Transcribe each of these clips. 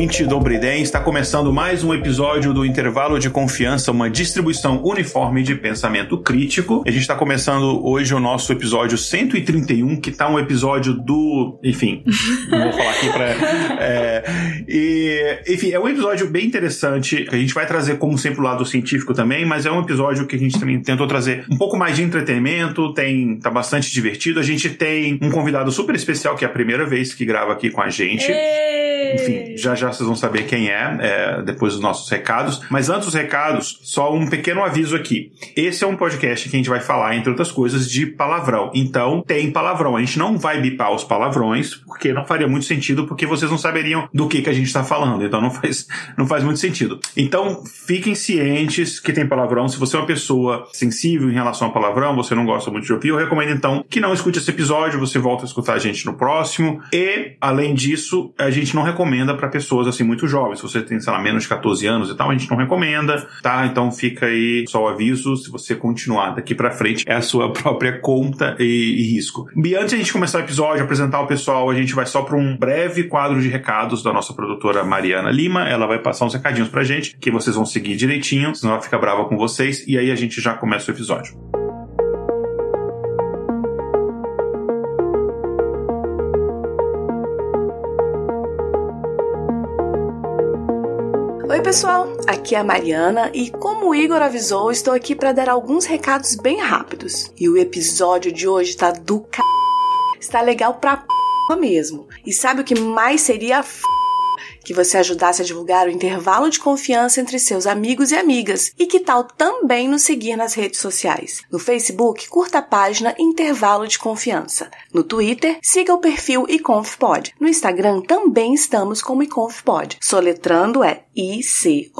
Ouvinte do Briden, está começando mais um episódio do Intervalo de Confiança, uma distribuição uniforme de pensamento crítico. A gente está começando hoje o nosso episódio 131, que está um episódio do. Enfim, não vou falar aqui para. É, e, enfim, é um episódio bem interessante. A gente vai trazer, como sempre, o lado científico também, mas é um episódio que a gente também tentou trazer um pouco mais de entretenimento, tem tá bastante divertido. A gente tem um convidado super especial, que é a primeira vez que grava aqui com a gente. Enfim, já já vocês vão saber quem é, é, depois dos nossos recados. Mas antes dos recados, só um pequeno aviso aqui. Esse é um podcast que a gente vai falar, entre outras coisas, de palavrão. Então, tem palavrão. A gente não vai bipar os palavrões, porque não faria muito sentido, porque vocês não saberiam do que, que a gente está falando. Então, não faz, não faz muito sentido. Então, fiquem cientes que tem palavrão. Se você é uma pessoa sensível em relação ao palavrão, você não gosta muito de ouvir, eu recomendo então que não escute esse episódio, você volta a escutar a gente no próximo. E, além disso, a gente não recomenda para pessoas assim muito jovens. Se você tem, sei lá, menos de 14 anos e tal, a gente não recomenda, tá? Então fica aí só o aviso, se você continuar daqui para frente, é a sua própria conta e, e risco. E antes de a gente começar o episódio, apresentar o pessoal, a gente vai só para um breve quadro de recados da nossa produtora Mariana Lima. Ela vai passar uns recadinhos pra gente, que vocês vão seguir direitinho, senão ela fica brava com vocês, e aí a gente já começa o episódio. Oi, pessoal, aqui é a Mariana e, como o Igor avisou, estou aqui para dar alguns recados bem rápidos. E o episódio de hoje tá do c. Está legal pra p mesmo. E sabe o que mais seria f que você ajudasse a divulgar o intervalo de confiança entre seus amigos e amigas. E que tal também nos seguir nas redes sociais? No Facebook, curta a página Intervalo de Confiança. No Twitter, siga o perfil iconfpod. No Instagram também estamos como iconfpod. Soletrando é I-C-O-N-F-P-O-D.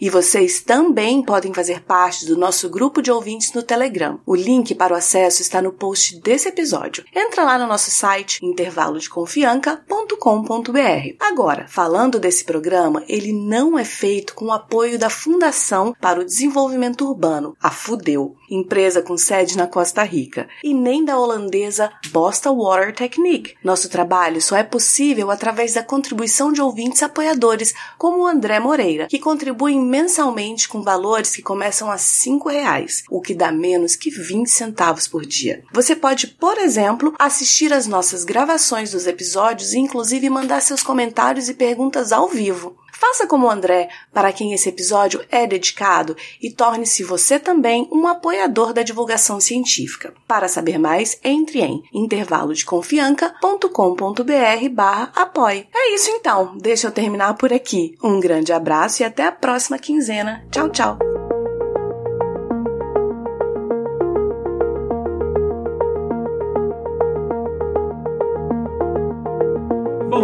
E vocês também podem fazer parte do nosso grupo de ouvintes no Telegram. O link para o acesso está no post desse episódio. Entra lá no nosso site intervalodeconfianca.com.br. Agora, falando desse programa, ele não é feito com o apoio da Fundação para o Desenvolvimento Urbano, a FUDEU, empresa com sede na Costa Rica, e nem da holandesa Boston Water Technique. Nosso trabalho só é possível através da contribuição de ouvintes apoiadores, como o André Moreira, que contribui mensalmente com valores que começam a cinco reais, o que dá menos que 20 centavos por dia. Você pode, por exemplo, assistir às nossas gravações dos episódios e inclusive mandar seus comentários e perguntas ao vivo. Faça como o André, para quem esse episódio é dedicado, e torne-se você também um apoiador da divulgação científica. Para saber mais, entre em intervalodeconfianca.com.br barra apoie. É isso então, deixa eu terminar por aqui. Um grande abraço e até a próxima quinzena. Tchau, tchau!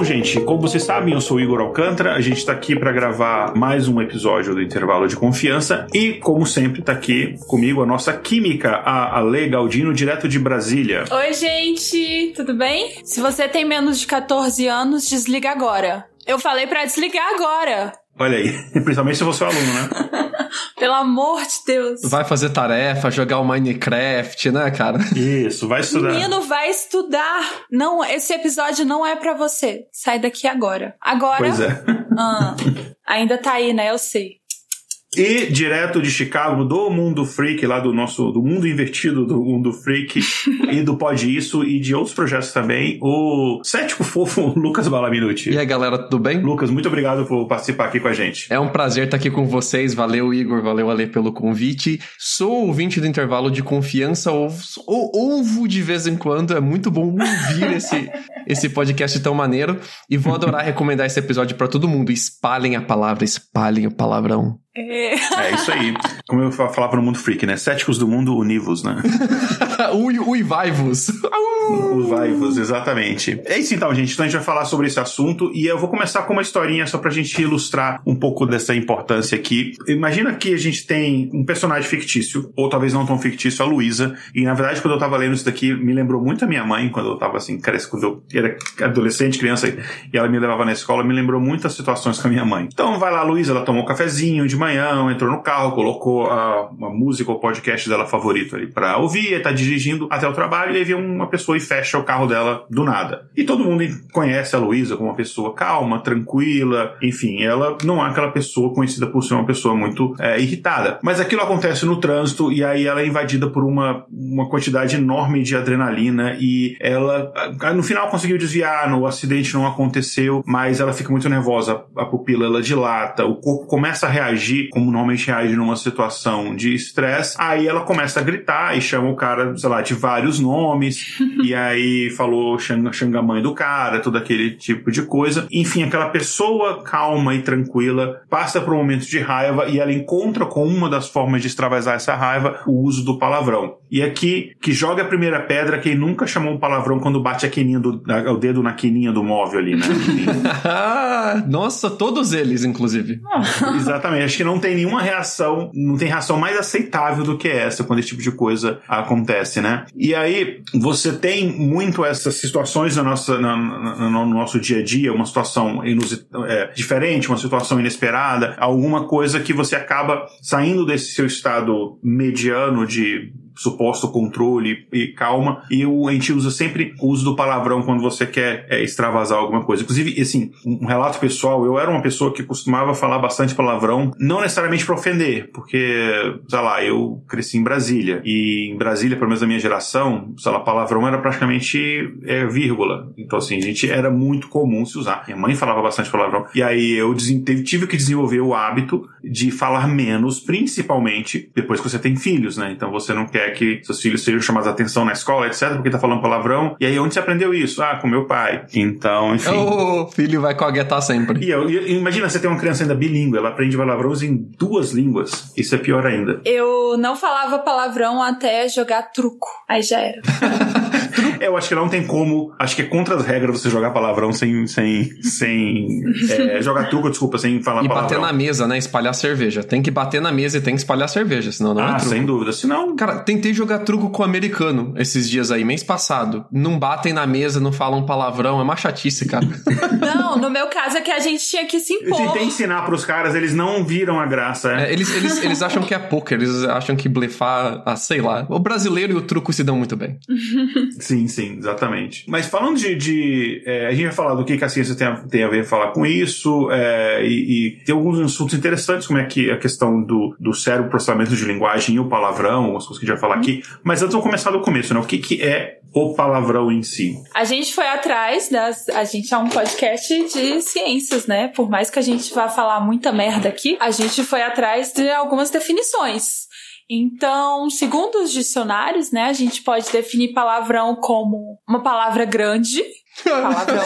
Gente, como vocês sabem, eu sou Igor Alcântara. A gente está aqui para gravar mais um episódio do Intervalo de Confiança. E, como sempre, está aqui comigo a nossa química, a Ale Galdino, direto de Brasília. Oi, gente, tudo bem? Se você tem menos de 14 anos, desliga agora. Eu falei para desligar agora. Olha aí, principalmente se você é aluno, né? Pelo amor de Deus. Vai fazer tarefa, jogar o Minecraft, né, cara? Isso, vai estudar. Menino, vai estudar. Não, esse episódio não é para você. Sai daqui agora. Agora. Pois é. Ah, ainda tá aí, né? Eu sei. E direto de Chicago, do Mundo Freak, lá do nosso, do mundo invertido do Mundo Freak e do Pode Isso e de outros projetos também, o cético fofo Lucas Balaminuti. E aí, galera, tudo bem? Lucas, muito obrigado por participar aqui com a gente. É um prazer estar aqui com vocês. Valeu, Igor, valeu, Ale, pelo convite. Sou ouvinte do intervalo de confiança, ouvo, ouvo de vez em quando, é muito bom ouvir esse, esse podcast tão maneiro e vou adorar recomendar esse episódio para todo mundo. Espalhem a palavra, espalhem o palavrão. É. É isso aí. Como eu falava no mundo freak, né? Céticos do mundo, univos, né? ui, ui, vai-vos. Os vaivos, exatamente. É isso então, gente. Então a gente vai falar sobre esse assunto e eu vou começar com uma historinha só pra gente ilustrar um pouco dessa importância aqui. Imagina que a gente tem um personagem fictício, ou talvez não tão fictício, a Luísa. E na verdade, quando eu tava lendo isso daqui, me lembrou muito a minha mãe, quando eu tava assim, cresce, quando eu era adolescente, criança, e ela me levava na escola, me lembrou muitas situações com a minha mãe. Então vai lá, Luísa, ela tomou um cafezinho de manhã, entrou no carro, colocou a, uma música ou podcast dela favorito ali pra ouvir, e tá dirigindo até o trabalho, e aí vem uma pessoa e fecha o carro dela do nada. E todo mundo conhece a Luísa como uma pessoa calma, tranquila, enfim, ela não é aquela pessoa conhecida por ser uma pessoa muito é, irritada. Mas aquilo acontece no trânsito e aí ela é invadida por uma, uma quantidade enorme de adrenalina e ela, no final, conseguiu desviar, no acidente não aconteceu, mas ela fica muito nervosa, a pupila ela dilata, o corpo começa a reagir como normalmente reage numa situação de estresse, aí ela começa a gritar e chama o cara, sei lá, de vários nomes, e aí falou xanga, xanga a mãe do cara, todo aquele tipo de coisa. Enfim, aquela pessoa calma e tranquila passa por um momento de raiva e ela encontra com uma das formas de extravasar essa raiva o uso do palavrão. E aqui, que joga a primeira pedra quem nunca chamou um palavrão quando bate a quininha do, a, o dedo na quininha do móvel ali, né? Nossa, todos eles, inclusive. Exatamente. Acho que não tem nenhuma reação, não tem reação mais aceitável do que essa quando esse tipo de coisa acontece, né? E aí, você tem muito essas situações na nossa, na, na, no nosso dia a dia, uma situação inusit, é, diferente, uma situação inesperada, alguma coisa que você acaba saindo desse seu estado mediano de suposto controle e calma. E o, a gente usa sempre o uso do palavrão quando você quer é, extravasar alguma coisa. Inclusive, assim, um relato pessoal, eu era uma pessoa que costumava falar bastante palavrão, não necessariamente para ofender, porque, sei lá, eu cresci em Brasília. E em Brasília, pelo menos da minha geração, sei lá, palavrão era praticamente é, vírgula. Então, assim, gente era muito comum se usar. Minha mãe falava bastante palavrão. E aí eu tive que desenvolver o hábito de falar menos, principalmente depois que você tem filhos, né? Então você não quer quer que seus filhos sejam chamados a atenção na escola, etc, porque tá falando palavrão. E aí, onde você aprendeu isso? Ah, com meu pai. Então, enfim. O filho vai coaguetar sempre. E eu, imagina você ter uma criança ainda bilíngue, ela aprende palavrões em duas línguas. Isso é pior ainda. Eu não falava palavrão até jogar truco. Aí já era. eu acho que não tem como. Acho que é contra as regras você jogar palavrão sem. sem, sem é, jogar truco, desculpa, sem falar e palavrão. E bater na mesa, né? Espalhar cerveja. Tem que bater na mesa e tem que espalhar cerveja, senão não ah, é truco. sem dúvida. Senão. Cara, tentei jogar truco com o americano esses dias aí, mês passado. Não batem na mesa, não falam palavrão. É uma chatice, cara. não, no meu caso é que a gente tinha que se impor. Tentei ensinar pros caras, eles não viram a graça. É. É, eles, eles, eles acham que é poker, eles acham que blefar, ah, sei lá. O brasileiro e o truco se dão muito bem. sim, sim, exatamente. Mas falando de. de é, a gente vai falar do que, que a ciência tem a, tem a ver falar com isso, é, e, e, tem alguns assuntos interessantes, como é que a questão do, do cérebro, processamento de linguagem e o palavrão, as coisas que a gente vai falar aqui. Mas antes vamos começar do começo, né? O que, que é o palavrão em si? A gente foi atrás das. A gente é um podcast de ciências, né? Por mais que a gente vá falar muita merda aqui, a gente foi atrás de algumas definições. Então, segundo os dicionários, né, a gente pode definir palavrão como uma palavra grande. Palavrão.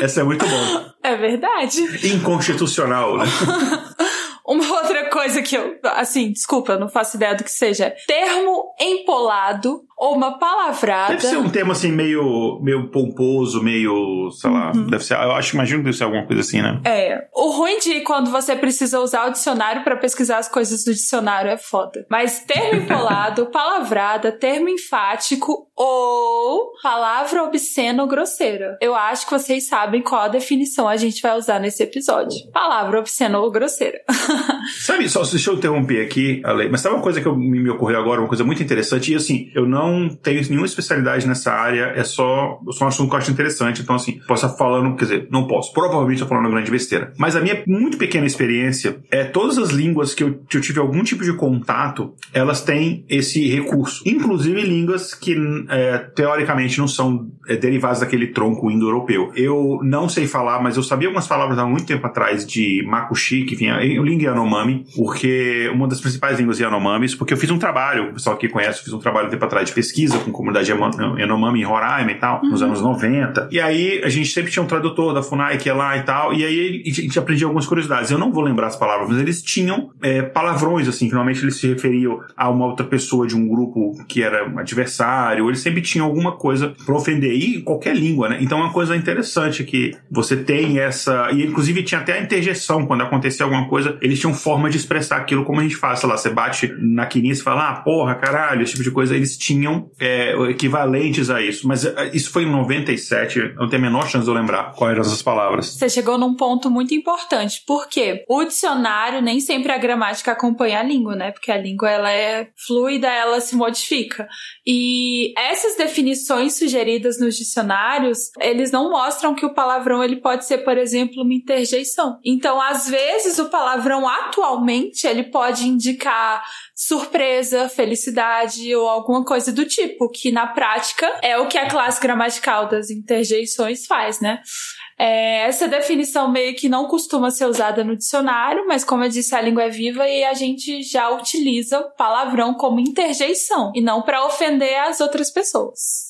Essa é muito bom. É verdade. Inconstitucional, né? Uma outra coisa que eu, assim, desculpa, eu não faço ideia do que seja. Termo empolado ou uma palavrada. Deve ser um termo assim meio, meio pomposo, meio, sei lá, uhum. deve ser, eu acho, imagino que deve ser alguma coisa assim, né? É. O ruim de quando você precisa usar o dicionário para pesquisar as coisas do dicionário é foda. Mas termo empolado, palavrada, termo enfático ou palavra obscena ou grosseira. Eu acho que vocês sabem qual a definição a gente vai usar nesse episódio. Palavra obscena ou grosseira. sabe, só deixa eu interromper aqui, Ale, mas sabe uma coisa que eu, me ocorreu agora, uma coisa muito interessante, e assim, eu não não tenho nenhuma especialidade nessa área, é só, só um assunto que eu acho interessante, então assim, posso estar falando, quer dizer, não posso, provavelmente estou falando grande besteira. Mas a minha muito pequena experiência é todas as línguas que eu, que eu tive algum tipo de contato, elas têm esse recurso. Inclusive línguas que é, teoricamente não são é, derivadas daquele tronco indo-europeu. Eu não sei falar, mas eu sabia algumas palavras há muito tempo atrás de makushi, que vinha em língua Yanomami, porque uma das principais línguas Yanomamis, porque eu fiz um trabalho, o pessoal que conhece, eu fiz um trabalho um tempo atrás de pesquisa com a comunidade Yanomami em Roraima e tal, uhum. nos anos 90. E aí a gente sempre tinha um tradutor da FUNAI que ia lá e tal, e aí a gente aprendia algumas curiosidades. Eu não vou lembrar as palavras, mas eles tinham é, palavrões, assim, que normalmente eles se referiam a uma outra pessoa de um grupo que era um adversário, eles sempre tinham alguma coisa pra ofender, e qualquer língua, né? Então é uma coisa interessante que você tem essa. E inclusive tinha até a interjeição, quando acontecia alguma coisa, eles tinham forma de expressar aquilo como a gente faz, sei lá, você bate na quininha e fala, ah, porra, caralho, esse tipo de coisa, eles tinham é, equivalentes a isso. Mas é, isso foi em 97, eu não tenho a menor chance de eu lembrar quais eram essas palavras. Você chegou num ponto muito importante, porque o dicionário nem sempre a gramática acompanha a língua, né? Porque a língua ela é fluida, ela se modifica. E essas definições sugeridas nos dicionários, eles não mostram que o palavrão ele pode ser, por exemplo, uma interjeição. Então, às vezes o palavrão atualmente ele pode indicar surpresa, felicidade ou alguma coisa do tipo, que na prática é o que a classe gramatical das interjeições faz, né? É, essa definição meio que não costuma ser usada no dicionário, mas como eu disse, a língua é viva e a gente já utiliza palavrão como interjeição e não para ofender as outras pessoas.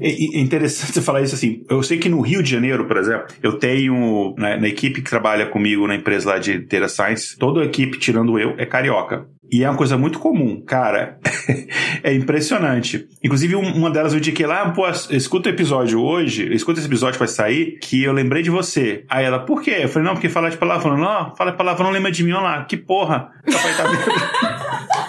É, interessante você falar isso assim. Eu sei que no Rio de Janeiro, por exemplo, eu tenho na, na equipe que trabalha comigo na empresa lá de Data Science, toda a equipe, tirando eu, é carioca. E é uma coisa muito comum, cara. é impressionante. Inclusive, uma delas eu indiquei lá, pô, escuta o episódio hoje, escuta esse episódio que vai sair, que eu lembrei de você. Aí ela, por quê? Eu falei, não, porque falar de palavrão. Não, fala de palavrão, não lembra de mim, olha lá. Que porra. Papai tá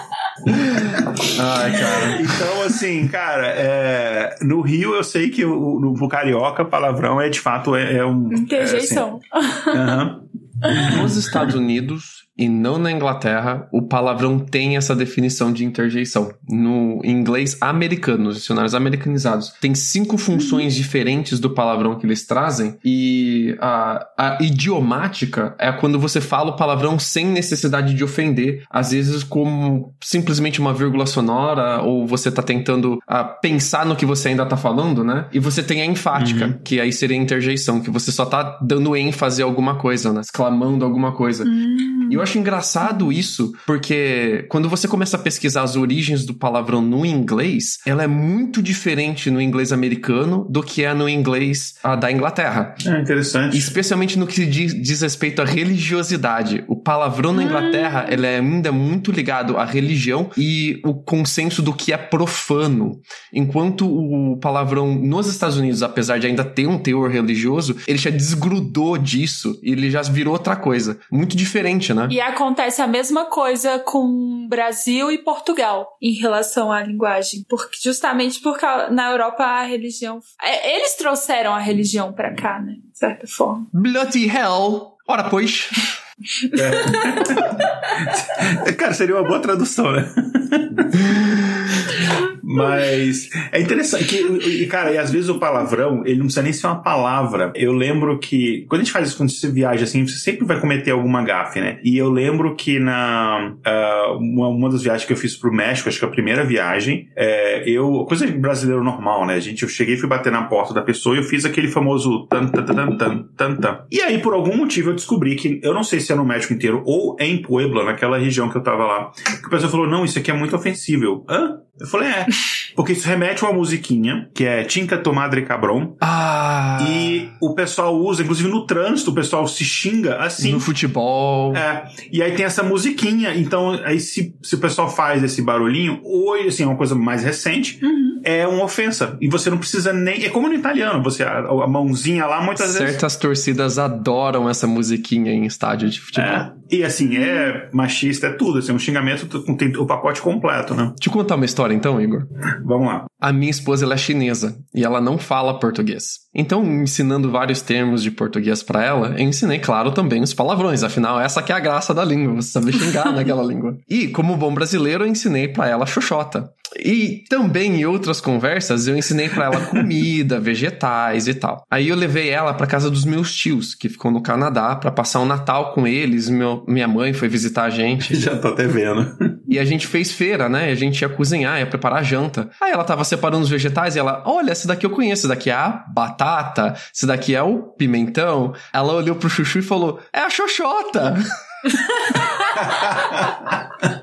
Ai, cara. Então, assim, cara, é... no Rio eu sei que o, no, no Carioca, palavrão é de fato é, é um. Interjeição. É, assim, uhum. Nos Estados Unidos, e não na Inglaterra, o palavrão tem essa definição de interjeição. No inglês americano, nos dicionários americanizados, tem cinco funções diferentes do palavrão que eles trazem, e a, a idiomática é quando você fala o palavrão sem necessidade de ofender, às vezes como simplesmente uma vírgula sonora, ou você tá tentando a, pensar no que você ainda tá falando, né? E você tem a enfática, uhum. que aí seria a interjeição, que você só tá dando ênfase a alguma coisa, né? Exclamando alguma coisa. Uhum. E eu acho engraçado isso, porque quando você começa a pesquisar as origens do palavrão no inglês, ela é muito diferente no inglês americano do que é no inglês ah, da Inglaterra. É interessante. Especialmente no que diz, diz respeito à religiosidade. O palavrão na Inglaterra, hum. ele é ainda muito ligado à religião e o consenso do que é profano. Enquanto o palavrão nos Estados Unidos, apesar de ainda ter um teor religioso, ele já desgrudou disso e ele já virou outra coisa. Muito diferente, né? E acontece a mesma coisa com Brasil e Portugal em relação à linguagem, porque justamente porque na Europa a religião, é, eles trouxeram a religião para cá, né, de certa forma. Bloody hell. Ora pois. É. Cara, seria uma boa tradução, né? Mas é interessante que, cara, e às vezes o palavrão, ele não precisa nem ser uma palavra. Eu lembro que, quando a gente faz isso, quando você viaja assim, você sempre vai cometer alguma gafe, né? E eu lembro que na uh, uma, uma das viagens que eu fiz pro México, acho que a primeira viagem, é, eu, coisa de brasileiro normal, né? Gente, eu cheguei, fui bater na porta da pessoa e eu fiz aquele famoso tan tan tan tan tan tan. E aí, por algum motivo, eu descobri que, eu não sei se no México inteiro ou em Puebla, naquela região que eu tava lá, que a pessoa falou, não, isso aqui é muito ofensivo. Hã? Eu falei, é. Porque isso remete a uma musiquinha, que é Tinca Tomadre Cabron. Ah. E o pessoal usa, inclusive no trânsito, o pessoal se xinga assim. No futebol. É. E aí tem essa musiquinha. Então, aí se, se o pessoal faz esse barulhinho, ou assim, é uma coisa mais recente, uhum. É uma ofensa. E você não precisa nem. É como no italiano, você, a, a mãozinha lá, muitas Certas vezes. Certas torcidas adoram essa musiquinha em estádio de futebol. É. E assim, é machista, é tudo. Assim, um xingamento tem o pacote completo, né? Deixa eu contar uma história então, Igor. Vamos lá. A minha esposa ela é chinesa e ela não fala português. Então, ensinando vários termos de português para ela, eu ensinei, claro, também os palavrões. Afinal, essa que é a graça da língua, você saber xingar naquela língua. E, como bom brasileiro, eu ensinei para ela xoxota. E também em outras conversas eu ensinei para ela comida, vegetais e tal. Aí eu levei ela para casa dos meus tios, que ficam no Canadá, para passar o um Natal com eles. Meu, minha mãe foi visitar a gente. Já tô até vendo. E a gente fez feira, né? A gente ia cozinhar, ia preparar janta. Aí ela tava separando os vegetais e ela, olha, esse daqui eu conheço, esse daqui é a batata, esse daqui é o pimentão. Ela olhou pro chuchu e falou, é a xoxota.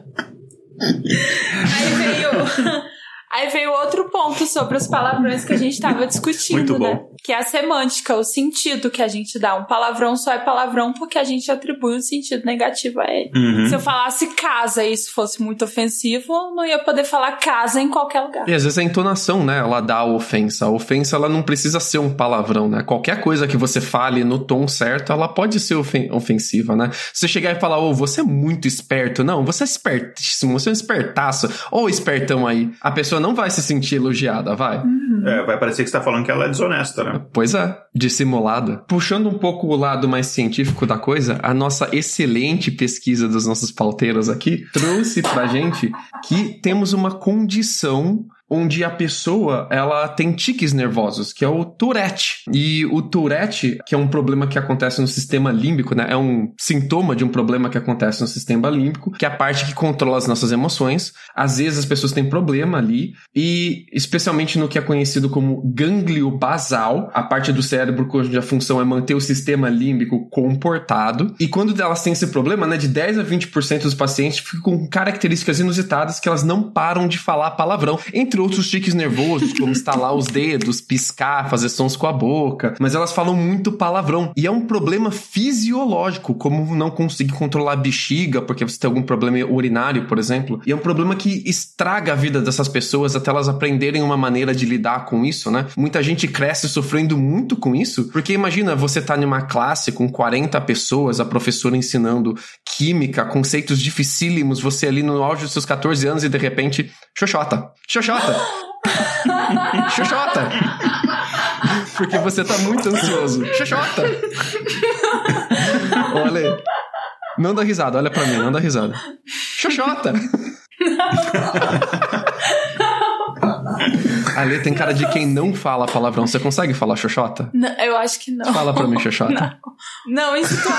Aí veio. Aí veio outro ponto sobre os palavrões que a gente estava discutindo, Muito bom. né? Que é a semântica, o sentido que a gente dá. Um palavrão só é palavrão porque a gente atribui um sentido negativo a ele. Uhum. Se eu falasse casa e isso fosse muito ofensivo, não ia poder falar casa em qualquer lugar. E às vezes a entonação, né? Ela dá a ofensa. A ofensa, ela não precisa ser um palavrão, né? Qualquer coisa que você fale no tom certo, ela pode ser ofen- ofensiva, né? Se você chegar e falar, ô, você é muito esperto. Não, você é espertíssimo, você é um espertaço. Ô, espertão aí. A pessoa não vai se sentir elogiada, vai. É, vai parecer que você tá falando que ela é desonesta, né? Pois é, dissimulada. Puxando um pouco o lado mais científico da coisa, a nossa excelente pesquisa dos nossos pauteiros aqui trouxe pra gente que temos uma condição onde a pessoa ela tem tiques nervosos, que é o Tourette. E o Tourette, que é um problema que acontece no sistema límbico, né? É um sintoma de um problema que acontece no sistema límbico, que é a parte que controla as nossas emoções. Às vezes as pessoas têm problema ali, e especialmente no que é conhecido como gânglio basal, a parte do cérebro cuja função é manter o sistema límbico comportado. E quando elas têm esse problema, né, de 10 a 20% dos pacientes ficam com características inusitadas que elas não param de falar palavrão, entre outros tiques nervosos, como estalar os dedos, piscar, fazer sons com a boca, mas elas falam muito palavrão. E é um problema fisiológico, como não conseguir controlar a bexiga, porque você tem algum problema urinário, por exemplo. E é um problema que estraga a vida dessas pessoas até elas aprenderem uma maneira de lidar com isso, né? Muita gente cresce sofrendo muito com isso, porque imagina você tá numa classe com 40 pessoas, a professora ensinando química, conceitos dificílimos, você ali no auge dos seus 14 anos e de repente, xoxota, xoxota. Xoxota! Porque você tá muito ansioso. Xoxota! Olha aí. Não dá risada, olha pra mim, não dá risada. Xoxota! Ali tem cara de quem não fala palavrão. Você consegue falar xoxota? Não, eu acho que não. Fala pra mim, xoxota. Não, isso tu...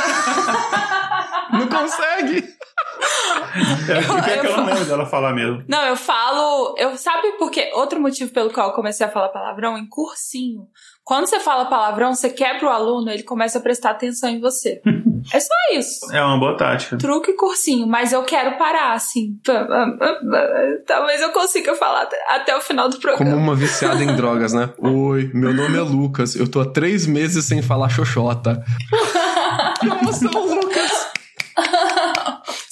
Não consegue! É, é eu não eu- lembro dela falar mesmo. Não, eu falo. Eu sabe por quê? Outro motivo pelo qual eu comecei a falar palavrão em cursinho. Quando você fala palavrão, você quebra o aluno, ele começa a prestar atenção em você. é só isso. É uma boa tática. Truque e cursinho, mas eu quero parar, assim. Talvez eu consiga falar até- o final do Como programa. uma viciada em drogas, né? Oi, meu nome é Lucas. Eu tô há três meses sem falar xoxota. Que emoção, Lucas!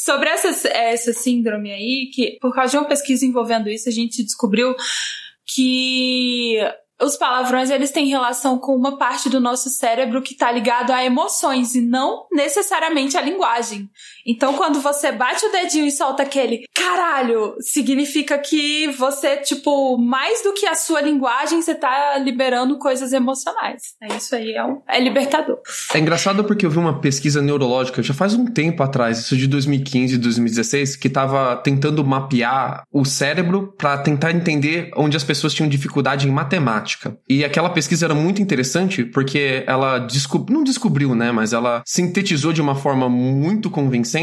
Sobre essa, essa síndrome aí, que por causa de uma pesquisa envolvendo isso, a gente descobriu que os palavrões eles têm relação com uma parte do nosso cérebro que está ligado a emoções e não necessariamente a linguagem. Então, quando você bate o dedinho e solta aquele caralho, significa que você, tipo, mais do que a sua linguagem, você tá liberando coisas emocionais. É isso aí, é, um, é libertador. É engraçado porque eu vi uma pesquisa neurológica já faz um tempo atrás, isso de 2015 e 2016, que tava tentando mapear o cérebro para tentar entender onde as pessoas tinham dificuldade em matemática. E aquela pesquisa era muito interessante porque ela descob... não descobriu, né, mas ela sintetizou de uma forma muito convincente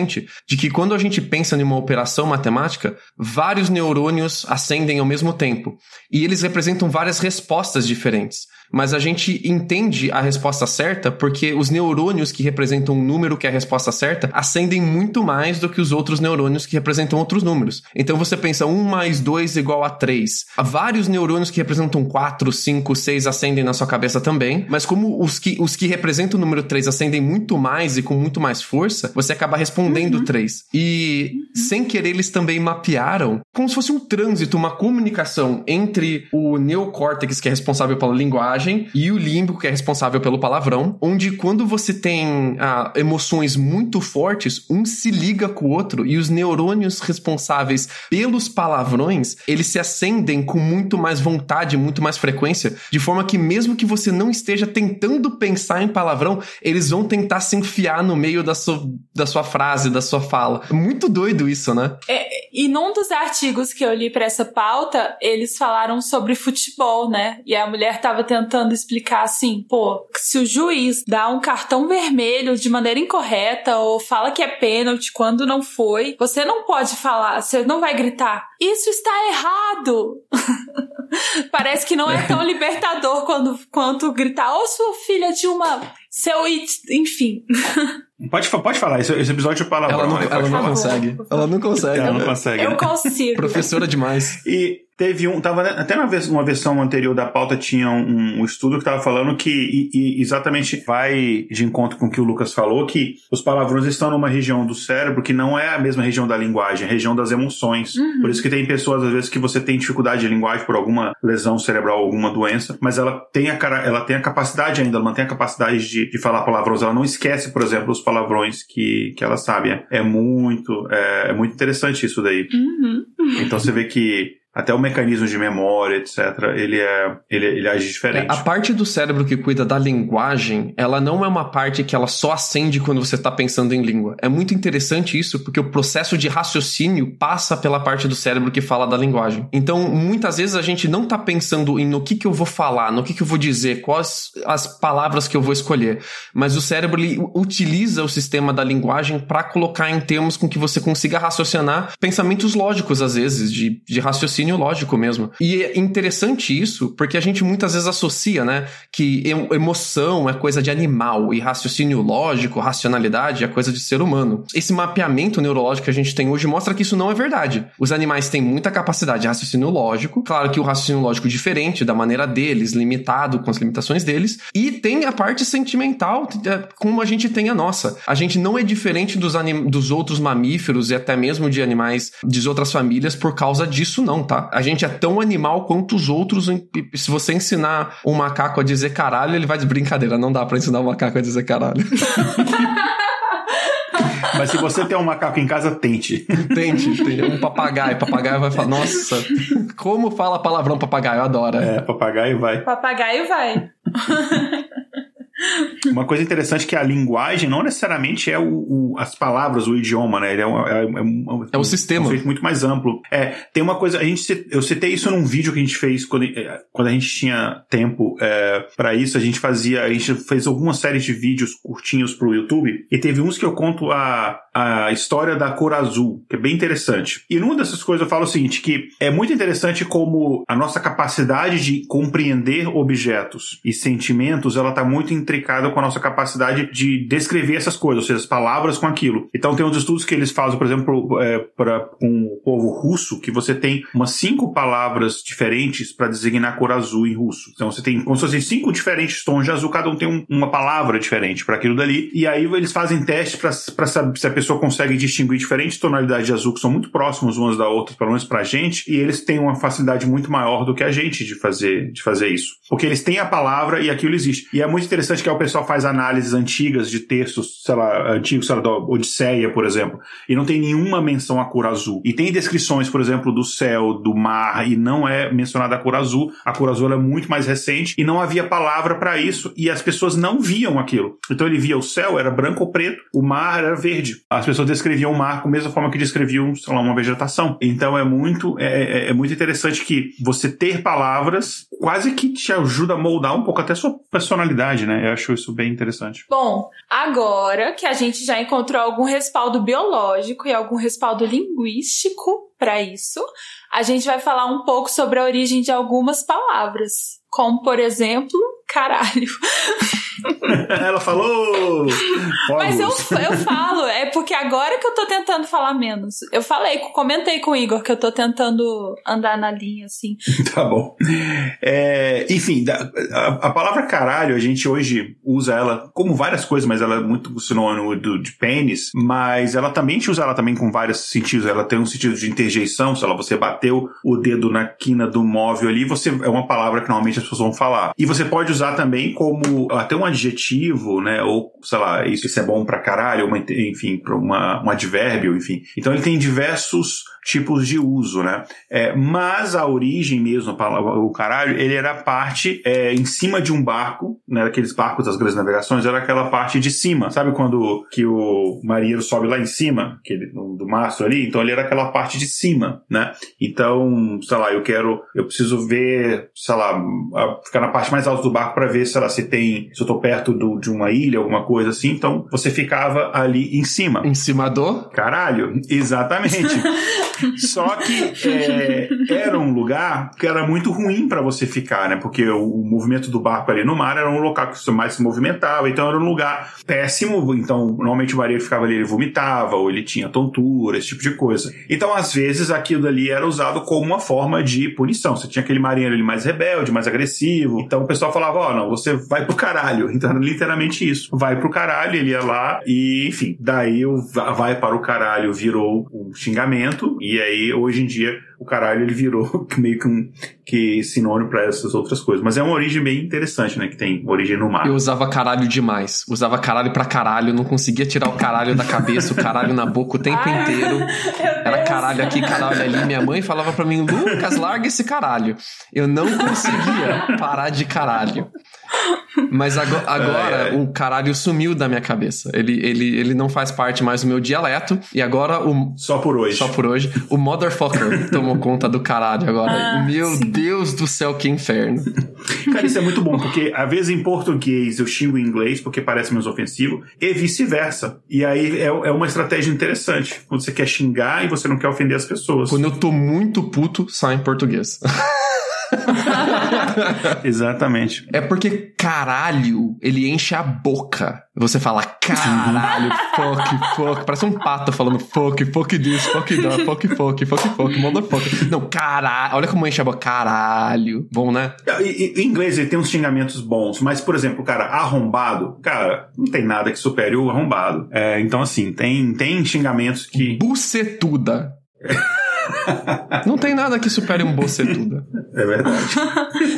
de que quando a gente pensa em uma operação matemática, vários neurônios acendem ao mesmo tempo e eles representam várias respostas diferentes. Mas a gente entende a resposta certa porque os neurônios que representam um número que é a resposta certa acendem muito mais do que os outros neurônios que representam outros números. Então você pensa 1 mais 2 igual a 3. Há vários neurônios que representam 4, 5, 6 acendem na sua cabeça também, mas como os que, os que representam o número 3 acendem muito mais e com muito mais força, você acaba respondendo 3. E sem querer eles também mapearam como se fosse um trânsito, uma comunicação entre o neocórtex, que é responsável pela linguagem, e o límbico, que é responsável pelo palavrão, onde quando você tem ah, emoções muito fortes, um se liga com o outro e os neurônios responsáveis pelos palavrões, eles se acendem com muito mais vontade, muito mais frequência, de forma que mesmo que você não esteja tentando pensar em palavrão, eles vão tentar se enfiar no meio da sua, da sua frase, da sua fala. Muito doido isso, né? É, e num dos artigos que eu li para essa pauta, eles falaram sobre futebol, né? E a mulher tava tentando explicar assim, pô, se o juiz dá um cartão vermelho de maneira incorreta ou fala que é pênalti quando não foi, você não pode falar, você não vai gritar, isso está errado. Parece que não é tão libertador quando, quanto gritar, ô sua filha de uma Seu it, enfim. Pode, pode falar, esse, esse episódio é palavrão. Ela não, ela não falar. consegue. Ela não consegue. Ela não consegue. Eu né? consigo. Professora demais. E teve um, tava até na vers- uma versão anterior da pauta tinha um, um estudo que tava falando que e- e exatamente vai de encontro com o que o Lucas falou, que os palavrões estão numa região do cérebro que não é a mesma região da linguagem, é a região das emoções. Uhum. Por isso que tem pessoas às vezes que você tem dificuldade de linguagem por alguma lesão cerebral, alguma doença, mas ela tem a cara, ela tem a capacidade ainda, ela mantém a capacidade de, de falar palavrões, ela não esquece, por exemplo, os palavrões que, que ela sabe. É, é muito é, é muito interessante isso daí. Uhum. Então você vê que até o mecanismo de memória, etc., ele é ele, ele age diferente. A parte do cérebro que cuida da linguagem, ela não é uma parte que ela só acende quando você está pensando em língua. É muito interessante isso, porque o processo de raciocínio passa pela parte do cérebro que fala da linguagem. Então, muitas vezes a gente não está pensando em no que, que eu vou falar, no que, que eu vou dizer, quais as palavras que eu vou escolher. Mas o cérebro ele utiliza o sistema da linguagem para colocar em termos com que você consiga raciocinar pensamentos lógicos, às vezes, de, de raciocínio lógico mesmo. E é interessante isso, porque a gente muitas vezes associa, né, que em- emoção é coisa de animal e raciocínio lógico, racionalidade é coisa de ser humano. Esse mapeamento neurológico que a gente tem hoje mostra que isso não é verdade. Os animais têm muita capacidade de raciocínio lógico, claro que o raciocínio lógico diferente da maneira deles, limitado com as limitações deles, e tem a parte sentimental, é, como a gente tem a nossa. A gente não é diferente dos, anim- dos outros mamíferos e até mesmo de animais de outras famílias por causa disso, não, tá? A gente é tão animal quanto os outros. Se você ensinar um macaco a dizer caralho, ele vai de brincadeira. Não dá pra ensinar um macaco a dizer caralho. Mas se você tem um macaco em casa, tente. Tente, tente. Um papagaio. Papagaio vai falar, nossa, como fala palavrão papagaio? Adora. É, papagaio vai. Papagaio vai. Uma coisa interessante é que a linguagem não necessariamente é o, o- as palavras, o idioma, né? Ele é, um, é, um- é um- É o sistema. um muito mais amplo. É, tem uma coisa, a gente, eu citei isso num vídeo que a gente fez quando, é, quando a gente tinha tempo é, para isso. A gente fazia, a gente fez algumas séries de vídeos curtinhos pro YouTube e teve uns que eu conto a, a história da cor azul, que é bem interessante. E numa dessas coisas eu falo o seguinte, que é muito interessante como a nossa capacidade de compreender objetos e sentimentos, ela tá muito intricada com a nossa capacidade de descrever essas coisas, ou seja, as palavras com aquilo. Então tem uns estudos que eles fazem, por exemplo, é, com o povo russo, que você tem umas cinco palavras diferentes para designar a cor azul em russo. Então você tem como se fossem cinco diferentes tons de azul, cada um tem um- uma palavra diferente para aquilo dali. E aí eles fazem testes para saber se a pessoa consegue distinguir diferentes tonalidades de azul que são muito próximas umas da outra, pelo menos pra gente, e eles têm uma facilidade muito maior do que a gente de fazer, de fazer isso. Porque eles têm a palavra e aquilo existe. E é muito interessante que aí o pessoal faz análises antigas de textos, sei lá, antigos, sei lá, da Odisseia, por exemplo, e não tem nenhuma menção à cor azul. E tem descrições, por exemplo, do céu, do mar, e não é mencionada a cor azul. A cor azul é muito mais recente e não havia palavra para isso, e as pessoas não viam aquilo. Então ele via o céu, era branco ou preto, o mar era verde. As pessoas descreviam o mar com a mesma forma que descreviam, sei lá, uma vegetação. Então é muito, é, é- é muito interessante que você ter palavras quase que te ajuda a moldar um pouco até a sua personalidade, né? Eu acho isso bem interessante. Bom, agora que a gente já encontrou algum respaldo biológico e algum respaldo linguístico para isso, a gente vai falar um pouco sobre a origem de algumas palavras, como por exemplo, caralho. Ela falou! Mas eu, eu falo, é porque agora que eu tô tentando falar menos. Eu falei, comentei com o Igor que eu tô tentando andar na linha assim. Tá bom. É, enfim, a, a palavra caralho, a gente hoje usa ela como várias coisas, mas ela é muito sinônimo do, de pênis, mas ela também, a gente usa ela também com vários sentidos. Ela tem um sentido de interjeição, sei lá, você bateu o dedo na quina do móvel ali, você é uma palavra que normalmente as pessoas vão falar. E você pode usar também como até um adjetivo, né, ou sei lá, isso, isso é bom pra caralho, uma, enfim, pra uma, um advérbio, enfim. Então ele tem diversos tipos de uso, né? É, mas a origem mesmo, o caralho, ele era parte é, em cima de um barco, né? Aqueles barcos das grandes navegações, era aquela parte de cima. Sabe quando que o marinheiro sobe lá em cima, aquele, do mastro ali? Então ele era aquela parte de cima, né? Então, sei lá, eu quero, eu preciso ver, sei lá, ficar na parte mais alta do barco para ver, sei lá, se tem, se eu tô perto do, de uma ilha, alguma coisa assim, então você ficava ali em cima. Em cima do? Caralho, exatamente. Só que é, era um lugar que era muito ruim para você ficar, né? Porque o, o, movimento do barco ali no mar era um local que mais se movimentava, então era um lugar péssimo. Então, normalmente o marinheiro ficava ali, ele vomitava, ou ele tinha tontura, esse tipo de coisa. Então, às vezes, aquilo ali era usado como uma forma de punição. Você tinha aquele marinheiro ali mais rebelde, mais agressivo. Então o pessoal falava: Ó, oh, não, você vai pro caralho. Então era literalmente isso. Vai pro caralho, ele ia lá e, enfim, daí o vai para o caralho virou um xingamento. E aí, hoje em dia, o caralho ele virou meio que um que sinônimo para essas outras coisas. Mas é uma origem bem interessante, né? Que tem origem no mar. Eu usava caralho demais. Usava caralho pra caralho. Não conseguia tirar o caralho da cabeça, o caralho na boca o tempo Ai, inteiro. Era caralho aqui, caralho ali. Minha mãe falava pra mim, Lucas, larga esse caralho. Eu não conseguia parar de caralho. Mas agora, agora é, é. o caralho sumiu da minha cabeça. Ele, ele, ele não faz parte mais do meu dialeto. E agora o. Só por hoje. Só por hoje. O motherfucker tomou conta do caralho agora. Ah, meu sim. Deus do céu, que inferno. Cara, isso é muito bom, porque às vezes em português eu xingo em inglês porque parece menos ofensivo, e vice-versa. E aí é, é uma estratégia interessante. Quando você quer xingar e você não quer ofender as pessoas. Quando eu tô muito puto, sai em português. Exatamente. É porque caralho, ele enche a boca. Você fala caralho, fuck, fuck. Parece um pato falando fuck, fuck this, fuck that, fuck, fuck, fuck, fuck, motherfucker. Não, caralho. Olha como enche a boca. Caralho. Bom, né? Em inglês ele tem uns xingamentos bons, mas, por exemplo, cara, arrombado, cara, não tem nada que supere o arrombado. É, então, assim, tem, tem xingamentos que. Bucetuda. Não tem nada que supere um bocetuda. É verdade.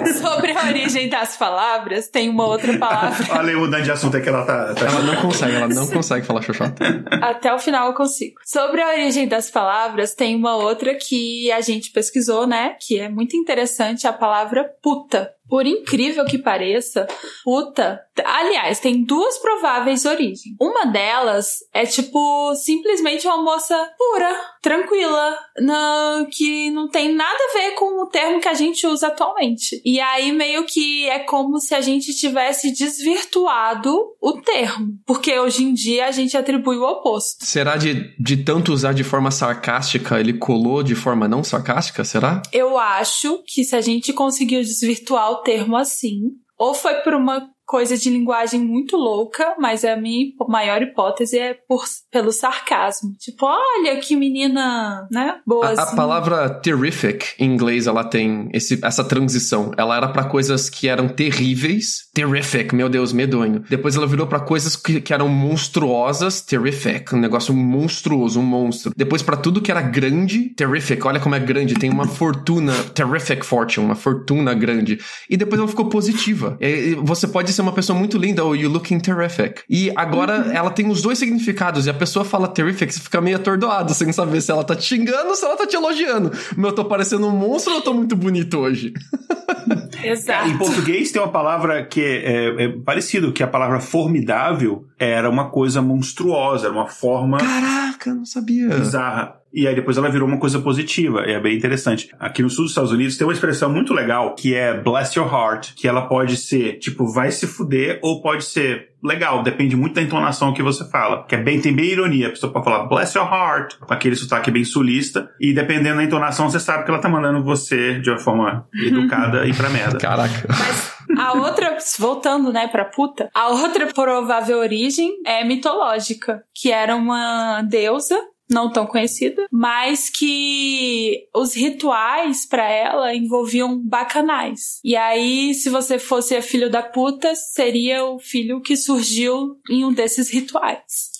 Sobre a origem das palavras, tem uma outra palavra. Olha, mudando de assunto é que ela tá. tá... Ela não consegue, ela não consegue falar xoxota. Até o final eu consigo. Sobre a origem das palavras, tem uma outra que a gente pesquisou, né? Que é muito interessante, a palavra puta. Por incrível que pareça, puta. Aliás, tem duas prováveis origens. Uma delas é tipo simplesmente uma moça pura, tranquila, na, que não tem nada a ver com o termo que a gente usa atualmente. E aí meio que é como se a gente tivesse desvirtuado o termo, porque hoje em dia a gente atribui o oposto. Será de, de tanto usar de forma sarcástica, ele colou de forma não sarcástica? Será? Eu acho que se a gente conseguiu desvirtuar o termo assim, ou foi por uma coisa de linguagem muito louca, mas a minha maior hipótese é por, pelo sarcasmo. Tipo, olha que menina, né? Boa. A, a palavra terrific em inglês ela tem esse, essa transição. Ela era para coisas que eram terríveis, terrific, meu Deus, medonho. Depois ela virou para coisas que, que, eram monstruosas, terrific, um negócio monstruoso, um monstro. Depois para tudo que era grande, terrific, olha como é grande, tem uma fortuna, terrific fortune, uma fortuna grande. E depois ela ficou positiva. E, você pode ser uma pessoa muito linda, ou you looking terrific. E agora uhum. ela tem os dois significados, e a pessoa fala terrific, você fica meio atordoado, sem saber se ela tá te xingando ou se ela tá te elogiando. Meu, eu tô parecendo um monstro ou eu tô muito bonito hoje? Exato. Em português tem uma palavra que é, é, é parecido, que a palavra formidável era uma coisa monstruosa, era uma forma. Caraca, não sabia. Bizarra e aí depois ela virou uma coisa positiva. E é bem interessante. Aqui no sul dos Estados Unidos tem uma expressão muito legal que é bless your heart, que ela pode ser tipo vai se fuder ou pode ser legal, depende muito da entonação que você fala. Que é bem, tem bem ironia. A pessoa pode falar bless your heart, com aquele sotaque bem sulista, e dependendo da entonação, você sabe que ela tá mandando você de uma forma educada e pra merda. Caraca. Mas a outra, voltando, né, pra puta, a outra provável origem é mitológica, que era uma deusa não tão conhecida, mas que os rituais para ela envolviam bacanais. E aí, se você fosse a filho da puta, seria o filho que surgiu em um desses rituais.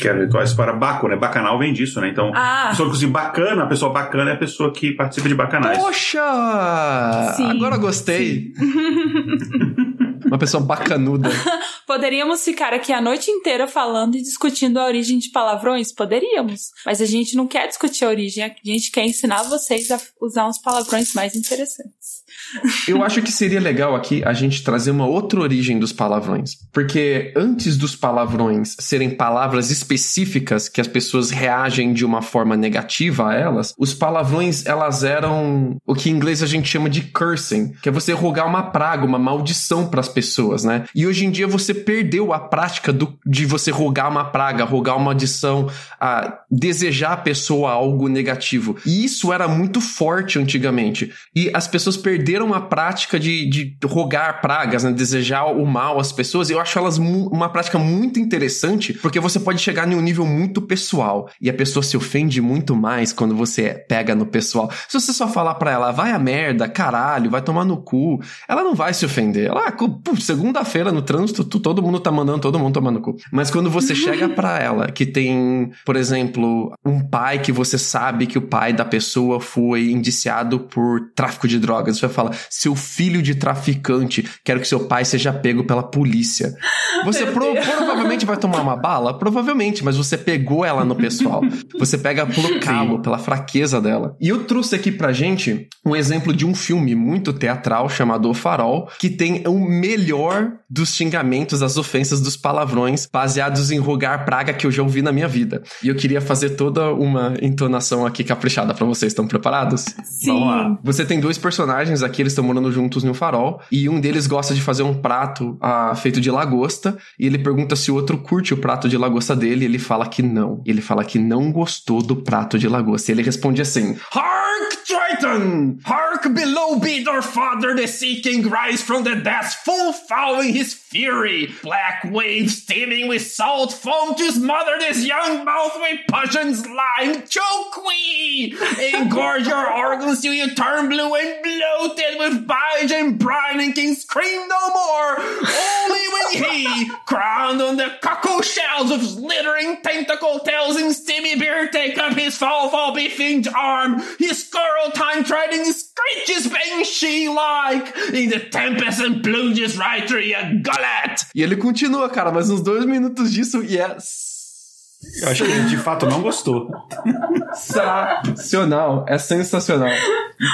Que é rituais para Baco, né? Bacanal vem disso, né? Então, ah. a pessoa que cozinha bacana, a pessoa bacana é a pessoa que participa de bacanais. Poxa! Sim, Agora gostei. Uma pessoa bacanuda. Poderíamos ficar aqui a noite inteira falando e discutindo a origem de palavrões? Poderíamos. Mas a gente não quer discutir a origem, a gente quer ensinar vocês a usar uns palavrões mais interessantes. Eu acho que seria legal aqui a gente trazer uma outra origem dos palavrões. Porque antes dos palavrões serem palavras específicas que as pessoas reagem de uma forma negativa a elas, os palavrões elas eram o que em inglês a gente chama de cursing, que é você rogar uma praga, uma maldição para as pessoas né? E hoje em dia você perdeu a prática do, de você rogar uma praga, rogar uma adição, a desejar a pessoa algo negativo. E isso era muito forte antigamente. E as pessoas perderam a prática de, de rogar pragas, né? Desejar o mal às pessoas. Eu acho elas uma prática muito interessante, porque você pode chegar em um nível muito pessoal. E a pessoa se ofende muito mais quando você pega no pessoal. Se você só falar pra ela, vai a merda, caralho, vai tomar no cu, ela não vai se ofender. Ela, ah, segunda-feira no trânsito, todo mundo tá mandando todo mundo tomar no cu. Mas quando você chega pra ela, que tem, por exemplo, um pai que você sabe que o pai da pessoa foi indiciado por tráfico de drogas, você vai falar, seu filho de traficante, quero que seu pai seja pego pela polícia. Você pro, provavelmente vai tomar uma bala? Provavelmente, mas você pegou ela no pessoal. Você pega pelo calo, pela fraqueza dela. E eu trouxe aqui pra gente um exemplo de um filme muito teatral chamado O Farol, que tem o melhor dos xingamentos, das ofensas, dos palavrões, baseados em rogar praga que eu já ouvi na minha vida. E eu queria fazer toda uma entonação aqui caprichada para vocês. Estão preparados? Sim. Vamos lá. Você tem dois personagens aqui, eles estão morando juntos no farol, e um deles gosta de fazer um prato ah, feito de lagosta, e ele pergunta se o outro curte o prato de lagosta dele, e ele fala que não. Ele fala que não gostou do prato de lagosta. E ele responde assim: Hark, Triton! Hark below be our father, the seeking rise from the depths, full following his fury. Black waves steaming with salt foam to smother this young mouth with potions lying. Choke we! Engorge your organs till you turn blue and bloated with bile and brine and can scream no more. Only when he, crowned on the cockle shells with slithering tentacle tails and steamy beer, take up his fall fall beefing arm, his squirrel time treading screeches banshee like in the tempest and plunges right through your gullet. E ele continua, cara, mais uns dois minutos disso e é eu acho que ele de fato não gostou. Sensacional, é sensacional.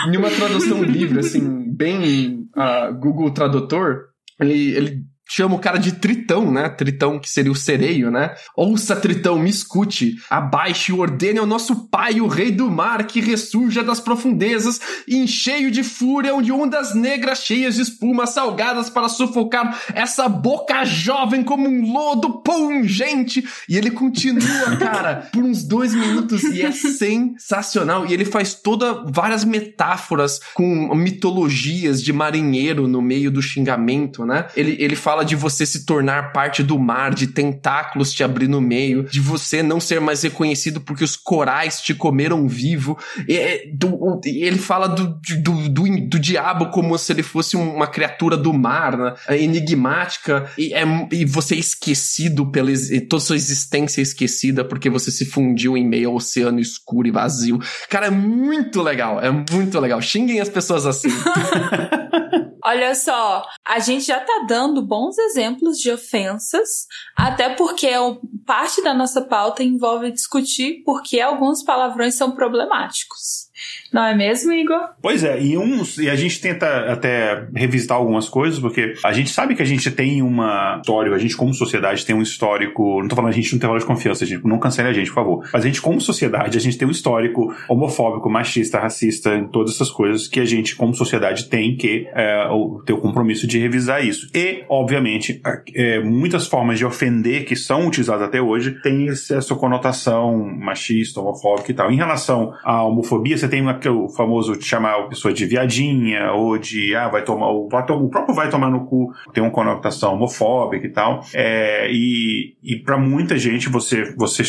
Em uma tradução livre, assim, bem uh, Google Tradutor, ele, ele chama o cara de Tritão, né? Tritão que seria o sereio, né? Ouça, Tritão, me escute, abaixe e ordene ao nosso pai, o rei do mar, que ressurja das profundezas, em cheio de fúria, onde ondas negras cheias de espuma salgadas para sufocar essa boca jovem como um lodo pungente. E ele continua, cara, por uns dois minutos e é sensacional. E ele faz toda várias metáforas com mitologias de marinheiro no meio do xingamento, né? Ele, ele fala fala de você se tornar parte do mar, de tentáculos te abrir no meio, de você não ser mais reconhecido porque os corais te comeram vivo. E, do, ele fala do, do, do, do, diabo como se ele fosse uma criatura do mar, né? É enigmática, e, é, e você é esquecido pela toda sua existência é esquecida porque você se fundiu em meio ao oceano escuro e vazio. Cara, é muito legal, é muito legal. Xinguem as pessoas assim. Olha só, a gente já tá dando bons exemplos de ofensas, até porque parte da nossa pauta envolve discutir por que alguns palavrões são problemáticos. Não é mesmo, Igor? Pois é, e, uns, e a gente tenta até revisitar algumas coisas, porque a gente sabe que a gente tem uma história, a gente como sociedade tem um histórico, não tô falando a gente não tem valor de confiança, gente, não cancele a gente, por favor, mas a gente como sociedade, a gente tem um histórico homofóbico, machista, racista, todas essas coisas que a gente como sociedade tem que é, ter o compromisso de revisar isso. E, obviamente, é, muitas formas de ofender que são utilizadas até hoje têm essa conotação machista, homofóbica e tal. Em relação à homofobia, você tem uma o famoso chamar a pessoa de viadinha, ou de, ah, vai tomar, o, o próprio vai tomar no cu, tem uma conotação homofóbica e tal. É, e e para muita gente, você, você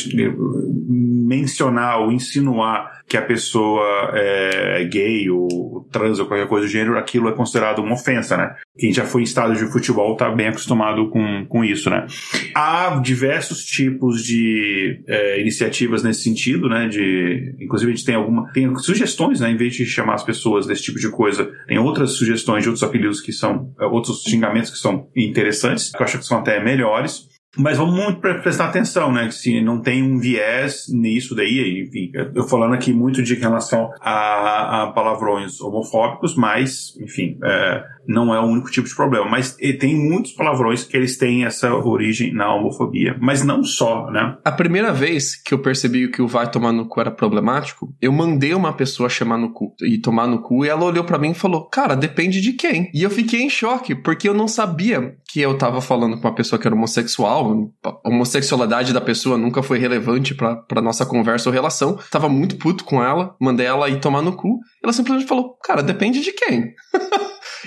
mencionar ou insinuar que a pessoa é, gay ou trans ou qualquer coisa do gênero, aquilo é considerado uma ofensa, né? Quem já foi em estádio de futebol está bem acostumado com, com isso, né? Há diversos tipos de é, iniciativas nesse sentido, né? De, inclusive a gente tem alguma, tem sugestões, né? Em vez de chamar as pessoas desse tipo de coisa, tem outras sugestões de outros apelidos que são, é, outros xingamentos que são interessantes, que eu acho que são até melhores. Mas vamos muito prestar atenção, né? Se não tem um viés nisso daí, enfim, eu falando aqui muito de relação a, a palavrões homofóbicos, mas, enfim, é, não é o único tipo de problema. Mas tem muitos palavrões que eles têm essa origem na homofobia. Mas não só, né? A primeira vez que eu percebi que o vai tomar no cu era problemático, eu mandei uma pessoa chamar no cu e tomar no cu e ela olhou para mim e falou: Cara, depende de quem. E eu fiquei em choque, porque eu não sabia que eu tava falando com uma pessoa que era homossexual. A homossexualidade da pessoa nunca foi relevante pra nossa conversa ou relação. Tava muito puto com ela, mandei ela ir tomar no cu. Ela simplesmente falou: Cara, depende de quem.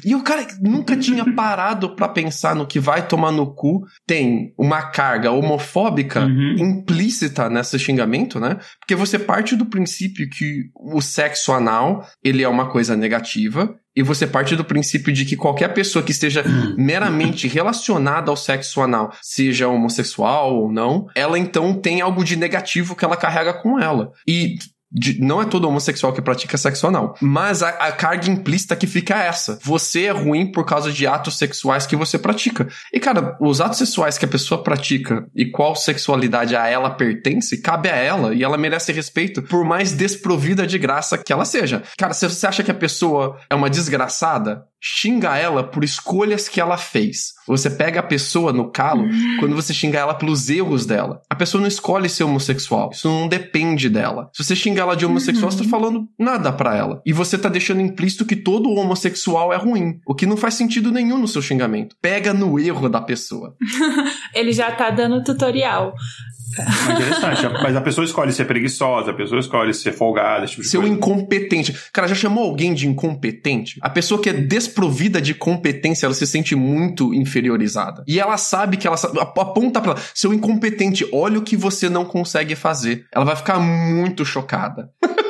E o cara nunca tinha parado para pensar no que vai tomar no cu. Tem uma carga homofóbica uhum. implícita nesse xingamento, né? Porque você parte do princípio que o sexo anal, ele é uma coisa negativa, e você parte do princípio de que qualquer pessoa que esteja meramente relacionada ao sexo anal, seja homossexual ou não, ela então tem algo de negativo que ela carrega com ela. E de, não é todo homossexual que pratica sexo anal. Mas a, a, carga implícita que fica é essa. Você é ruim por causa de atos sexuais que você pratica. E, cara, os atos sexuais que a pessoa pratica e qual sexualidade a ela pertence, cabe a ela e ela merece respeito, por mais desprovida de graça que ela seja. Cara, se você acha que a pessoa é uma desgraçada, xinga ela por escolhas que ela fez. Você pega a pessoa no calo uhum. quando você xinga ela pelos erros dela. A pessoa não escolhe ser homossexual. Isso não depende dela. Se você xinga ela de homossexual, uhum. você tá falando nada para ela. E você tá deixando implícito que todo homossexual é ruim. O que não faz sentido nenhum no seu xingamento. Pega no erro da pessoa. Ele já tá dando tutorial. É interessante. Mas a pessoa escolhe ser preguiçosa, a pessoa escolhe ser folgada, tipo Ser um incompetente. Cara, já chamou alguém de incompetente? A pessoa que é desprovida de competência, ela se sente muito inferiorizada. E ela sabe que ela aponta pra ela, seu incompetente, olha o que você não consegue fazer. Ela vai ficar muito chocada.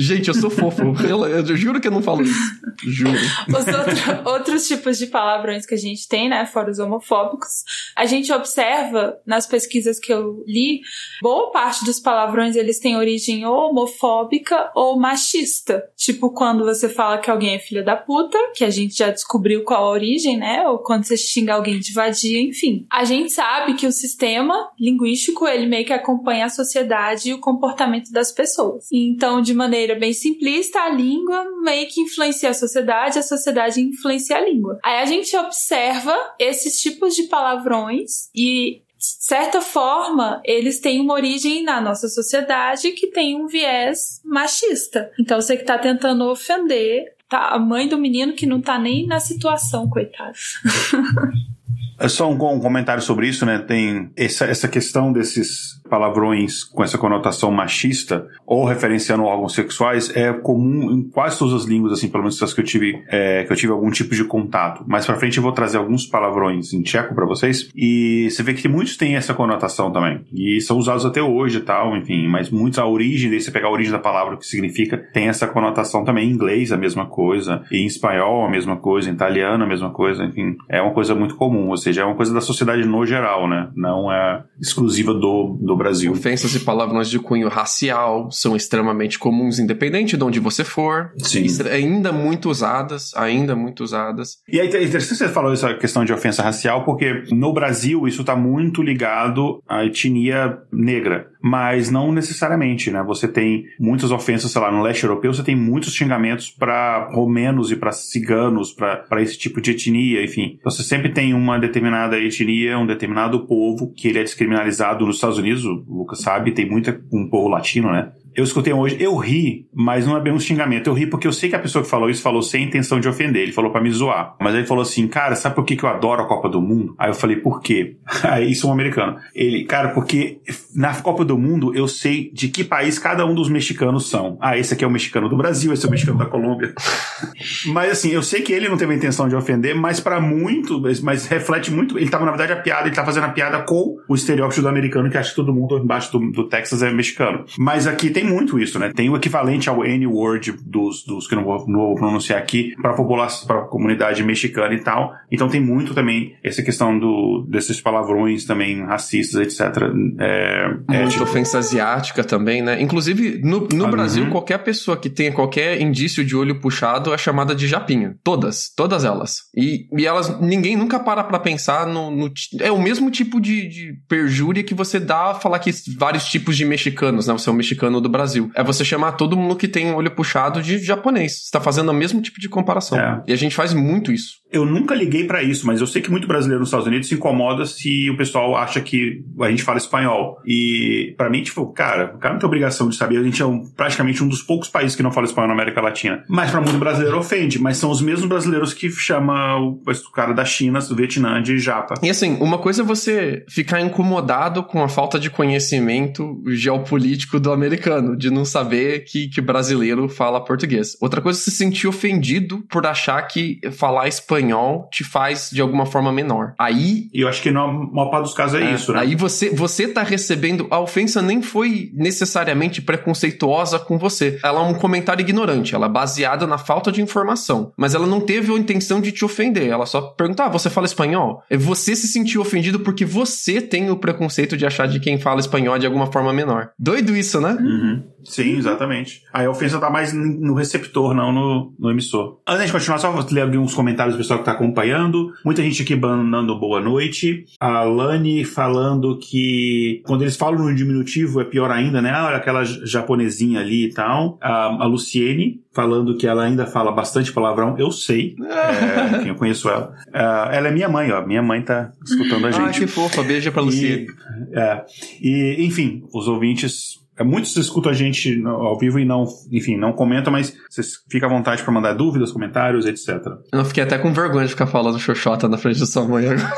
Gente, eu sou fofo. Eu, juro que eu não falo isso. Juro. Os outro, outros tipos de palavrões que a gente tem, né, fora os homofóbicos, a gente observa nas pesquisas que eu li, boa parte dos palavrões eles têm origem ou homofóbica ou machista. Tipo quando você fala que alguém é filha da puta, que a gente já descobriu qual a origem, né? Ou quando você xinga alguém de vadia, enfim. A gente sabe que o sistema linguístico, ele meio que acompanha a sociedade e o comportamento das pessoas. Então, de maneira bem simplista, a língua meio que influencia a sociedade, a sociedade influencia a língua. Aí a gente observa esses tipos de palavrões e de certa forma, eles têm uma origem na nossa sociedade que tem um viés machista. Então, você que tá tentando ofender tá, a mãe do menino que não tá nem na situação, coitado. É só um, comentário sobre isso, né? Tem essa, essa questão desses palavrões com essa conotação machista ou referenciando órgãos sexuais é comum em quase todas as línguas, assim, pelo menos as que eu tive, é, que eu tive algum tipo de contato. Mais pra frente eu vou trazer alguns palavrões em tcheco para vocês e você vê que muitos têm essa conotação também e são usados até hoje e tal, enfim, mas muitos a origem, daí você pegar a origem da palavra, o que significa, tem essa conotação também em inglês a mesma coisa, em espanhol a mesma coisa, em italiano a mesma coisa, enfim, é uma coisa muito comum, ou seja, é uma coisa da sociedade no geral, né? Não é exclusiva do, do Brasil. Ofensas e palavrões de cunho racial são extremamente comuns, independente de onde você for. Sim. Ainda muito usadas, ainda muito usadas. E é interessante você falar essa questão de ofensa racial, porque no Brasil isso está muito ligado à etnia negra mas não necessariamente, né? Você tem muitas ofensas, sei lá, no leste europeu você tem muitos xingamentos para romenos e para ciganos, para esse tipo de etnia, enfim. Então, você sempre tem uma determinada etnia, um determinado povo que ele é descriminalizado nos Estados Unidos, o Lucas sabe, tem muita um povo latino, né? Eu escutei hoje, eu ri, mas não é bem um xingamento. Eu ri porque eu sei que a pessoa que falou isso falou sem intenção de ofender. Ele falou para me zoar. Mas ele falou assim, cara, sabe por que, eu adoro a Copa do Mundo? Aí eu falei, por quê? Aí isso é um americano. Ele, cara, porque na Copa do Mundo eu sei de que país cada um dos mexicanos são. Ah, esse aqui é o mexicano do Brasil, esse é o mexicano da Colômbia. mas assim, eu sei que ele não teve a intenção de ofender, mas para muito, mas reflete muito. Ele tava, na verdade, a piada, ele tá fazendo a piada com o estereótipo do americano que acha que todo mundo embaixo do, do Texas é mexicano. Mas aqui tem tem muito isso, né? Tem o equivalente ao N-word dos, dos que eu não vou, não vou pronunciar aqui para a população, para a comunidade mexicana e tal. Então tem muito também essa questão do, desses palavrões também racistas, etc. É, é tipo... ofensa asiática também, né? Inclusive, no, no uhum. Brasil, qualquer pessoa que tenha qualquer indício de olho puxado é chamada de japinha. Todas, todas elas. E, e elas, ninguém nunca para pra pensar no, no é o mesmo tipo de, de perjúria que você dá a falar que vários tipos de mexicanos, né? Você é um mexicano do Brasil. É você chamar todo mundo que tem olho puxado de japonês. Você tá fazendo o mesmo tipo de comparação. É. E a gente faz muito isso. Eu nunca liguei para isso, mas eu sei que muito brasileiro nos Estados Unidos se incomoda se o pessoal acha que a gente fala espanhol. E para mim, tipo, cara, o cara não tem obrigação de saber. A gente é um, praticamente um dos poucos países que não fala espanhol na América Latina. Mas para muito brasileiro ofende. Mas são os mesmos brasileiros que chamam o, o cara da China, do Vietnã, de japa. E assim, uma coisa é você ficar incomodado com a falta de conhecimento geopolítico do americano, de não saber que, que brasileiro fala português. Outra coisa é se sentir ofendido por achar que falar espanhol espanhol te faz de alguma forma menor. Aí. Eu acho que na maior parte dos casos é, é, isso, né? Aí você, você tá recebendo. A ofensa nem foi necessariamente preconceituosa com você. Ela é um comentário ignorante, ela é baseada na falta de informação. Mas ela não teve a intenção de te ofender. Ela só perguntou: ah, você fala espanhol? E você se sentiu ofendido porque você tem o preconceito de achar de quem fala espanhol de alguma forma menor. Doido isso, né? Uhum. Sim, exatamente. Aí a ofensa tá mais no receptor, não no, no emissor. Antes de continuar, só vou ler alguns comentários do pessoal que tá acompanhando. Muita gente aqui mandando boa noite. A Lani falando que quando eles falam no diminutivo é pior ainda, né? Ah, aquela japonesinha ali e tal. A, a Luciene falando que ela ainda fala bastante palavrão. Eu sei. é, enfim, eu conheço ela. Uh, ela é minha mãe, ó. Minha mãe tá escutando a gente. Ah, que fofa. Beijo pra Luciene. E, é, e, enfim, os ouvintes muitos escutam a gente ao vivo e não, enfim, não comentam, mas vocês fica à vontade para mandar dúvidas, comentários, etc. Eu fiquei até com vergonha de ficar falando xoxota na frente da sua mãe agora.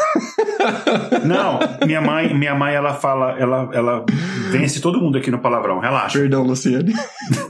Não, minha mãe, minha mãe, ela fala, ela, ela vence todo mundo aqui no palavrão, relaxa. Perdão, Luciane.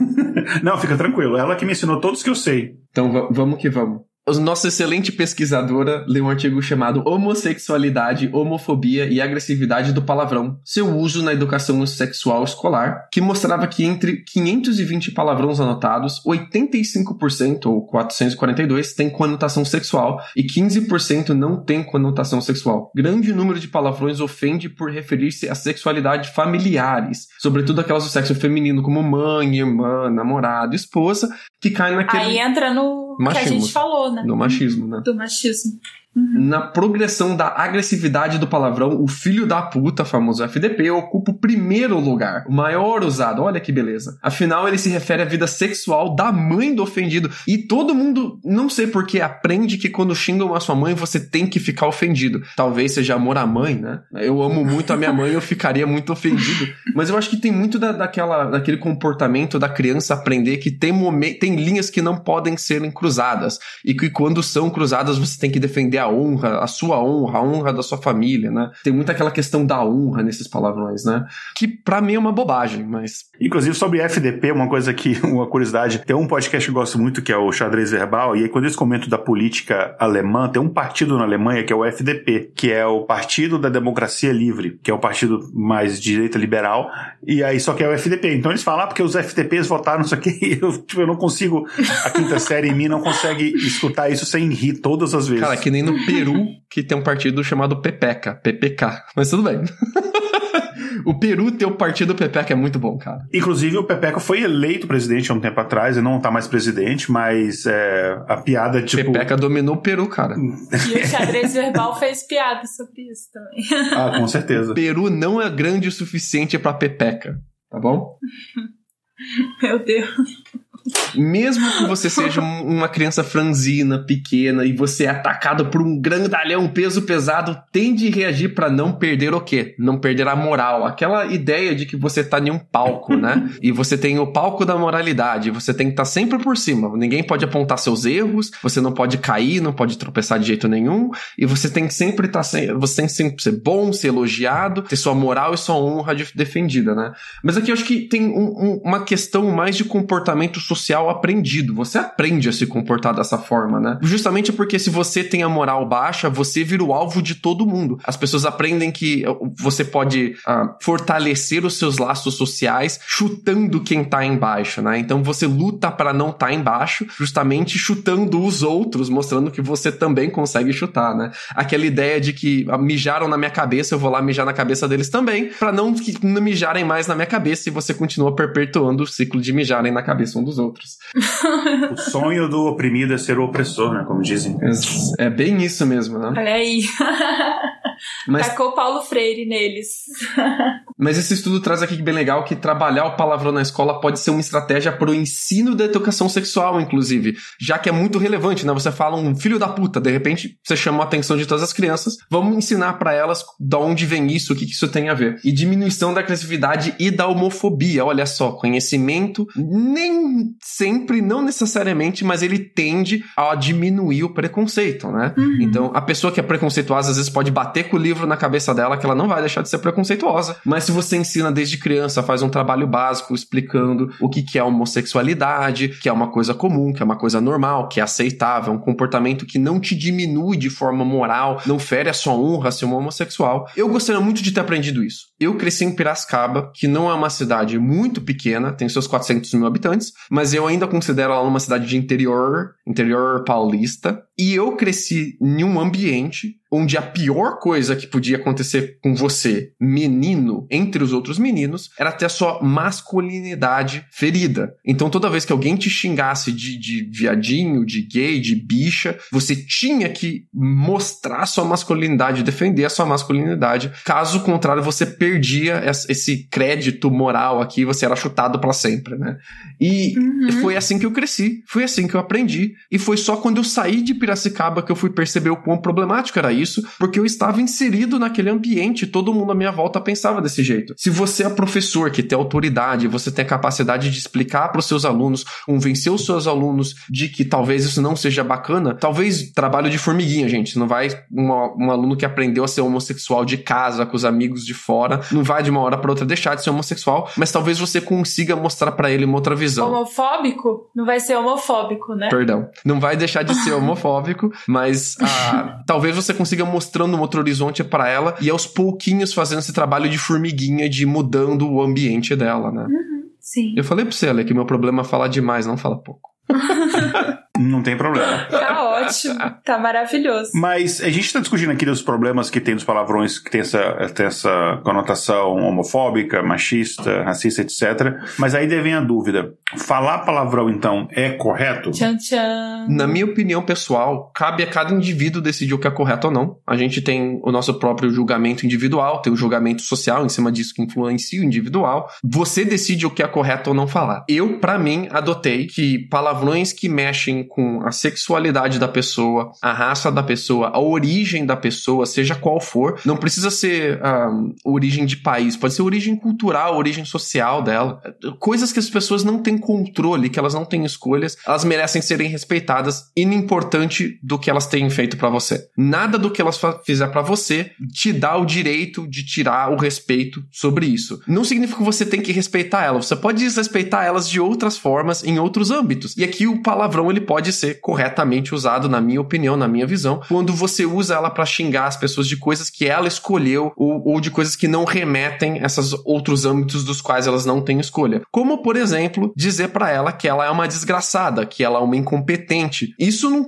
não, fica tranquilo. Ela que me ensinou todos que eu sei. Então vamos que vamos. Nossa excelente pesquisadora leu um artigo chamado Homossexualidade, Homofobia e Agressividade do Palavrão, seu uso na educação sexual escolar, que mostrava que entre 520 palavrões anotados, 85% ou 442 tem conotação sexual e 15% não tem conotação sexual. Grande número de palavrões ofende por referir-se a sexualidade familiares, sobretudo aquelas do sexo feminino como mãe, irmã, namorado, esposa, que caem naquele Aí entra no machismo, que a gente falou, né? No machismo, né? Do machismo. Uhum. Na progressão da agressividade do palavrão, o filho da puta, famoso FDP, ocupa o primeiro lugar, o maior usado. Olha que beleza. Afinal, ele se refere à vida sexual da mãe do ofendido. E todo mundo, não sei porquê, aprende que quando xingam a sua mãe, você tem que ficar ofendido. Talvez seja amor à mãe, né? Eu amo muito a minha mãe, eu ficaria muito ofendido. Mas eu acho que tem muito da, daquela, daquele comportamento da criança aprender que tem, tem linhas que não podem serem cruzadas. E que quando são cruzadas, você tem que defender a honra, a sua honra, a honra da sua família, né? Tem muito aquela questão da honra nesses palavrões, né? Que para mim é uma bobagem, mas. Inclusive sobre FDP, uma coisa que, uma curiosidade, tem um podcast que eu gosto muito que é o Xadrez Verbal, e aí quando eles comentam da política alemã, tem um partido na Alemanha que é o FDP, que é o Partido da Democracia Livre, que é o partido mais de direita liberal, e aí só que é o FDP. Então eles falam, ah, porque os FDPs votaram isso aqui, eu, tipo, eu não consigo, a quinta série em mim não consegue escutar isso sem rir todas as vezes. Cara, que nem no Peru, que tem um partido chamado PPK, PPK. Mas tudo bem. o Peru tem o partido PPK é muito bom, cara. Inclusive, o PPK foi eleito presidente há um tempo atrás, e não tá mais presidente, mas é, a piada, tipo... PPK dominou o Peru, cara. E o xadrez verbal fez piada sobre isso também. ah, com certeza. Peru não é grande o suficiente pra PPK, tá bom? Meu Deus. Mesmo que você seja uma criança franzina, pequena, e você é atacado por um grandalhão peso pesado, tende a reagir para não perder o quê? Não perder a moral. Aquela ideia de que você tá em um palco, né? E você tem o palco da moralidade, você tem que estar tá sempre por cima. Ninguém pode apontar seus erros, você não pode cair, não pode tropeçar de jeito nenhum, e você tem que sempre estar tá, você tem que sempre ser bom, ser elogiado, ter sua moral e sua honra defendida, né? Mas aqui eu acho que tem um, um, uma questão mais de comportamento social social aprendido. Você aprende a se comportar dessa forma, né? Justamente porque se você tem a moral baixa, você vira o alvo de todo mundo. As pessoas aprendem que você pode uh, fortalecer os seus laços sociais chutando quem tá embaixo, né? Então você luta para não estar tá embaixo, justamente chutando os outros, mostrando que você também consegue chutar, né? Aquela ideia de que uh, mijaram na minha cabeça, eu vou lá mijar na cabeça deles também, para não, não mijarem mais na minha cabeça e você continua perpetuando o ciclo de mijarem na cabeça um dos outros outros. o sonho do oprimido é ser o opressor, né? Como dizem. É, é bem isso mesmo, né? Olha aí. Mas, Tacou Paulo Freire neles. mas esse estudo traz aqui que bem legal que trabalhar o palavrão na escola pode ser uma estratégia para o ensino da educação sexual, inclusive, já que é muito relevante, né? Você fala um filho da puta, de repente você chama a atenção de todas as crianças, vamos ensinar para elas de onde vem isso, o que, que isso tem a ver. E diminuição da agressividade e da homofobia. Olha só, conhecimento nem sempre, não necessariamente, mas ele tende a diminuir o preconceito, né? Uhum. Então, a pessoa que é preconceituosa às vezes pode bater com o livro na cabeça dela que ela não vai deixar de ser preconceituosa. Mas se você ensina desde criança, faz um trabalho básico explicando o que, que é homossexualidade, que é uma coisa comum, que é uma coisa normal, que é aceitável, um comportamento que não te diminui de forma moral, não fere a sua honra ser um homossexual. Eu gostaria muito de ter aprendido isso. Eu cresci em Piracicaba, que não é uma cidade muito pequena, tem seus 400 mil habitantes, mas eu ainda considero ela uma cidade de interior, interior paulista. E eu cresci em um ambiente onde a pior coisa que podia acontecer com você, menino, entre os outros meninos, era ter a sua masculinidade ferida. Então toda vez que alguém te xingasse de, de viadinho, de gay, de bicha, você tinha que mostrar sua masculinidade, defender a sua masculinidade. Caso contrário, você perdia esse crédito moral aqui, você era chutado para sempre, né? E Uhum. foi assim que eu cresci, foi assim que eu aprendi. E foi só quando eu saí de Piracicaba que eu fui perceber o quão problemático era isso, porque eu estava inserido naquele ambiente, todo mundo à minha volta pensava desse jeito. Se você é professor que tem autoridade, você tem a capacidade de explicar para os seus alunos, convencer os seus alunos de que talvez isso não seja bacana, talvez trabalho de formiguinha, gente. Não vai uma- um aluno que aprendeu a ser homossexual de casa, com os amigos de fora, não vai de uma hora para outra deixar de ser homossexual, mas talvez você consiga mostrar para ele uma outra visão. Homofóbico? Não vai ser homofóbico, né? Perdão. Não vai deixar de ser homofóbico, mas ah, talvez você consiga mostrando um outro horizonte para ela e aos pouquinhos fazendo esse trabalho de formiguinha, de mudando o ambiente dela, né? Sim. Eu falei pra você, Ale, que meu problema é falar demais, não fala pouco. Não tem problema. Tá ótimo. Tá maravilhoso. Mas a gente está discutindo aqui dos problemas que tem dos palavrões que tem essa, tem essa conotação homofóbica, machista, racista, etc. Mas aí vem a dúvida: falar palavrão, então, é correto? Tchan, tchan. Na minha opinião pessoal, cabe a cada indivíduo decidir o que é correto ou não. A gente tem o nosso próprio julgamento individual, tem o julgamento social em cima disso que influencia o individual. Você decide o que é correto ou não falar. Eu, pra mim, adotei que palavrões que mexem com a sexualidade da pessoa, a raça da pessoa, a origem da pessoa, seja qual for, não precisa ser ah, origem de país, pode ser origem cultural, origem social dela. Coisas que as pessoas não têm controle, que elas não têm escolhas, elas merecem serem respeitadas, inimportante do que elas têm feito pra você. Nada do que elas fizer pra você te dá o direito de tirar o respeito sobre isso. Não significa que você tem que respeitar elas, você pode desrespeitar elas de outras formas, em outros âmbitos. E aqui o palavrão ele pode ser corretamente usado, na minha opinião, na minha visão, quando você usa ela pra xingar as pessoas de coisas que ela escolheu ou, ou de coisas que não remetem a esses outros âmbitos dos quais elas não têm escolha. Como, por exemplo, dizer pra ela que ela é uma desgraçada, que ela é uma incompetente. Isso não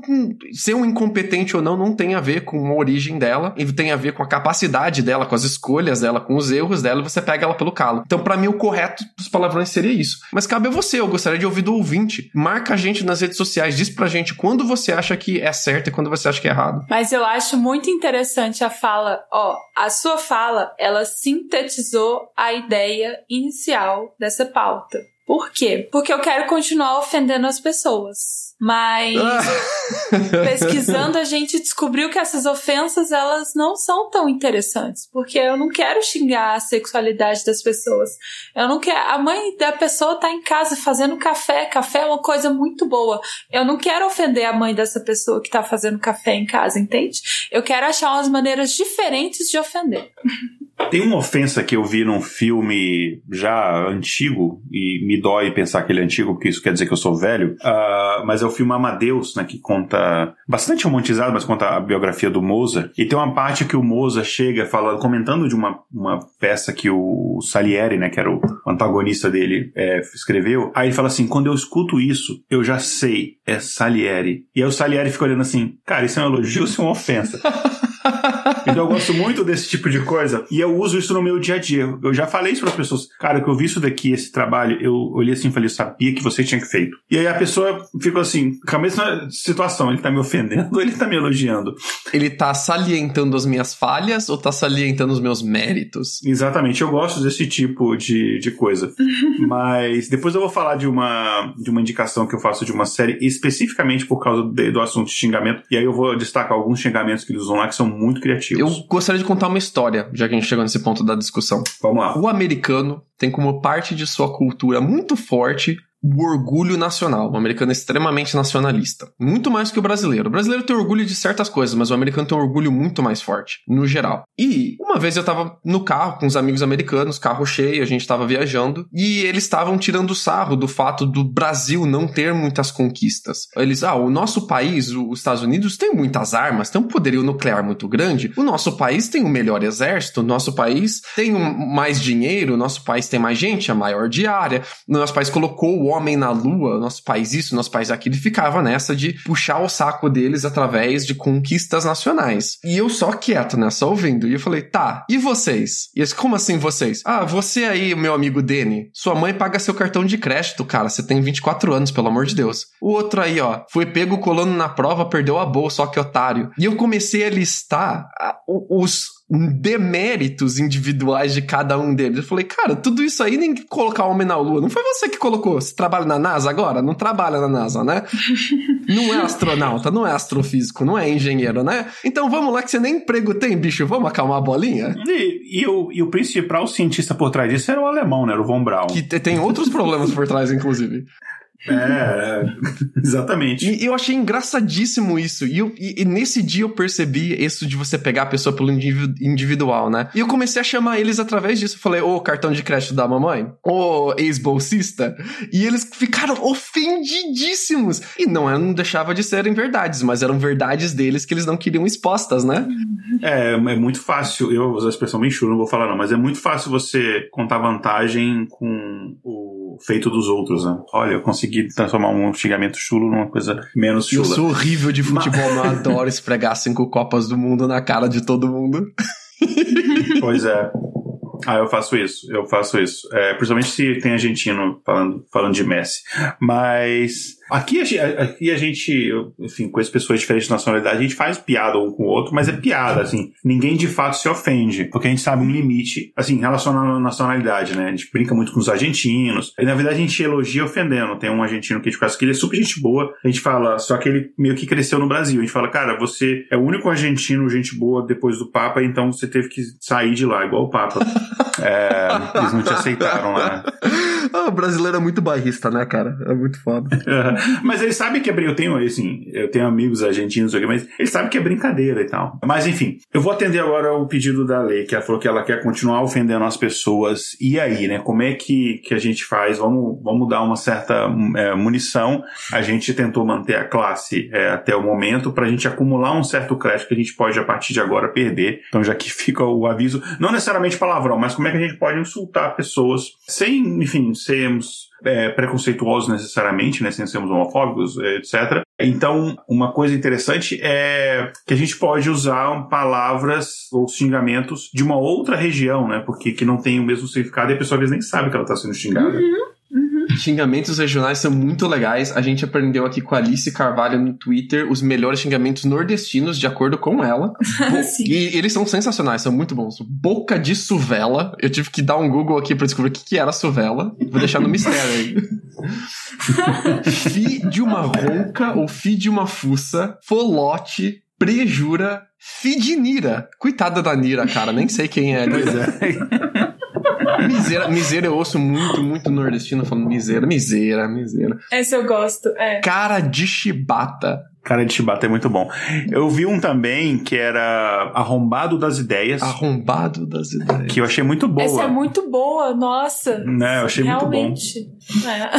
ser um incompetente ou não não tem a ver com a origem dela, e tem a ver com a capacidade dela, com as escolhas dela, com os erros dela, e você pega ela pelo calo. Então, pra mim, o correto dos palavrões seria isso. Mas cabe a você, eu gostaria de ouvir do ouvinte. Marca a gente nas redes sociais, diz pra gente quando você acha que é certo e quando você acha que é errado. Mas eu acho muito interessante a fala, ó, a sua fala, ela sintetizou a ideia inicial dessa pauta. Por quê? Porque eu quero continuar ofendendo as pessoas. Mas pesquisando a gente descobriu que essas ofensas elas não são tão interessantes, porque eu não quero xingar a sexualidade das pessoas. Eu não quero, a mãe da pessoa tá em casa fazendo café, café é uma coisa muito boa. Eu não quero ofender a mãe dessa pessoa que tá fazendo café em casa, entende? Eu quero achar umas maneiras diferentes de ofender. Tem uma ofensa que eu vi num filme já antigo, e me dói pensar que ele é antigo, porque isso quer dizer que eu sou velho, ah, mas é o filme Amadeus, né, que conta, bastante romantizado, mas conta a biografia do Mozart, e tem uma parte que o Mozart chega falando, comentando de uma, uma peça que o Salieri, né, que era o antagonista dele, é, escreveu, aí ele fala assim, quando eu escuto isso, eu já sei, é Salieri. E aí o Salieri fica olhando assim, cara, isso é um elogio ou isso é uma ofensa? Então eu gosto muito desse tipo de coisa e eu uso isso no meu dia a dia. Eu já falei isso para as pessoas. Cara, que eu vi isso daqui, esse trabalho, eu olhei assim e falei, sabia que você tinha que feito. E aí a pessoa ficou assim, com a mesma situação, ele tá me ofendendo ou ele tá me elogiando? Ele tá salientando as minhas falhas ou tá salientando os meus méritos? Exatamente, eu gosto desse tipo de, de coisa. Mas depois eu vou falar de uma, de uma indicação que eu faço de uma série especificamente por causa de, do assunto de xingamento. E aí eu vou destacar alguns xingamentos que eles usam lá que são muito criativos. Eu gostaria de contar uma história, já que a gente chegou nesse ponto da discussão. Vamos lá. O americano tem como parte de sua cultura muito forte o orgulho nacional. O americano é extremamente nacionalista. Muito mais que o brasileiro. O brasileiro tem orgulho de certas coisas, mas o americano tem um orgulho muito mais forte, no geral. E uma vez eu tava no carro com os amigos americanos, carro cheio, a gente tava viajando, e eles estavam tirando sarro do fato do Brasil não ter muitas conquistas. Eles, ah, o nosso país, os Estados Unidos, tem muitas armas, tem um poderio nuclear muito grande. O nosso país tem o melhor exército, o nosso país tem mais dinheiro, o nosso país tem mais gente, a maior diária, o nosso país colocou o homem na lua, nosso país isso, nosso país aquilo, e ficava nessa de puxar o saco deles através de conquistas nacionais. E eu só quieto, né? Só ouvindo. E eu falei, tá, e vocês? E eles, como assim vocês? Ah, você aí, meu amigo Dene, sua mãe paga seu cartão de crédito, cara. Você tem 24 anos, pelo amor de Deus. O outro aí, ó, foi pego colando na prova, perdeu a bolsa, ó que otário. E eu comecei a listar os deméritos individuais de cada um deles. Eu falei, cara, tudo isso aí nem colocar homem na lua. Não foi você que colocou. Você trabalha na NASA agora? Não trabalha na NASA, né? não é astronauta, não é astrofísico, não é engenheiro, né? Então vamos lá que você nem emprego tem, bicho. Vamos acalmar a bolinha? E, e, o, e o principal cientista por trás disso era o alemão, né? Era o Von Braun. Que tem outros problemas por trás, inclusive. É, exatamente. E eu achei engraçadíssimo isso. E, eu, e, e, nesse dia eu percebi isso de você pegar a pessoa pelo individual, né? E eu comecei a chamar eles através disso. Eu falei, ô, cartão de crédito da mamãe? Ô, ex-bolsista? E eles ficaram ofendidíssimos. E não, não deixava de serem verdades, mas eram verdades deles que eles não queriam expostas, né? É, é muito fácil. Eu vou usar a expressão bem chula, não vou falar não, mas é muito fácil você contar vantagem com o feito dos outros, né? Olha, eu consegui conseguir transformar um xingamento chulo numa coisa menos chula. Eu sou horrível de futebol, mas eu adoro esfregar cinco Copas do Mundo na cara de todo mundo. pois é. Ah, eu faço isso, eu faço isso. É, principalmente se tem argentino falando, falando de Messi. Mas Aqui a, aqui a gente, enfim, com as pessoas de diferentes nacionalidades, a gente faz piada um com o outro, mas é piada, assim. Ninguém de fato se ofende, porque a gente sabe um limite, assim, relacionado à nacionalidade, né? A gente brinca muito com os argentinos. E na verdade a gente elogia ofendendo. Tem um argentino que a gente conhece que ele é super gente boa. A gente fala, só que ele meio que cresceu no Brasil. A gente fala, cara, você é o único argentino gente boa depois do Papa, então você teve que sair de lá, igual o Papa. é, eles não te aceitaram lá. Ah, o brasileiro é muito bairrista, né, cara? É muito foda. mas ele sabe que é eu tenho assim, eu tenho amigos argentinos aqui, mas ele sabe que é brincadeira e tal. Mas enfim, eu vou atender agora o pedido da lei, que ela falou que ela quer continuar ofendendo as pessoas. E aí, né? Como é que, que a gente faz? Vamos, vamos dar uma certa é, munição. A gente tentou manter a classe é, até o momento para a gente acumular um certo crédito que a gente pode a partir de agora perder. Então já que fica o aviso, não necessariamente palavrão, mas como é que a gente pode insultar pessoas sem, enfim, sermos é, preconceituosos necessariamente, né, sem sermos homofóbicos, etc. Então, uma coisa interessante é que a gente pode usar palavras ou xingamentos de uma outra região, né, porque que não tem o mesmo significado e a pessoa às vezes nem sabe que ela está sendo xingada. Uhum. Xingamentos regionais são muito legais. A gente aprendeu aqui com a Alice Carvalho no Twitter os melhores xingamentos nordestinos, de acordo com ela. e eles são sensacionais, são muito bons. Boca de suvela. Eu tive que dar um Google aqui para descobrir o que, que era suvela. Vou deixar no mistério aí. fi de uma ronca ou fi de uma fuça. Folote. Prejura. Fi de Nira. Coitada da Nira, cara. Nem sei quem é. Pois é. Miseira, miseira eu ouço muito, muito nordestino falando miseira, miseira, miseira. Esse eu gosto, é. Cara de chibata. Cara de chibata é muito bom. Eu vi um também que era Arrombado das Ideias. Arrombado das Ideias. Que eu achei muito boa. Essa é muito boa, nossa. Né, eu achei Realmente. muito bom. É.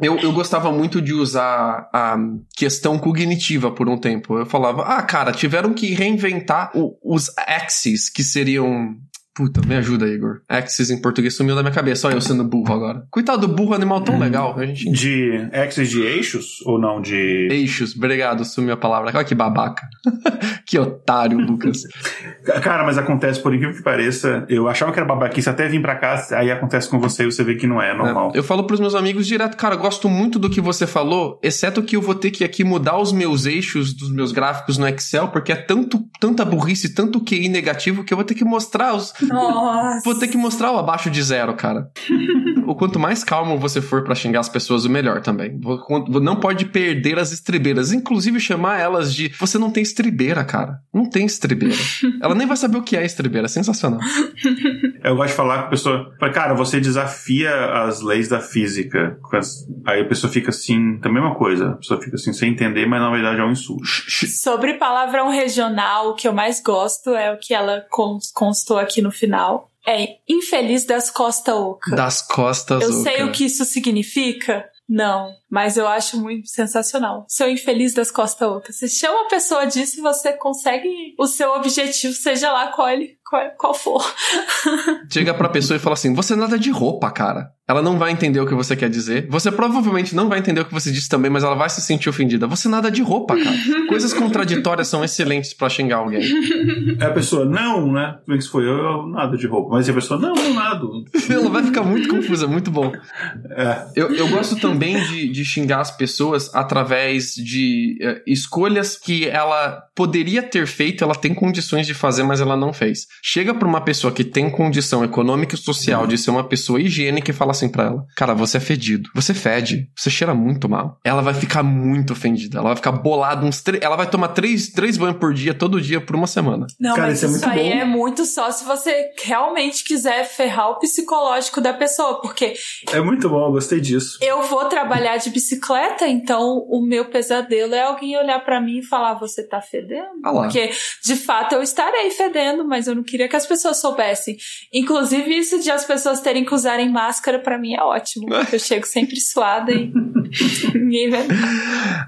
eu, eu gostava muito de usar a questão cognitiva por um tempo. Eu falava, ah, cara, tiveram que reinventar o, os axes, que seriam Puta, me ajuda, Igor. Axis em português sumiu da minha cabeça. Só eu sendo burro agora. Coitado do burro, animal tão legal. A gente... De axis de eixos ou não de. Eixos, obrigado, sumiu a palavra. Olha que babaca. que otário, Lucas. Cara, mas acontece, por incrível que pareça, eu achava que era babaquice até vir pra cá, aí acontece com você e você vê que não é normal. É, eu falo pros meus amigos direto, cara, gosto muito do que você falou, exceto que eu vou ter que aqui mudar os meus eixos dos meus gráficos no Excel, porque é tanto, tanta burrice, tanto QI negativo que eu vou ter que mostrar os. Nossa. Vou ter que mostrar o abaixo de zero, cara. o quanto mais calmo você for pra xingar as pessoas, o melhor também. Não pode perder as estribeiras. Inclusive, chamar elas de você não tem estribeira, cara. Não tem estribeira. Ela nem vai saber o que é estribeira. Sensacional. Eu gosto de falar com a pessoa, cara, você desafia as leis da física. Aí a pessoa fica assim, a mesma coisa. A pessoa fica assim, sem entender, mas na verdade é um insulto. Sobre palavrão regional, o que eu mais gosto é o que ela constou aqui no final. É infeliz das costas oca. Das costas Eu oca. sei o que isso significa. Não, mas eu acho muito sensacional. Seu infeliz das costas ocas. Você chama a pessoa disso e você consegue o seu objetivo, seja lá qual, ele, qual, qual for. Chega pra pessoa e fala assim: você nada de roupa, cara. Ela não vai entender o que você quer dizer. Você provavelmente não vai entender o que você disse também, mas ela vai se sentir ofendida. Você nada de roupa, cara. Coisas contraditórias são excelentes para xingar alguém. É a pessoa, não, né? Como é que foi? Eu, eu nada de roupa. Mas a pessoa, não, não nada. ela vai ficar muito confusa, muito bom. É. Eu, eu gosto também de, de xingar as pessoas através de uh, escolhas que ela poderia ter feito, ela tem condições de fazer, mas ela não fez. Chega pra uma pessoa que tem condição econômica e social de ser uma pessoa higiênica e fala assim pra ela: Cara, você é fedido. Você fede. Você cheira muito mal. Ela vai ficar muito ofendida. Ela vai ficar bolada uns três. Ela vai tomar três, três banhos por dia, todo dia, por uma semana. Não, Cara, mas isso é isso, muito aí bom. é muito só se você realmente quiser ferrar o psicológico da pessoa. Porque É muito bom, eu gostei disso. eu vou trabalhar de bicicleta, então o meu pesadelo é alguém olhar pra mim e falar: Você tá fedendo? Ah lá. Porque de fato eu estarei fedendo, mas eu não queria que as pessoas soubessem. Inclusive, isso de as pessoas terem que usarem máscara, pra mim é ótimo. Porque eu chego sempre suada e ninguém vê.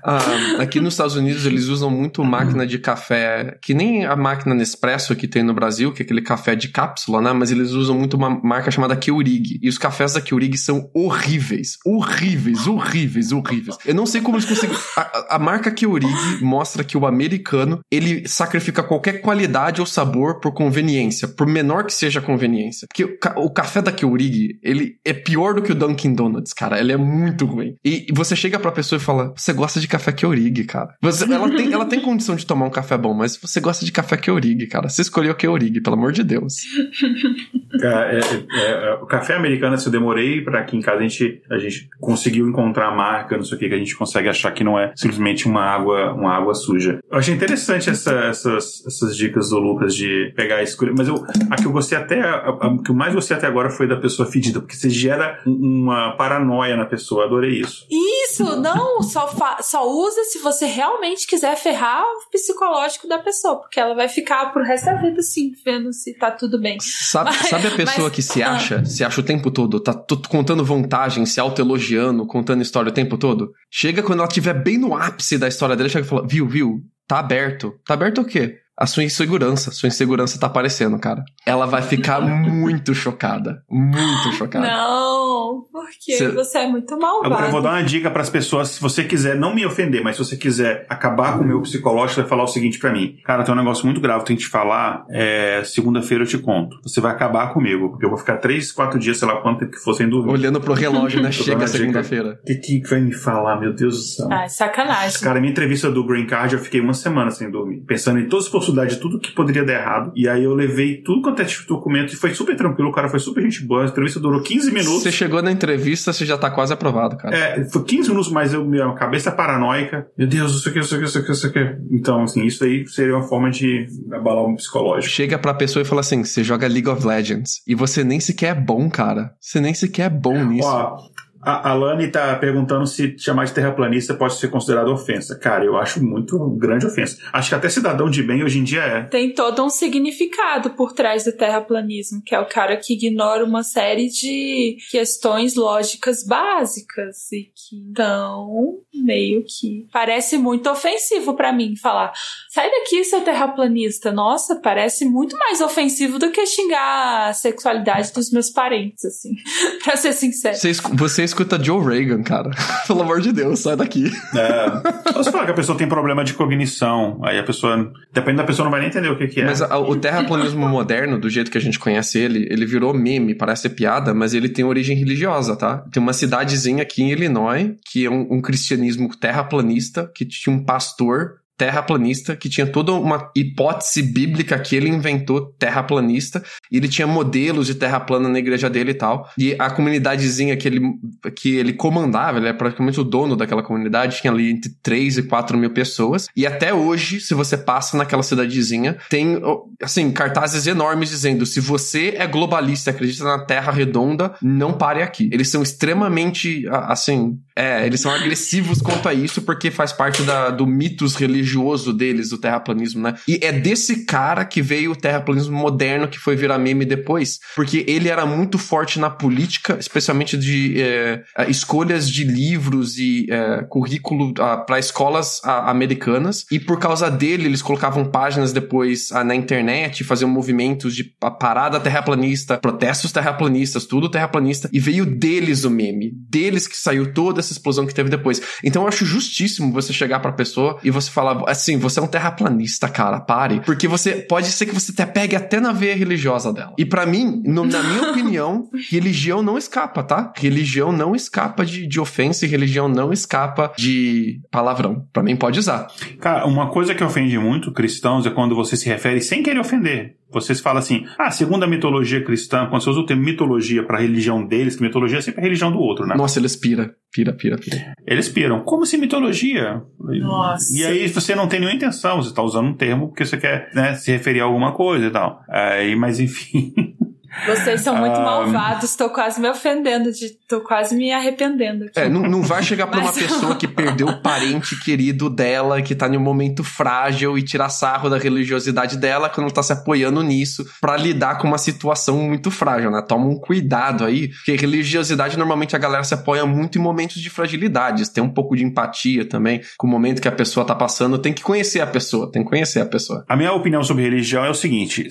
Ah, aqui nos Estados Unidos eles usam muito máquina de café, que nem a máquina Nespresso que tem no Brasil, que é aquele café de cápsula, né? Mas eles usam muito uma marca chamada Keurig. E os cafés da Keurig são horríveis. Horríveis, horríveis, horríveis. Eu não sei como eles conseguem. A, a- a marca Keurig mostra que o americano ele sacrifica qualquer qualidade ou sabor por conveniência, por menor que seja a conveniência. Porque o, ca- o café da Keurig, ele é pior do que o Dunkin' Donuts, cara. Ele é muito ruim. E você chega pra pessoa e fala: Você gosta de café Keurig, cara. Você- ela, tem, ela tem condição de tomar um café bom, mas você gosta de café Keurig, cara. Você escolheu Keurig, pelo amor de Deus. É, é, é, é, o café americano, assim, eu demorei pra aqui em casa a gente, a gente conseguiu encontrar a marca, não sei o que, que a gente consegue achar que não é simplesmente uma água, uma água suja. Eu achei interessante essa- essas, essas dicas do Lucas de pegar a escolha, mas eu, a que eu gostei até, a que eu mais gostei até agora foi da pessoa fedida, porque você gera um- uma paranoia na pessoa, adorei isso. Isso, não, só, fa- só usa se você realmente quiser ferrar o psicológico da pessoa, porque ela vai ficar pro resto da vida assim, vendo se tá tudo bem. Sabe, Mas- sabe a pessoa mas- que se ah. acha, se acha o tempo todo, tá contando vantagem, se autoelogiando, contando história o tempo todo? Chega quando ela estiver bem no ápice da história dele, chega e fala: Viu, viu? Tá aberto. Tá aberto o quê? A sua insegurança. Sua insegurança tá aparecendo, cara. Ela vai ficar muito chocada. Muito chocada. Não, porque Cê- você é muito malvado. Agora eu vou dar uma dica para as pessoas, se você quiser não me ofender, mas se você quiser acabar com o meu psicológico, você vai falar o seguinte para mim. Cara, tem um negócio muito grave, tem que te falar, é, segunda-feira eu te conto. Você vai acabar comigo, porque eu vou ficar três, quatro dias, sei lá quanto tempo que for sem dormir. Olhando pro relógio, né? Chega segunda-feira. O que, que vai me falar, meu Deus do céu? Ah, sacanagem. Cara, minha entrevista do Green Card, eu fiquei uma semana sem dormir, pensando em todas as de tudo que poderia dar errado. E aí eu levei tudo quanto é tipo de documento e foi super tranquilo, o cara foi super gente boa. A entrevista durou 15 minutos. Você chegou na entrevista, você já tá quase aprovado, cara. É, foi 15 minutos, mas eu, minha cabeça é paranoica. Meu Deus, isso aqui, isso aqui, isso aqui, isso aqui. Então, assim, isso aí seria uma forma de abalar o psicológico. Chega pra pessoa e fala assim: você joga League of Legends. E você nem sequer é bom, cara. Você nem sequer é bom nisso. Ó, A, a Lani tá perguntando se chamar de terraplanista pode ser considerado ofensa. Cara, eu acho muito grande ofensa. Acho que até cidadão de bem hoje em dia é. Tem todo um significado por trás do terraplanismo, que é o cara que ignora uma série de questões lógicas básicas e que então meio que parece muito ofensivo para mim falar sai daqui seu terraplanista nossa parece muito mais ofensivo do que xingar a sexualidade dos meus parentes assim pra ser sincero você, você escuta Joe Reagan cara. Pelo amor de Deus sai daqui. É, você fala que a pessoa tem problema de cognição. Aí a pessoa depende da pessoa não vai nem entender o que, que é. Mas a, o terraplanismo moderno do jeito que a gente conhece ele ele virou meme parece piada mas ele tem origem religiosa tá? Tem uma cidadezinha aqui em Illinois que é um, um cristianismo terraplanista que tinha um pastor terraplanista, que tinha toda uma hipótese bíblica que ele inventou terraplanista, e ele tinha modelos de terra plana na igreja dele e tal. E a comunidadezinha que ele, que ele comandava, ele é praticamente o dono daquela comunidade, tinha ali entre 3 e 4 mil pessoas. E até hoje, se você passa naquela cidadezinha, tem, assim, cartazes enormes dizendo: se você é globalista acredita na terra redonda, não pare aqui. Eles são extremamente, assim, é, eles são agressivos quanto a isso, porque faz parte da, do mitos religiosos religioso deles, o terraplanismo, né? E é desse cara que veio o terraplanismo moderno que foi virar meme depois, porque ele era muito forte na política, especialmente de é, escolhas de livros e é, currículo para escolas a, americanas, e por causa dele eles colocavam páginas depois a, na internet, faziam movimentos de parada terraplanista, protestos terraplanistas, tudo terraplanista, e veio deles o meme, deles que saiu toda essa explosão que teve depois. Então eu acho justíssimo você chegar pra pessoa e você falar, assim, você é um terraplanista, cara, pare. Porque você pode ser que você até pegue até na veia religiosa dela. E para mim, no, na minha opinião, religião não escapa, tá? Religião não escapa de, de ofensa e religião não escapa de palavrão. Para mim, pode usar. Cara, uma coisa que ofende muito cristãos é quando você se refere sem querer ofender. Vocês falam assim, ah, segundo a mitologia cristã, quando você usa o termo mitologia para a religião deles, que mitologia é sempre a religião do outro, né? Nossa, eles pira, pira, pira, pira. Eles piram. Como se mitologia? Nossa. E aí você não tem nenhuma intenção, você está usando um termo porque você quer né, se referir a alguma coisa e tal. Aí, mas enfim. Vocês são muito um... malvados, tô quase me ofendendo, de, tô quase me arrependendo. Aqui. É, não, não vai chegar pra Mas... uma pessoa que perdeu o parente querido dela, que tá em um momento frágil e tirar sarro da religiosidade dela quando ela tá se apoiando nisso para lidar com uma situação muito frágil, né? Toma um cuidado aí, porque religiosidade normalmente a galera se apoia muito em momentos de fragilidades, tem um pouco de empatia também com o momento que a pessoa tá passando, tem que conhecer a pessoa, tem que conhecer a pessoa. A minha opinião sobre religião é o seguinte,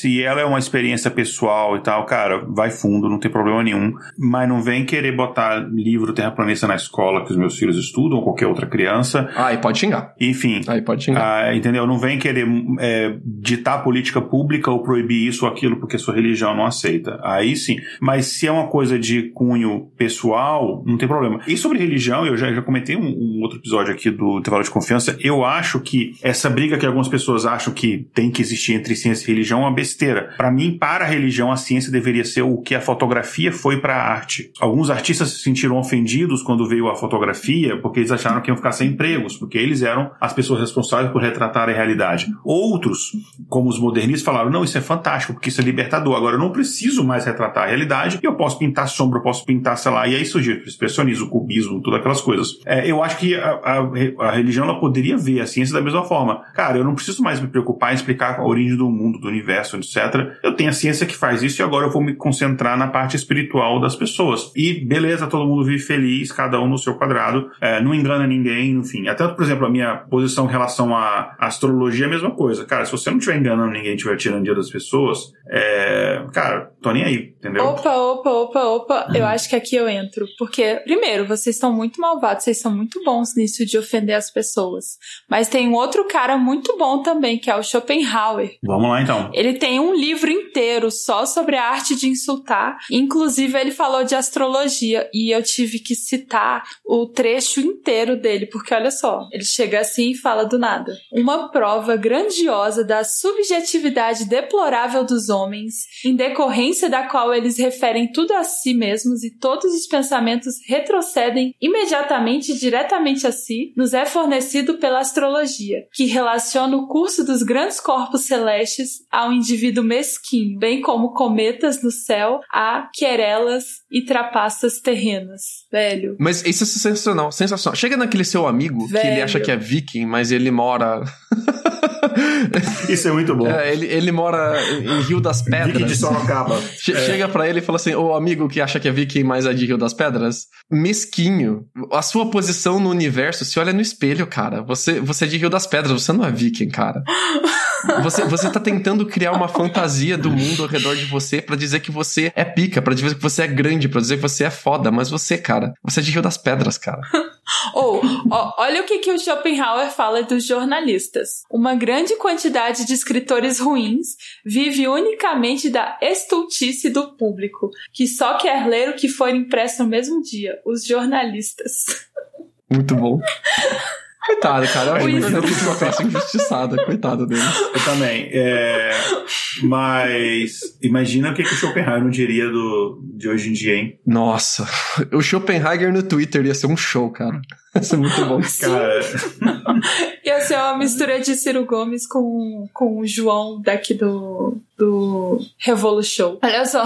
se ela é uma experiência pessoal e tal, cara, vai fundo, não tem problema nenhum. Mas não vem querer botar livro terraplanista na escola que os meus filhos estudam, ou qualquer outra criança. Ah, e pode xingar. Enfim. Aí pode xingar. Ah, entendeu? Não vem querer é, ditar política pública ou proibir isso ou aquilo porque sua religião não aceita. Aí sim. Mas se é uma coisa de cunho pessoal, não tem problema. E sobre religião, eu já, já comentei um, um outro episódio aqui do Intervalo de Confiança. Eu acho que essa briga que algumas pessoas acham que tem que existir entre ciência e religião é uma besteira. Para mim, para a religião, a ciência deveria ser o que a fotografia foi para a arte. Alguns artistas se sentiram ofendidos quando veio a fotografia, porque eles acharam que iam ficar sem empregos, porque eles eram as pessoas responsáveis por retratar a realidade. Outros, como os modernistas, falaram: não, isso é fantástico, porque isso é libertador. Agora eu não preciso mais retratar a realidade eu posso pintar sombra, eu posso pintar, sei lá, e aí surgiu o expressionismo, o cubismo, todas aquelas coisas. É, eu acho que a, a, a religião ela poderia ver a ciência da mesma forma. Cara, eu não preciso mais me preocupar em explicar a origem do mundo, do universo, etc eu tenho a ciência que faz isso e agora eu vou me concentrar na parte espiritual das pessoas. E beleza, todo mundo vive feliz, cada um no seu quadrado, é, não engana ninguém, enfim. Até, por exemplo, a minha posição em relação à astrologia é a mesma coisa. Cara, se você não estiver enganando ninguém, estiver tirando dia das pessoas, é, cara, tô nem aí, entendeu? Opa, opa, opa, opa. Eu acho que aqui eu entro. Porque, primeiro, vocês estão muito malvados, vocês são muito bons nisso de ofender as pessoas. Mas tem um outro cara muito bom também, que é o Schopenhauer. Vamos lá então. Ele tem um livro inteiro só sobre a arte de insultar. Inclusive, ele falou de astrologia e eu tive que citar o trecho inteiro dele, porque olha só, ele chega assim e fala do nada. Uma prova grandiosa da subjetividade deplorável dos homens, em decorrência da qual qual eles referem tudo a si mesmos e todos os pensamentos retrocedem imediatamente e diretamente a si, nos é fornecido pela astrologia, que relaciona o curso dos grandes corpos celestes ao indivíduo mesquinho, bem como cometas no céu a querelas e trapaças terrenas. Velho. Mas isso é sensacional, sensacional. Chega naquele seu amigo Velho. que ele acha que é viking, mas ele mora. Isso é muito bom. É, ele, ele mora em Rio das Pedras. Viking de Sorocaba. Che- Chega pra ele e fala assim: Ô amigo que acha que é viking, mas é de Rio das Pedras, mesquinho. A sua posição no universo, se olha no espelho, cara. Você, você é de Rio das Pedras, você não é viking, cara. Você, você tá tentando criar uma fantasia do mundo ao redor de você pra dizer que você é pica, pra dizer que você é grande, pra dizer que você é foda, mas você, cara, você é de Rio das Pedras, cara. Ou, ó, olha o que, que o Schopenhauer fala dos jornalistas. Uma grande quantidade de escritores ruins vive unicamente da estultice do público, que só quer ler o que for impresso no mesmo dia. Os jornalistas. Muito bom. Coitado, cara. Eu acho que é uma peça injustiçada. Coitado dele. Eu também. É, mas imagina o que, que o Schopenhauer não diria do, de hoje em dia, hein? Nossa, o Schopenhauer no Twitter ia ser um show, cara. Ia ser muito bom. Cara, Ia ser uma mistura de Ciro Gomes com, com o João daqui do, do Revolu Show. Olha só.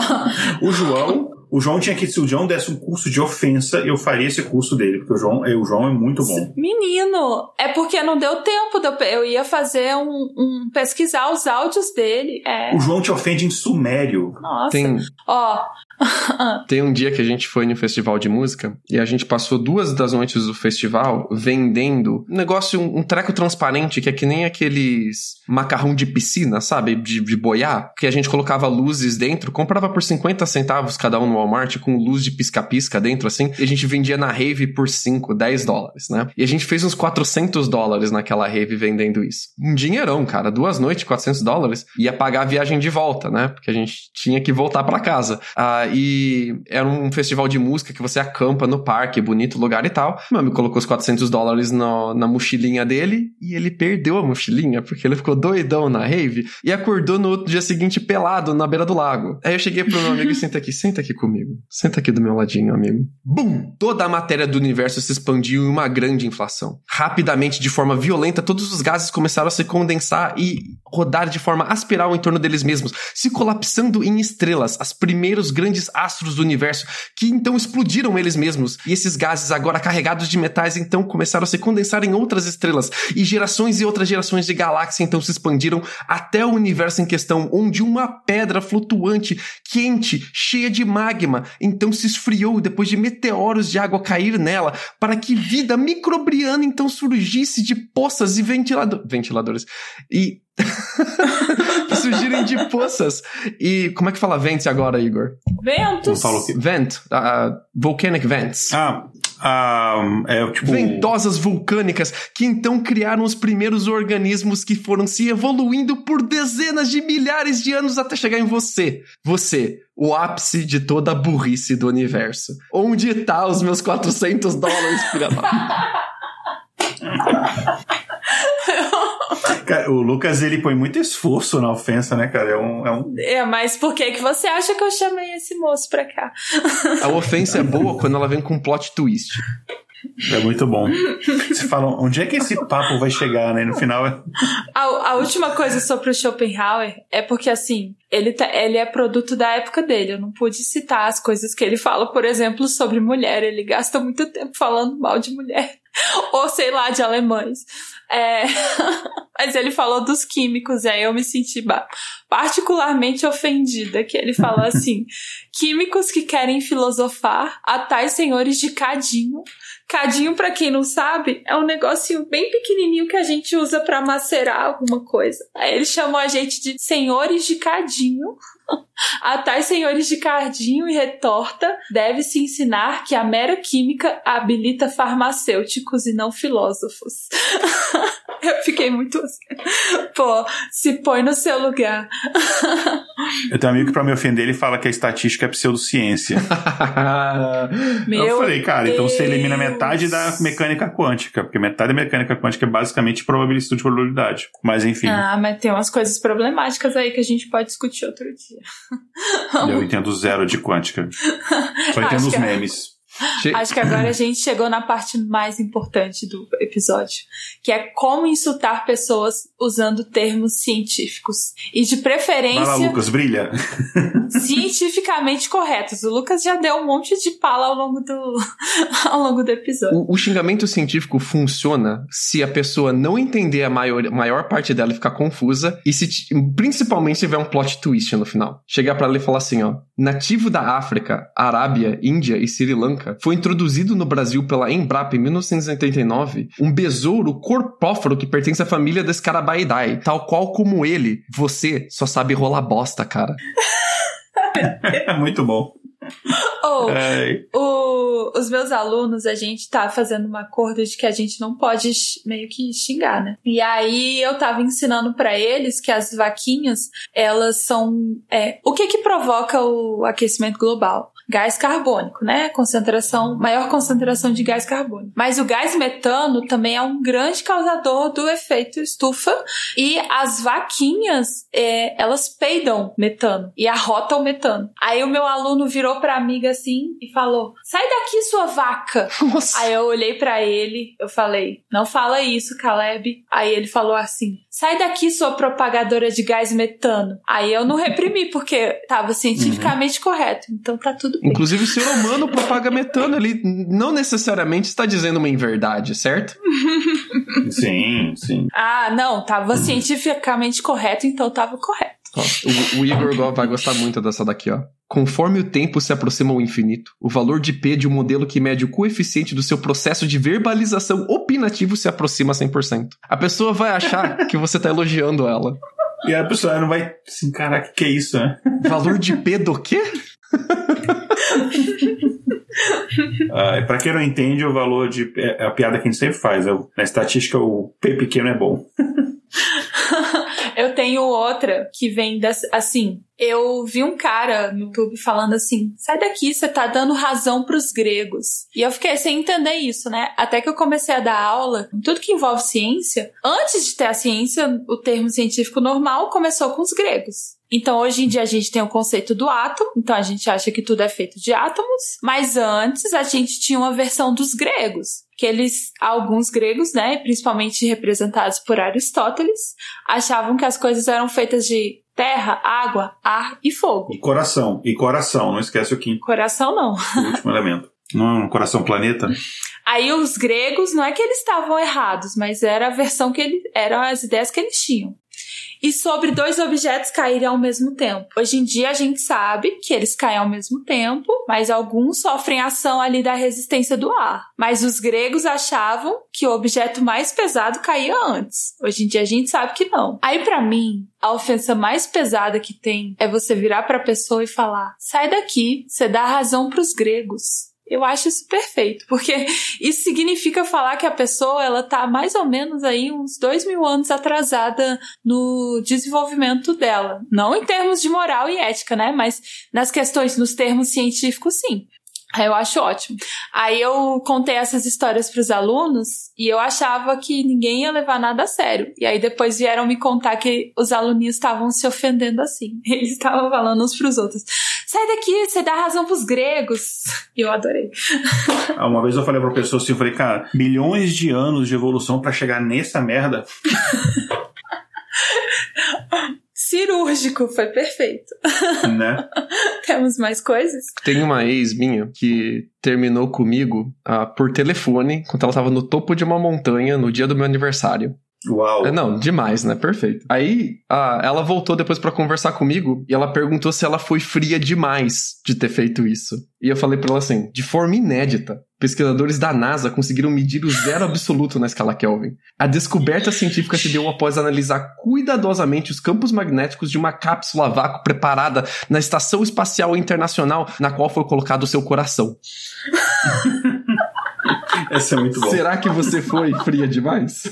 o João. O João tinha que, se o João desse um curso de ofensa, eu faria esse curso dele, porque o João, é, o João é muito bom. Menino, é porque não deu tempo. de eu- Eu ia fazer um, um pesquisar os áudios dele. É. O João te ofende em sumério. Nossa. Tem, Ó, tem um dia que a gente foi no festival de música e a gente passou duas das noites do festival vendendo um negócio, um, um treco transparente que é que nem aqueles macarrão de piscina, sabe? De, de boiar, que a gente colocava luzes dentro, comprava por 50 centavos cada um no Walmart com luz de pisca-pisca dentro, assim, e a gente vendia na rave por 5, 10 dólares, né? E a gente fez uns 400 dólares naquela rave vendendo isso. Um dinheirão, cara. Duas noites, 400 dólares. Ia pagar a viagem de volta, né? Porque a gente tinha que voltar pra casa. Ah, e era um festival de música que você acampa no parque, bonito lugar e tal. Meu amigo colocou os 400 dólares no- na mochilinha dele e ele perdeu a mochilinha porque ele ficou doidão na rave e acordou no outro dia seguinte pelado na beira do lago. Aí eu cheguei pro meu amigo e senta aqui, senta aqui comigo. Senta aqui do meu ladinho, amigo. Bum! Toda a matéria do universo se expandiu em uma grande inflação. Rapidamente, de forma violenta, todos os gases começaram a se condensar e rodar de forma aspiral em torno deles mesmos, se colapsando em estrelas, as primeiros grandes astros do universo, que então explodiram eles mesmos. E esses gases, agora carregados de metais, então começaram a se condensar em outras estrelas, e gerações e outras gerações de galáxias então se expandiram até o universo em questão, onde uma pedra flutuante, quente, cheia de magma, então se esfriou depois de meteoros de água cair nela, para que vida microbiana então surgisse de poças e ventilado ventiladores. E que surgirem de poças. E como é que fala vents agora, Igor? ventos. Não fala o quê? Vent, uh, volcanic vents. Ah, ah, é tipo. Ventosas vulcânicas que então criaram os primeiros organismos que foram se evoluindo por dezenas de milhares de anos até chegar em você. Você, o ápice de toda a burrice do universo. Onde tá os meus 400 dólares, filha da... Cara, o Lucas ele põe muito esforço na ofensa, né, cara? É um. É um... É, mas por que, que você acha que eu chamei esse moço pra cá? A ofensa é boa quando ela vem com plot twist. É muito bom. Você fala, onde é que esse papo vai chegar, né? No final. é- A, a última coisa sobre o Schopenhauer é porque, assim, ele, tá- ele é produto da época dele. Eu não pude citar as coisas que ele fala, por exemplo, sobre mulher. Ele gasta muito tempo falando mal de mulher. Ou, sei lá, de alemães. É... Mas ele falou dos químicos, e aí eu me senti particularmente ofendida, que ele fala assim, químicos que querem filosofar a tais senhores de cadinho. Cadinho, pra quem não sabe, é um negocinho bem pequenininho que a gente usa pra macerar alguma coisa. Aí eles chamam a gente de senhores de cadinho. A tais senhores de cardinho e retorta deve-se ensinar que a mera química habilita farmacêuticos e não filósofos. Eu fiquei muito assim. Pô, se põe no seu lugar. Eu tenho um amigo que, pra me ofender, ele fala que a estatística é pseudociência. Meu eu falei, cara, então você elimina Deus. metade da mecânica quântica, porque metade da mecânica quântica é basicamente probabilidade de probabilidade. Mas enfim, Ah, mas tem umas coisas problemáticas aí que a gente pode discutir outro dia. Eu entendo zero de quântica. Só entendo os é. memes. Che- Acho que agora a gente chegou na parte mais importante do episódio, que é como insultar pessoas usando termos científicos. E de Vai lá, preferência Lucas, brilha. cientificamente corretos. O Lucas já deu um monte de pala ao longo do, ao longo do episódio. O, o xingamento científico funciona se a pessoa não entender a maior, maior parte dela e ficar confusa, e se principalmente se tiver um plot twist no final. Chegar pra ela e falar assim, ó. Nativo da África, Arábia, Índia e Sri Lanka, foi introduzido no Brasil pela Embrapa em 1989 um besouro corpóforo que pertence à família da Scarabaeidae. Tal qual como ele, você só sabe rolar bosta, cara. É muito bom. Ou, É, o- os meus alunos, a gente tá fazendo uma acordo de que a gente não pode meio que xingar, né? E aí eu tava ensinando pra eles que as vaquinhas, elas são. é, o que que provoca o aquecimento global? Gás carbônico, né? Concentração, maior concentração de gás carbônico. Mas o gás metano também é um grande causador do efeito estufa e as vaquinhas, é, elas peidam metano e arrotam metano. Aí o meu aluno virou pra amiga assim e falou: Sai daqui, sua vaca! Nossa. Aí eu olhei pra ele, eu falei: Não fala isso, Caleb. Aí ele falou assim: Sai daqui, sua propagadora de gás metano. Aí eu não reprimi, porque tava cientificamente correto. Então tá tudo bem. Inclusive, o ser humano propaga metano, ele não necessariamente está dizendo uma inverdade, certo? sim, sim. Ah, não, tava cientificamente correto, então tava correto. Ó, o, o Igor go- vai gostar muito dessa daqui, ó. Conforme o tempo se aproxima ao infinito, o valor de P de um modelo que mede o coeficiente do seu processo de verbalização opinativo se aproxima a 100%. A pessoa vai achar que você tá elogiando ela. E a pessoa não vai assim, caraca, que que é isso, né? Valor de P do quê? Ah, pra quem não entende, o valor de. É a piada que a gente sempre faz. é o- na estatística, o P pequeno é bom. Eu tenho outra que vem das, assim. Eu vi um cara no YouTube falando assim: sai daqui, você tá dando razão pros gregos. E eu fiquei sem entender isso, né? Até que eu comecei a dar aula, tudo que envolve ciência. Antes de ter a ciência, o termo científico normal começou com os gregos. Então, hoje em dia, a gente tem o conceito do átomo, então a gente acha que tudo é feito de átomos, mas antes a gente tinha uma versão dos gregos, que eles, alguns gregos, né, principalmente representados por Aristóteles, achavam que as coisas eram feitas de terra, água, ar e fogo. E coração. E coração, não esquece o quinto, Coração não. o último elemento. Não é um coração planeta? Aí os gregos, não é que eles estavam errados, mas era a versão que eles, eram as ideias que eles tinham. E sobre dois objetos caírem ao mesmo tempo. Hoje em dia a gente sabe que eles caem ao mesmo tempo, mas alguns sofrem ação ali da resistência do ar. Mas os gregos achavam que o objeto mais pesado caía antes. Hoje em dia a gente sabe que não. Aí pra mim, a ofensa mais pesada que tem é você virar pra pessoa e falar: "Sai daqui, você dá razão pros gregos". Eu acho isso perfeito, porque isso significa falar que a pessoa ela tá mais ou menos aí uns dois mil anos atrasada no desenvolvimento dela. Não em termos de moral e ética, né? Mas nas questões, nos termos científicos, sim. Eu acho ótimo. Aí eu contei essas histórias pros alunos e eu achava que ninguém ia levar nada a sério. E aí depois vieram me contar que os aluninhos estavam se ofendendo assim. Eles estavam falando uns pros outros. Sai daqui, você dá razão pros gregos. E eu adorei. Ah, Uma vez eu falei pra pessoa assim, eu falei, cara, milhões de anos de evolução pra chegar nessa merda. Cirúrgico, foi perfeito. né? Temos mais coisas? Tem uma ex minha que terminou comigo ah, por telefone, quando ela tava no topo de uma montanha no dia do meu aniversário. Uau. É, não, demais, né? Perfeito. Aí, ah, ela voltou depois pra conversar comigo e ela perguntou se ela foi fria demais de ter feito isso. E eu falei pra ela assim: de forma inédita, pesquisadores da NASA conseguiram medir o zero absoluto na escala Kelvin. A descoberta científica se deu após analisar cuidadosamente os campos magnéticos de uma cápsula a vácuo preparada na Estação Espacial Internacional, na qual foi colocado o seu coração. Essa é muito bom. Será que você foi fria demais?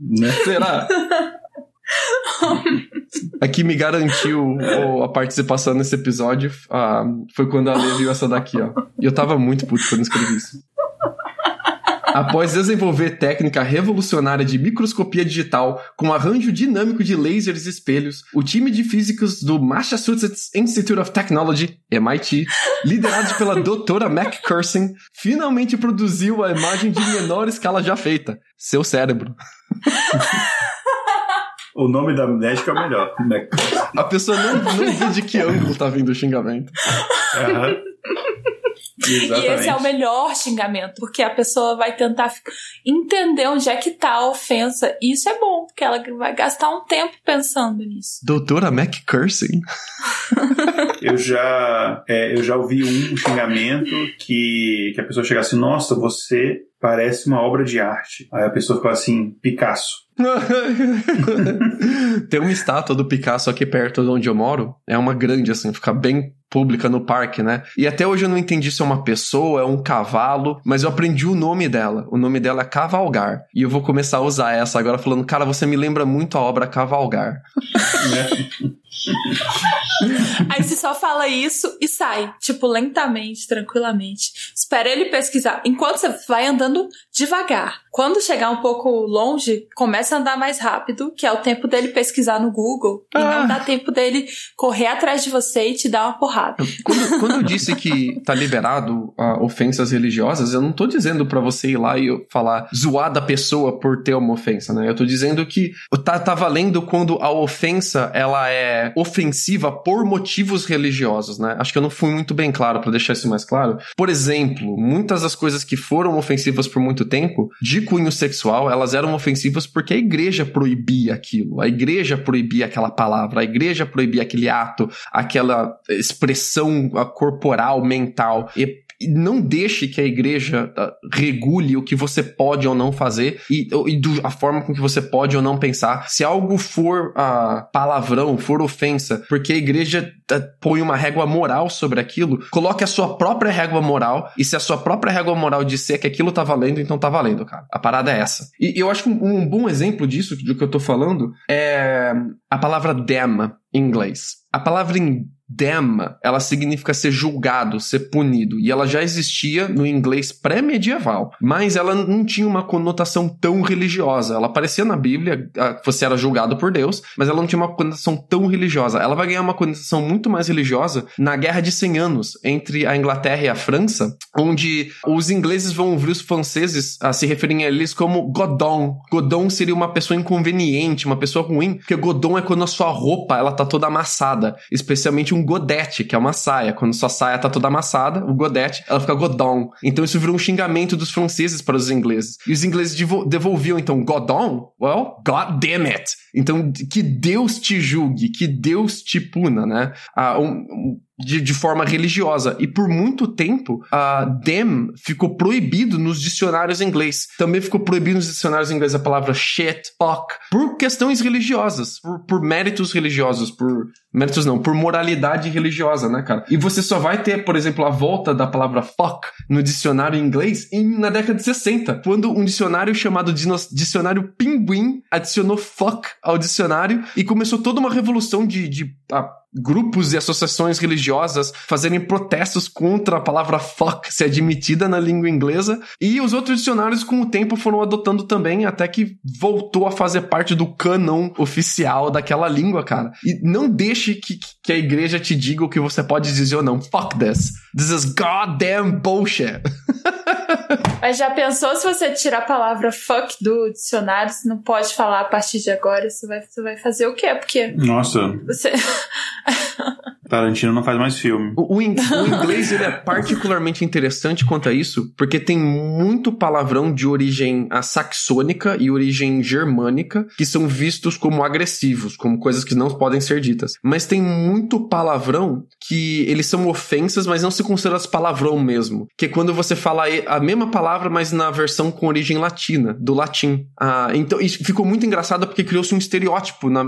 Né? Será? Aqui me garantiu a participação nesse episódio uh, foi quando a Lê viu essa daqui, ó. E eu tava muito puto quando escrevi isso. Após desenvolver técnica revolucionária de microscopia digital com arranjo dinâmico de lasers e espelhos, o time de físicos do Massachusetts Institute of Technology, MIT, liderado pela doutora McCurson, finalmente produziu a imagem de menor escala já feita, seu cérebro. O nome da médica é o melhor. A pessoa não, não vê de que ângulo tá vindo o xingamento. Uhum. Exatamente. E esse é o melhor xingamento, porque a pessoa vai tentar entender onde é que tá a ofensa. E isso é bom, porque ela vai gastar um tempo pensando nisso. Doutora McCursing? eu já é, eu já ouvi um xingamento que, que a pessoa chega assim, nossa, você parece uma obra de arte. Aí a pessoa fala assim, Picasso. Tem uma estátua do Picasso aqui perto de onde eu moro. É uma grande, assim, fica bem pública no parque, né? E até hoje eu não entendi se é uma pessoa, é um cavalo, mas eu aprendi o nome dela. O nome dela é Cavalgar. E eu vou começar a usar essa agora falando, cara, você me lembra muito a obra Cavalgar. Aí você só fala isso e sai, tipo, lentamente, tranquilamente. Espera ele pesquisar. Enquanto você vai andando devagar. Quando chegar um pouco longe, começa a andar mais rápido, que é o tempo dele pesquisar no Google. Ah. E não ah. dá tempo dele correr atrás de você e te dar uma porrada porrada. Quando, quando eu disse que tá liberado uh, ofensas religiosas, eu não tô dizendo para você ir lá e falar zoar da pessoa por ter uma ofensa, né? Eu tô dizendo que tá, tá valendo quando a ofensa ela é ofensiva por motivos religiosos, né? Acho que eu não fui muito bem claro para deixar isso mais claro. Por exemplo, muitas das coisas que foram ofensivas por muito tempo, de cunho sexual, elas eram ofensivas porque a igreja proibia aquilo. A igreja proibia aquela palavra, a igreja proibia aquele ato, aquela expressão pressão corporal, mental. E não deixe que a igreja uh, regule o que você pode ou não fazer e, e a forma com que você pode ou não pensar. Se algo for uh, palavrão, for ofensa, porque a igreja uh, põe uma régua moral sobre aquilo, coloque a sua própria régua moral e se a sua própria régua moral disser que aquilo tá valendo, então tá valendo, cara. A parada é essa. E eu acho que um, um bom exemplo disso, do que eu tô falando, é a palavra damn em inglês. A palavra em damn, ela significa ser julgado, ser punido. E ela já existia no inglês pré-medieval. Mas ela não tinha uma conotação tão religiosa. Ela aparecia na Bíblia, você era julgado por Deus, mas ela não tinha uma conotação tão religiosa.Ela vai ganhar uma conotação muito mais religiosa na Guerra de 100 Anos, entre a Inglaterra e a França, onde os ingleses vão ouvir os franceses a se referirem a eles como Godon. Godon seria uma pessoa inconveniente, uma pessoa ruim, porque Godon é quando a sua roupa ela tá toda amassada, especialmente um um godete, que é uma saia. Quando sua saia tá toda amassada, o godete, ela fica godon. Então isso virou um xingamento dos franceses para os ingleses. E os ingleses devolviam, então, godon? Well, god damn it! Então, que Deus te julgue, que Deus te puna, né? Ah, um, de, de, forma religiosa. E por muito tempo, a uh, them ficou proibido nos dicionários em inglês. Também ficou proibido nos dicionários em inglês a palavra shit, fuck, por questões religiosas, por, por méritos religiosos, por méritos não, por moralidade religiosa, né, cara? E você só vai ter, por exemplo, a volta da palavra fuck no dicionário em inglês em, na década de 60, quando um dicionário chamado Dicionário Pinguim adicionou fuck ao dicionário e começou toda uma revolução de, de a, grupos e associações religiosas fazerem protestos contra a palavra fuck ser admitida na língua inglesa, e os outros dicionários com o tempo foram adotando também, até que voltou a fazer parte do canon oficial daquela língua, cara. E não deixe que, que a igreja te diga o que você pode dizer ou não. Fuck this. This is goddamn bullshit. Mas já pensou se você tirar a palavra fuck do dicionário, você não pode falar a partir de agora, você vai, você vai fazer o quê? Porque. Nossa. Você. Tarantino não faz mais filme. O, o, inglês ele é particularmente interessante quanto a isso, porque tem muito palavrão de origem saxônica e origem germânica que são vistos como agressivos, como coisas que não podem ser ditas. Mas tem muito palavrão que eles são ofensas, mas não se considera palavrão mesmo. Que é quando você fala a mesma palavra, mas na versão com origem latina, do latim. Ah, então isso ficou muito engraçado porque criou-se um estereótipo na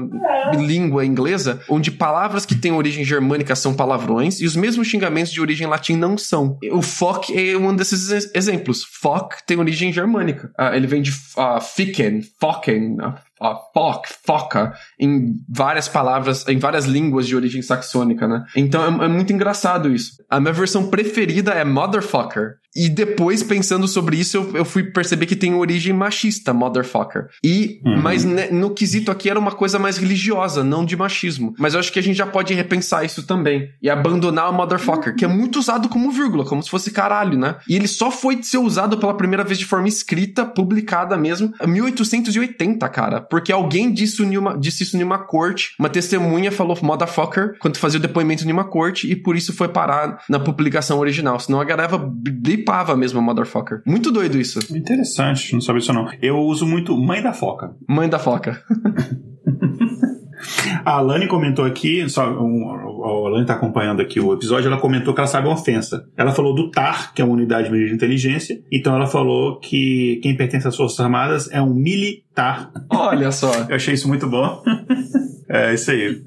língua inglesa, onde palavras que têm origem germânica são palavrões e os mesmos xingamentos de origem latim não são. O fuck é um desses exemplos. Fuck tem origem germânica. Uh, ele vem de uh, ficken, focken, uh, ó, foc, foca, em várias palavras, em várias línguas de origem saxônica, né? Então é, é muito engraçado isso. A minha versão preferida é motherfucker. E depois, pensando sobre isso, eu, eu fui perceber que tem origem machista, motherfucker. E, uhum. mas né, no quesito aqui era uma coisa mais religiosa, não de machismo. Mas eu acho que a gente já pode repensar isso também. E abandonar o motherfucker, que é muito usado como vírgula, como se fosse caralho, né? E ele só foi ser usado pela primeira vez de forma escrita, publicada mesmo, em 1880, cara. Porque alguém disse, uma, disse isso em uma corte, uma testemunha falou motherfucker quando fazia o depoimento em uma corte, e por isso foi parar na publicação original. Senão a galera blipava mesmo a motherfucker. Muito doido isso. Interessante, não sabia isso não. Eu uso muito mãe da foca. Mãe da foca. A Alane comentou aqui, só um, a Alane está acompanhando aqui o episódio, ela comentou que ela sabe uma ofensa. Ela falou do TAR, que é uma unidade de inteligência, então ela falou que quem pertence às Forças Armadas é um militar. Olha só. Eu achei isso muito bom. é isso aí.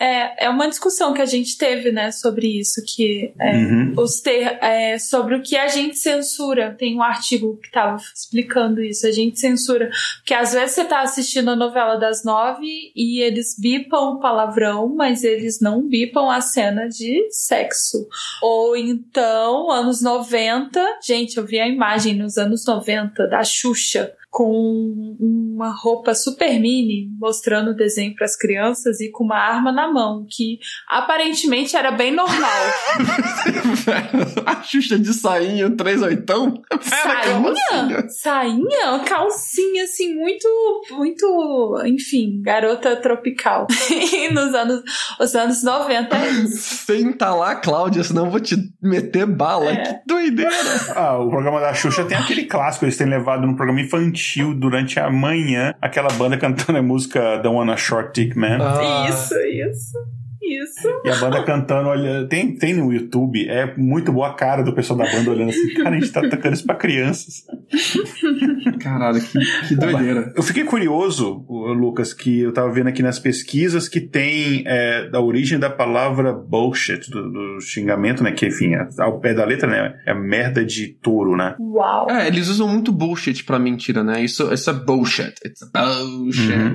É, é uma discussão que a gente teve, né, sobre isso, que é, uhum. os ter, é, sobre o que a gente censura. Tem um artigo que tava explicando isso. A gente censura. Porque às vezes você tá assistindo a novela das nove e eles bipam o palavrão, mas eles não bipam a cena de sexo. Ou então, anos 90, gente, eu vi a imagem nos anos 90 da Xuxa com uma roupa super mini, mostrando o desenho para as crianças e com uma arma na mão, que aparentemente era bem normal. a Xuxa de sainha, três oitão? Sainha? Sainha? Uma calcinha, assim, muito, muito, enfim, garota tropical. e nos anos, os anos 90 é isso. Senta lá, Cláudia, senão eu vou te meter bala. É. Que doideira. Ah, o programa da Xuxa tem aquele clássico, eles têm levado no programa infantil infantil durante a manhã, aquela banda cantando a música The One a Short Dick Man. Ah. Isso, isso. Isso. E a banda cantando, olha, tem, tem no YouTube, é muito boa a cara do pessoal da banda olhando assim, cara, a gente tá tocando isso pra crianças. Caralho, que, que doideira. Eu fiquei curioso, Lucas, que eu tava vendo aqui nas pesquisas que tem é, da origem da palavra bullshit, do, do xingamento, né? Que, enfim, é, ao pé da letra, né? É merda de touro, né? Uau! É, eles usam muito bullshit pra mentira, né? Isso, isso é bullshit. It's bullshit. Uhum.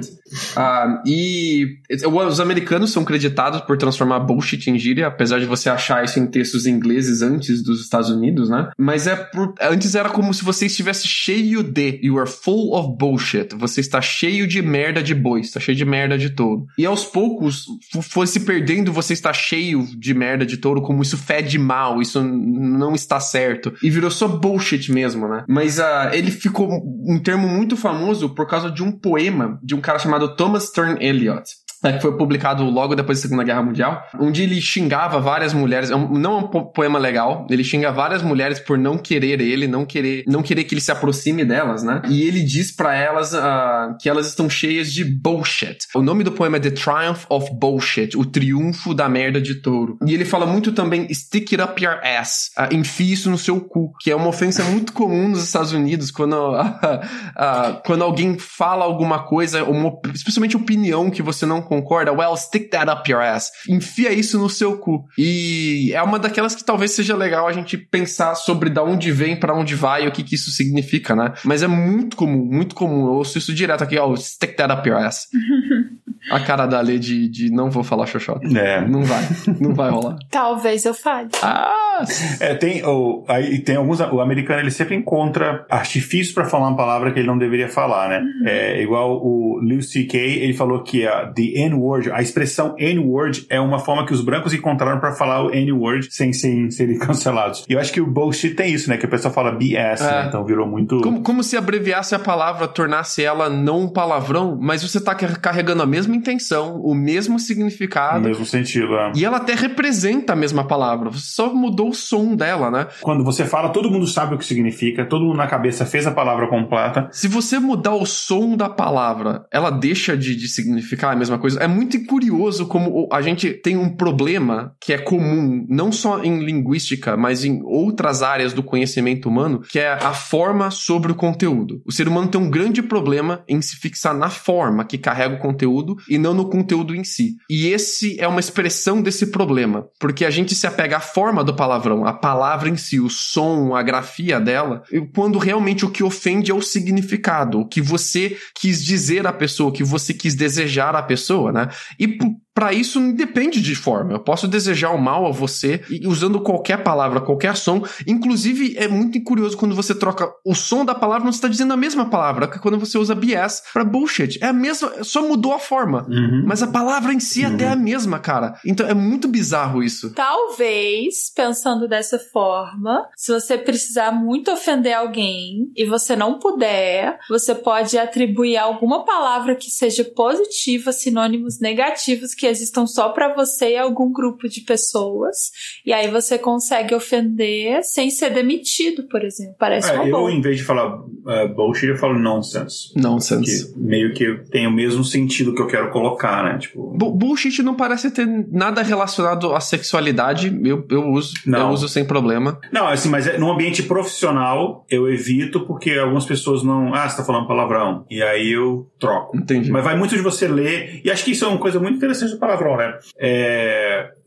Uh, e os americanos são creditados por transformar bullshit em gíria, apesar de você achar isso em textos ingleses antes dos Estados Unidos, né? Mas é por, antes era como se você estivesse cheio de you are full of bullshit. Você está cheio de merda de boi, está cheio de merda de touro. E aos poucos foi se perdendo, você está cheio de merda de touro, como isso fede mal, isso não está certo. E virou só bullshit mesmo, né? Mas uh, ele ficou um termo muito famoso por causa de um poema de um cara chamado Thomas Stern Eliot né, que foi publicado logo depois da Segunda Guerra Mundial, onde ele xingava várias mulheres, é não é um poema legal, ele xinga várias mulheres por não querer ele, não querer, não querer que ele se aproxime delas, né? E ele diz para elas uh, que elas estão cheias de bullshit. O nome do poema é The Triumph of Bullshit, o triunfo da merda de touro. E ele fala muito também stick it up your ass, uh, enfie isso no seu cu, que é uma ofensa muito comum nos Estados Unidos quando, uh, quando alguém fala alguma coisa, uma, especialmente opinião que você não concorda? Well, stick that up your ass. Enfia isso no seu cu. E é uma daquelas que talvez seja legal a gente pensar sobre da onde vem, para onde vai, o que que isso significa, né? Mas é muito comum, muito comum. Eu ouço isso direto aqui, ó, oh, stick that up your ass. a cara da Lê de, de não vou falar xoxota. É. Não vai. Não vai rolar. Talvez eu fale. Ah! É, tem, o, aí tem alguns. O americano ele sempre encontra artifícios para falar uma palavra que ele não deveria falar, né? Uhum. É igual o Lil C.K., ele falou que a the N-word, a expressão N-word é uma forma que os brancos encontraram para falar o N-word sem, sem serem cancelados. E eu acho que o bullshit tem isso, né? Que a pessoa fala BS, é. né? Então virou muito. Como, como se abreviasse a palavra, tornasse ela não um palavrão, mas você tá carregando a mesma intenção, o mesmo significado. No mesmo sentido, é. E ela até representa a mesma palavra, só mudou o som dela, né? Quando você fala, todo mundo sabe o que significa, todo mundo na cabeça fez a palavra completa. Se você mudar o som da palavra, ela deixa de, de significar a mesma coisa. É muito curioso como a gente tem um problema que é comum, não só em linguística, mas em outras áreas do conhecimento humano, que é a forma sobre o conteúdo. O ser humano tem um grande problema em se fixar na forma que carrega o conteúdo e não no conteúdo em si. E esse é uma expressão desse problema, porque a gente se apega à forma do palavrão, a palavra em si, o som, a grafia dela, quando realmente o que ofende é o significado, o que você quis dizer à pessoa, o que você quis desejar à pessoa, né? E para isso não depende de forma. Eu posso desejar o mal a você usando qualquer palavra, qualquer som. Inclusive, é muito curioso quando você troca o som da palavra, não está dizendo a mesma palavra que quando você usa BS para bullshit. É a mesma, só mudou a forma. Uhum. Mas a palavra em si uhum. até é a mesma, cara. Então é muito bizarro isso. Talvez, pensando dessa forma, se você precisar muito ofender alguém e você não puder, você pode atribuir alguma palavra que seja positiva, sinônimos negativos que existam só para você e algum grupo de pessoas. E aí você consegue ofender sem ser demitido, por exemplo. Parece é, uma boa. Eu, em vez de falar uh, bullshit, eu falo nonsense. Nonsense. Que meio que tem o mesmo sentido que eu quero colocar, né? Tipo... bullshit não parece ter nada relacionado à sexualidade. Eu, eu uso. Não. Eu uso sem problema. Não, assim, mas é, no ambiente profissional eu evito porque algumas pessoas não. Ah, você tá falando palavrão. E aí eu troco. Entendi. Mas vai muito de você ler. E acho que isso é uma coisa muito interessante do palavrão, né?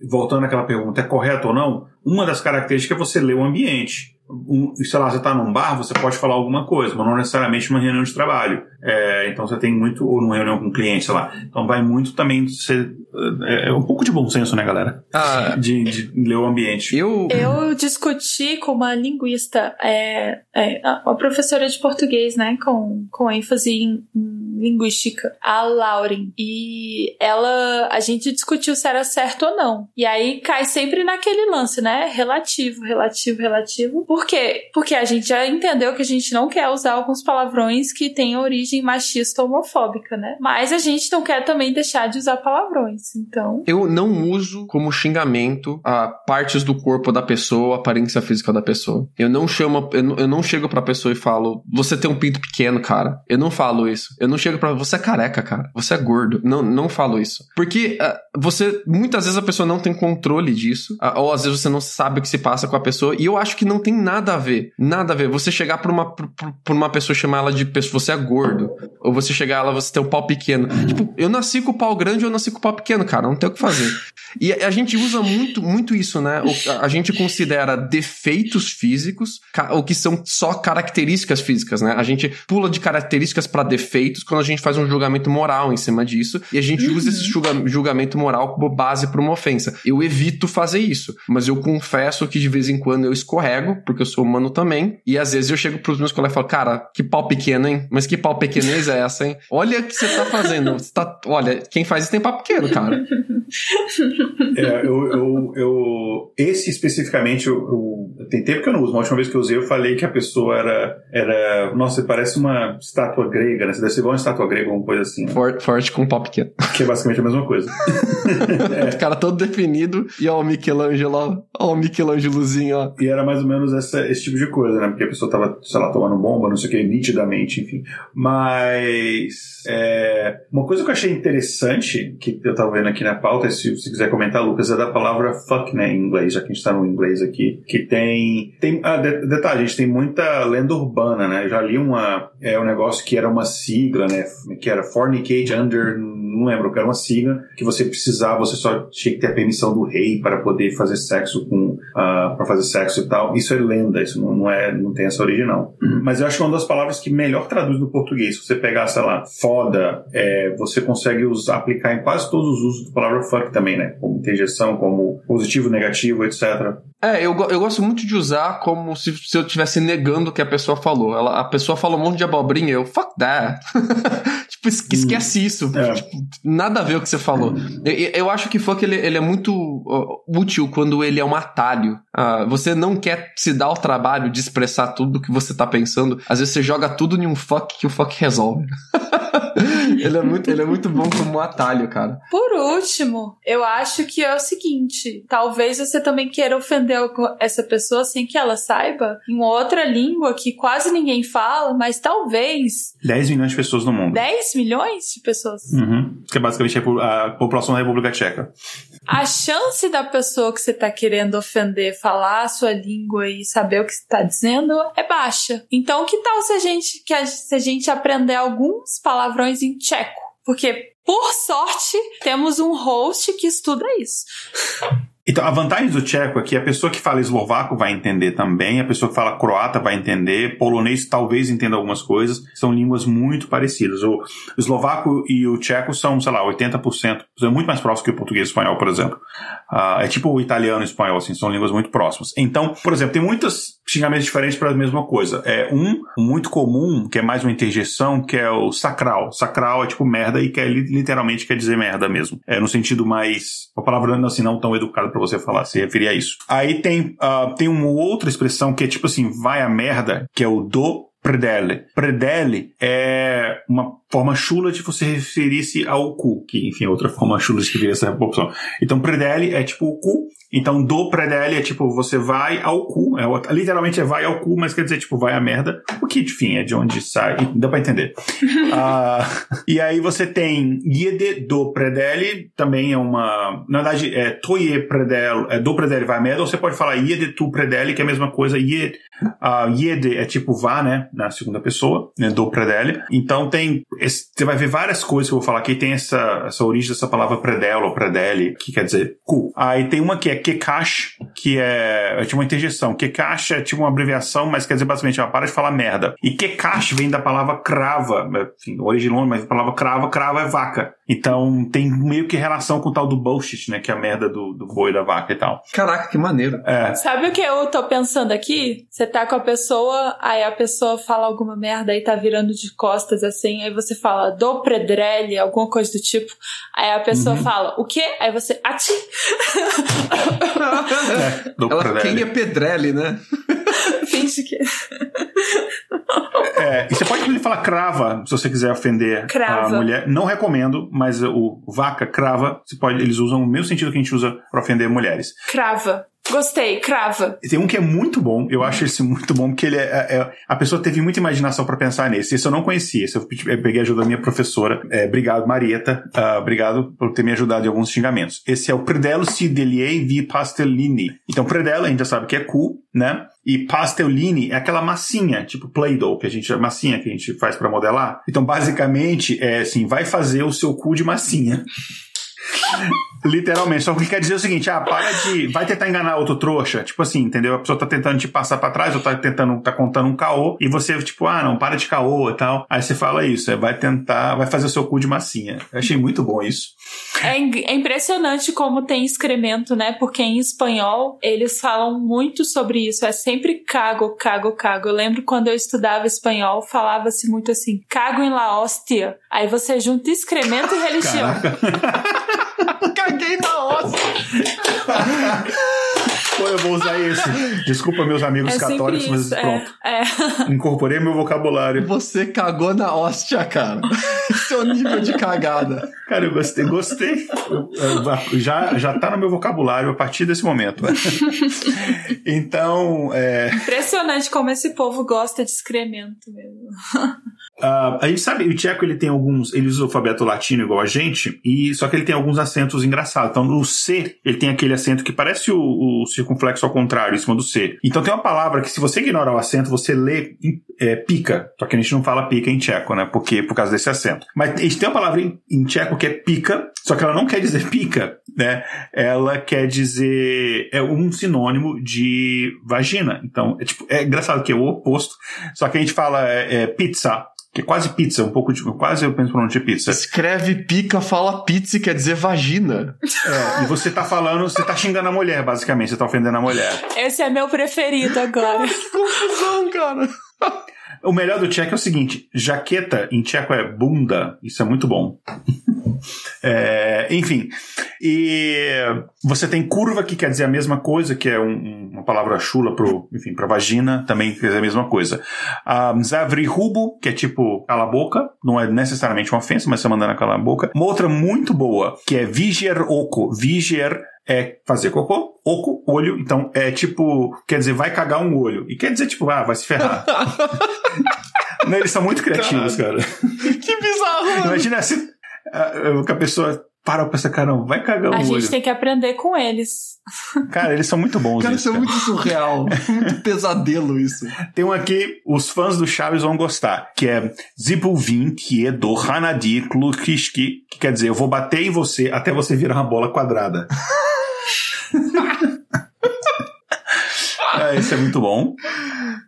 Voltando àquela pergunta, é correto ou não? Uma das características é você ler o ambiente um, sei lá, você está num bar, você pode falar alguma coisa, mas não necessariamente numa reunião de trabalho. É, então você tem muito, ou numa reunião com um cliente, sei lá. Então vai muito também ser. É, é um pouco de bom senso, né, galera? Ah, de, de ler o ambiente. Eu, eu discuti com uma linguista, é, é, uma professora de português, né, com, com ênfase em, em linguística, a Lauren. E ela, a gente discutiu se era certo ou não. E aí cai sempre naquele lance, né? Relativo, relativo, relativo por quê? Porque a gente já entendeu que a gente não quer usar alguns palavrões que têm origem machista ou homofóbica, né? Mas a gente não quer também deixar de usar palavrões, então... Eu não uso como xingamento a partes do corpo da pessoa, a aparência física da pessoa. Eu não chamo, eu não, eu não chego pra pessoa e falo, você tem um pinto pequeno, cara. Eu não falo isso. Eu não chego pra, você é careca, cara. Você é gordo. Não, não falo isso. Porque uh, você, muitas vezes a pessoa não tem controle disso, ou às vezes você não sabe o que se passa com a pessoa, e eu acho que não tem nada a ver. Nada a ver. Você chegar pra uma, pra, pra uma pessoa e chamar ela de pessoa, você é gordo. Ou você chegar ela, você tem um pau pequeno. Tipo, eu nasci com o pau grande ou eu nasci com o pau pequeno, cara. Não tem o que fazer. E a gente usa muito, muito isso, né? O, a gente considera defeitos físicos, o que são só características físicas, né? A gente pula de características para defeitos quando a gente faz um julgamento moral em cima disso. E a gente uhum. usa esse julga, julgamento moral como base para uma ofensa. Eu evito fazer isso, mas eu confesso que de vez em quando eu escorrego, porque eu sou humano também. E às vezes eu chego pros meus colegas e falo, cara, que pau pequeno, hein? Mas que pau pequenez é essa, hein? Olha o que você tá fazendo. Você tá... Olha, quem faz isso tem pau pequeno, cara. É, eu, eu, eu, esse especificamente, eu, eu, tem tempo que eu não uso. Uma última vez que eu usei, eu falei que a pessoa era. era nossa, parece uma estátua grega, né? Você deve ser igual uma estátua grega, alguma coisa assim. Né? Forte, forte com pau pequeno. Que é basicamente a mesma coisa. é. O cara todo definido e ó, o Michelangelo, ó, o Michelangelozinho, ó. E era mais ou menos essa, esse tipo de coisa, né? Porque a pessoa tava, sei lá, tomando bomba, não sei o que, nitidamente, enfim. Mas. É, uma coisa que eu achei interessante, que eu tava vendo aqui na pauta, se você quiser comentar, Lucas, é da palavra fuck, né, em inglês, já que a gente tá no inglês aqui, que tem. tem ah, de, detalhe, a gente tem muita lenda urbana, né? Eu já li uma, é, um negócio que era uma sigla, né? Que era Fornicate Under não lembro, que era uma sigla que você precisava, você só tinha que ter a permissão do rei para poder fazer sexo com, uh, ah, para fazer sexo e tal. Isso é lenda, isso não, não é, não tem essa origem não. Uhum. Mas eu acho que é uma das palavras que melhor traduz no português. Se você pegar, sei lá, foda, é, você consegue usar, aplicar em quase todos os usos da palavra fuck também, né? Como interjeição, como positivo, negativo, etc. É, eu, eu gosto muito de usar como se, se eu estivesse negando o que a pessoa falou. Ela, a pessoa fala um monte de abobrinha, eu, fuck that. tipo, esquece hum. isso. É. Tipo, nada a ver o que você falou. Eu, eu acho que fuck ele, ele é muito uh, útil quando ele é um atalho. Uh, você não quer se dar o trabalho de expressar tudo o que você tá pensando. Às vezes você joga tudo em um fuck que o fuck resolve. ele, é muito, ele é muito bom como um atalho, cara. Por último, eu acho que é o seguinte: talvez você também queira ofender essa pessoa sem que ela saiba em outra língua que quase ninguém fala, mas talvez. 10 milhões de pessoas no mundo. 10 milhões de pessoas? Uhum. Que é basicamente a população da República Tcheca. A chance da pessoa que você tá querendo ofender falar a sua língua e saber o que você tá dizendo é baixa. Então, que tal se a gente, que a, se a gente aprender alguns palavrões em tcheco? Porque, por sorte, temos um host que estuda isso. Então, a vantagem do tcheco é que a pessoa que fala eslovaco vai entender também, a pessoa que fala croata vai entender, polonês talvez entenda algumas coisas, são línguas muito parecidas. O eslovaco e o tcheco são, sei lá, 80%, é muito mais próximo que o português e o espanhol, por exemplo. Uh, é tipo o italiano e o espanhol, assim, são línguas muito próximas. Então, por exemplo, tem muitos xingamentos diferentes para a mesma coisa. É um muito comum, que é mais uma interjeição, que é o sacral. Sacral é tipo merda e que é, literalmente quer dizer merda mesmo. É no sentido mais, uma palavra assim, não tão educada para você falar, se referir a isso. Aí tem, uh, tem uma outra expressão que é tipo assim, vai a merda, que é o do predele. Predele é uma forma chula de você referir-se ao cu, que enfim é outra forma chula de escrever essa opção. Então predele é tipo o cu, então do predele é tipo você vai ao cu, é, literalmente é vai ao cu, mas quer dizer tipo vai a merda, o que enfim é de onde sai, dá para entender. uh, e aí você tem iede do predele, também é uma, na verdade é toye predel, é do predele vai a merda, ou você pode falar iede tu predele, que é a mesma coisa, iede, uh, iede é tipo vá, né, na segunda pessoa, né, do predele. Então tem você vai ver várias coisas que eu vou falar aqui. Tem essa, essa origem dessa palavra predelo ou predele, que quer dizer cu. Aí tem uma que é kekash, que é, é tipo uma interjeição. Kekash é tipo uma abreviação, mas quer dizer basicamente, ela para de falar merda. E kekash vem da palavra crava, enfim, origem longa, mas a palavra crava, crava é vaca. Então tem meio que relação com o tal do bullshit, né? Que é a merda do, do boi da vaca e tal. Caraca, que maneiro. É. Sabe o que eu tô pensando aqui? Você tá com a pessoa, aí a pessoa fala alguma merda e tá virando de costas assim, aí você fala do predrelli, alguma coisa do tipo. Aí a pessoa uhum. fala, o quê? Aí você, ati. é, do Ela, quem é pedrelli, né? Finge que. É, e você pode falar crava, se você quiser ofender crava. a mulher. Não recomendo, mas o vaca, crava, você pode, eles usam o mesmo sentido que a gente usa para ofender mulheres. Crava. Gostei, crava. Tem um que é muito bom, eu acho esse muito bom, porque ele é, é, é a pessoa teve muita imaginação para pensar nesse. Esse eu não conhecia, esse eu peguei a ajuda da minha professora. É, obrigado, Marieta. Uh, obrigado por ter me ajudado em alguns xingamentos. Esse é o Predello si delier vi pastellini. Então, Predello a gente já sabe que é cu, né? E pastellini é aquela massinha, tipo Play-Doh, que a gente, massinha que a gente faz para modelar. Então, basicamente, é assim, vai fazer o seu cu de massinha. Literalmente. Só que quer dizer o seguinte: ah, para de. Vai tentar enganar outro trouxa. Tipo assim, entendeu? A pessoa tá tentando te passar pra trás, ou tá tentando, tá contando um caô, e você, tipo, ah, não, para de caô e tal. Aí você fala isso, é, vai tentar, vai fazer o seu cu de massinha. Eu achei muito bom isso. É, é impressionante como tem excremento, né? Porque em espanhol eles falam muito sobre isso. É sempre cago, cago, cago. Eu lembro quando eu estudava espanhol, falava-se muito assim, cago em la hostia. Aí você junta excremento e religião. Caguei na hóstia. Pô, eu vou usar esse. Desculpa, meus amigos é católicos, mas pronto. É, é. Incorporei meu vocabulário. Você cagou na hóstia, cara. Seu nível de cagada. Cara, eu gostei, gostei. Já, já tá no meu vocabulário a partir desse momento. então. É... Impressionante como esse povo gosta de excremento mesmo. Uh, a gente sabe, o tcheco ele tem alguns, ele usa o alfabeto latino igual a gente, e só que ele tem alguns acentos engraçados. Então, no C, ele tem aquele acento que parece o, o circunflexo ao contrário, em cima do C. Então, tem uma palavra que, se você ignorar o acento, você lê é, pica. Só que a gente não fala pica em tcheco, né? Porque, por causa desse acento. Mas gente tem uma palavra em, em tcheco que é pica, só que ela não quer dizer pica, né? Ela quer dizer, é um sinônimo de vagina. Então, é, tipo, é engraçado que é o oposto, só que a gente fala é, é pizza que é quase pizza, um pouco de. Quase eu penso pronome de pizza. Escreve pica, fala pizza e quer dizer vagina. É, e você tá falando, você tá xingando a mulher, basicamente, você tá ofendendo a mulher. Esse é meu preferido agora. que confusão, cara. O melhor do tcheco é o seguinte: jaqueta em tcheco é bunda. Isso é muito bom. é, enfim. E você tem curva, que quer dizer a mesma coisa, que é um, uma palavra chula pro, enfim, pra vagina, também quer dizer a mesma coisa. Um, zavrihubo, que é tipo cala a boca, não é necessariamente uma ofensa, mas você mandando calar a boca. Uma outra muito boa, que é viger oco. Viger é fazer cocô, oco, olho. Então é tipo, quer dizer, vai cagar um olho. E quer dizer, tipo, ah, vai se ferrar. Não, eles são muito criativos, cara. Que bizarro, mano. Imagina se a, a pessoa para pra pensar, caramba, vai cagar o A olho. gente tem que aprender com eles. Cara, eles são muito bons. Cara, isso é muito surreal. muito pesadelo isso. Tem um aqui, os fãs do Chaves vão gostar, que é Zibuvin, que é do Hanadi Klukiski, que quer dizer, eu vou bater em você até você virar uma bola quadrada. é, esse é muito bom.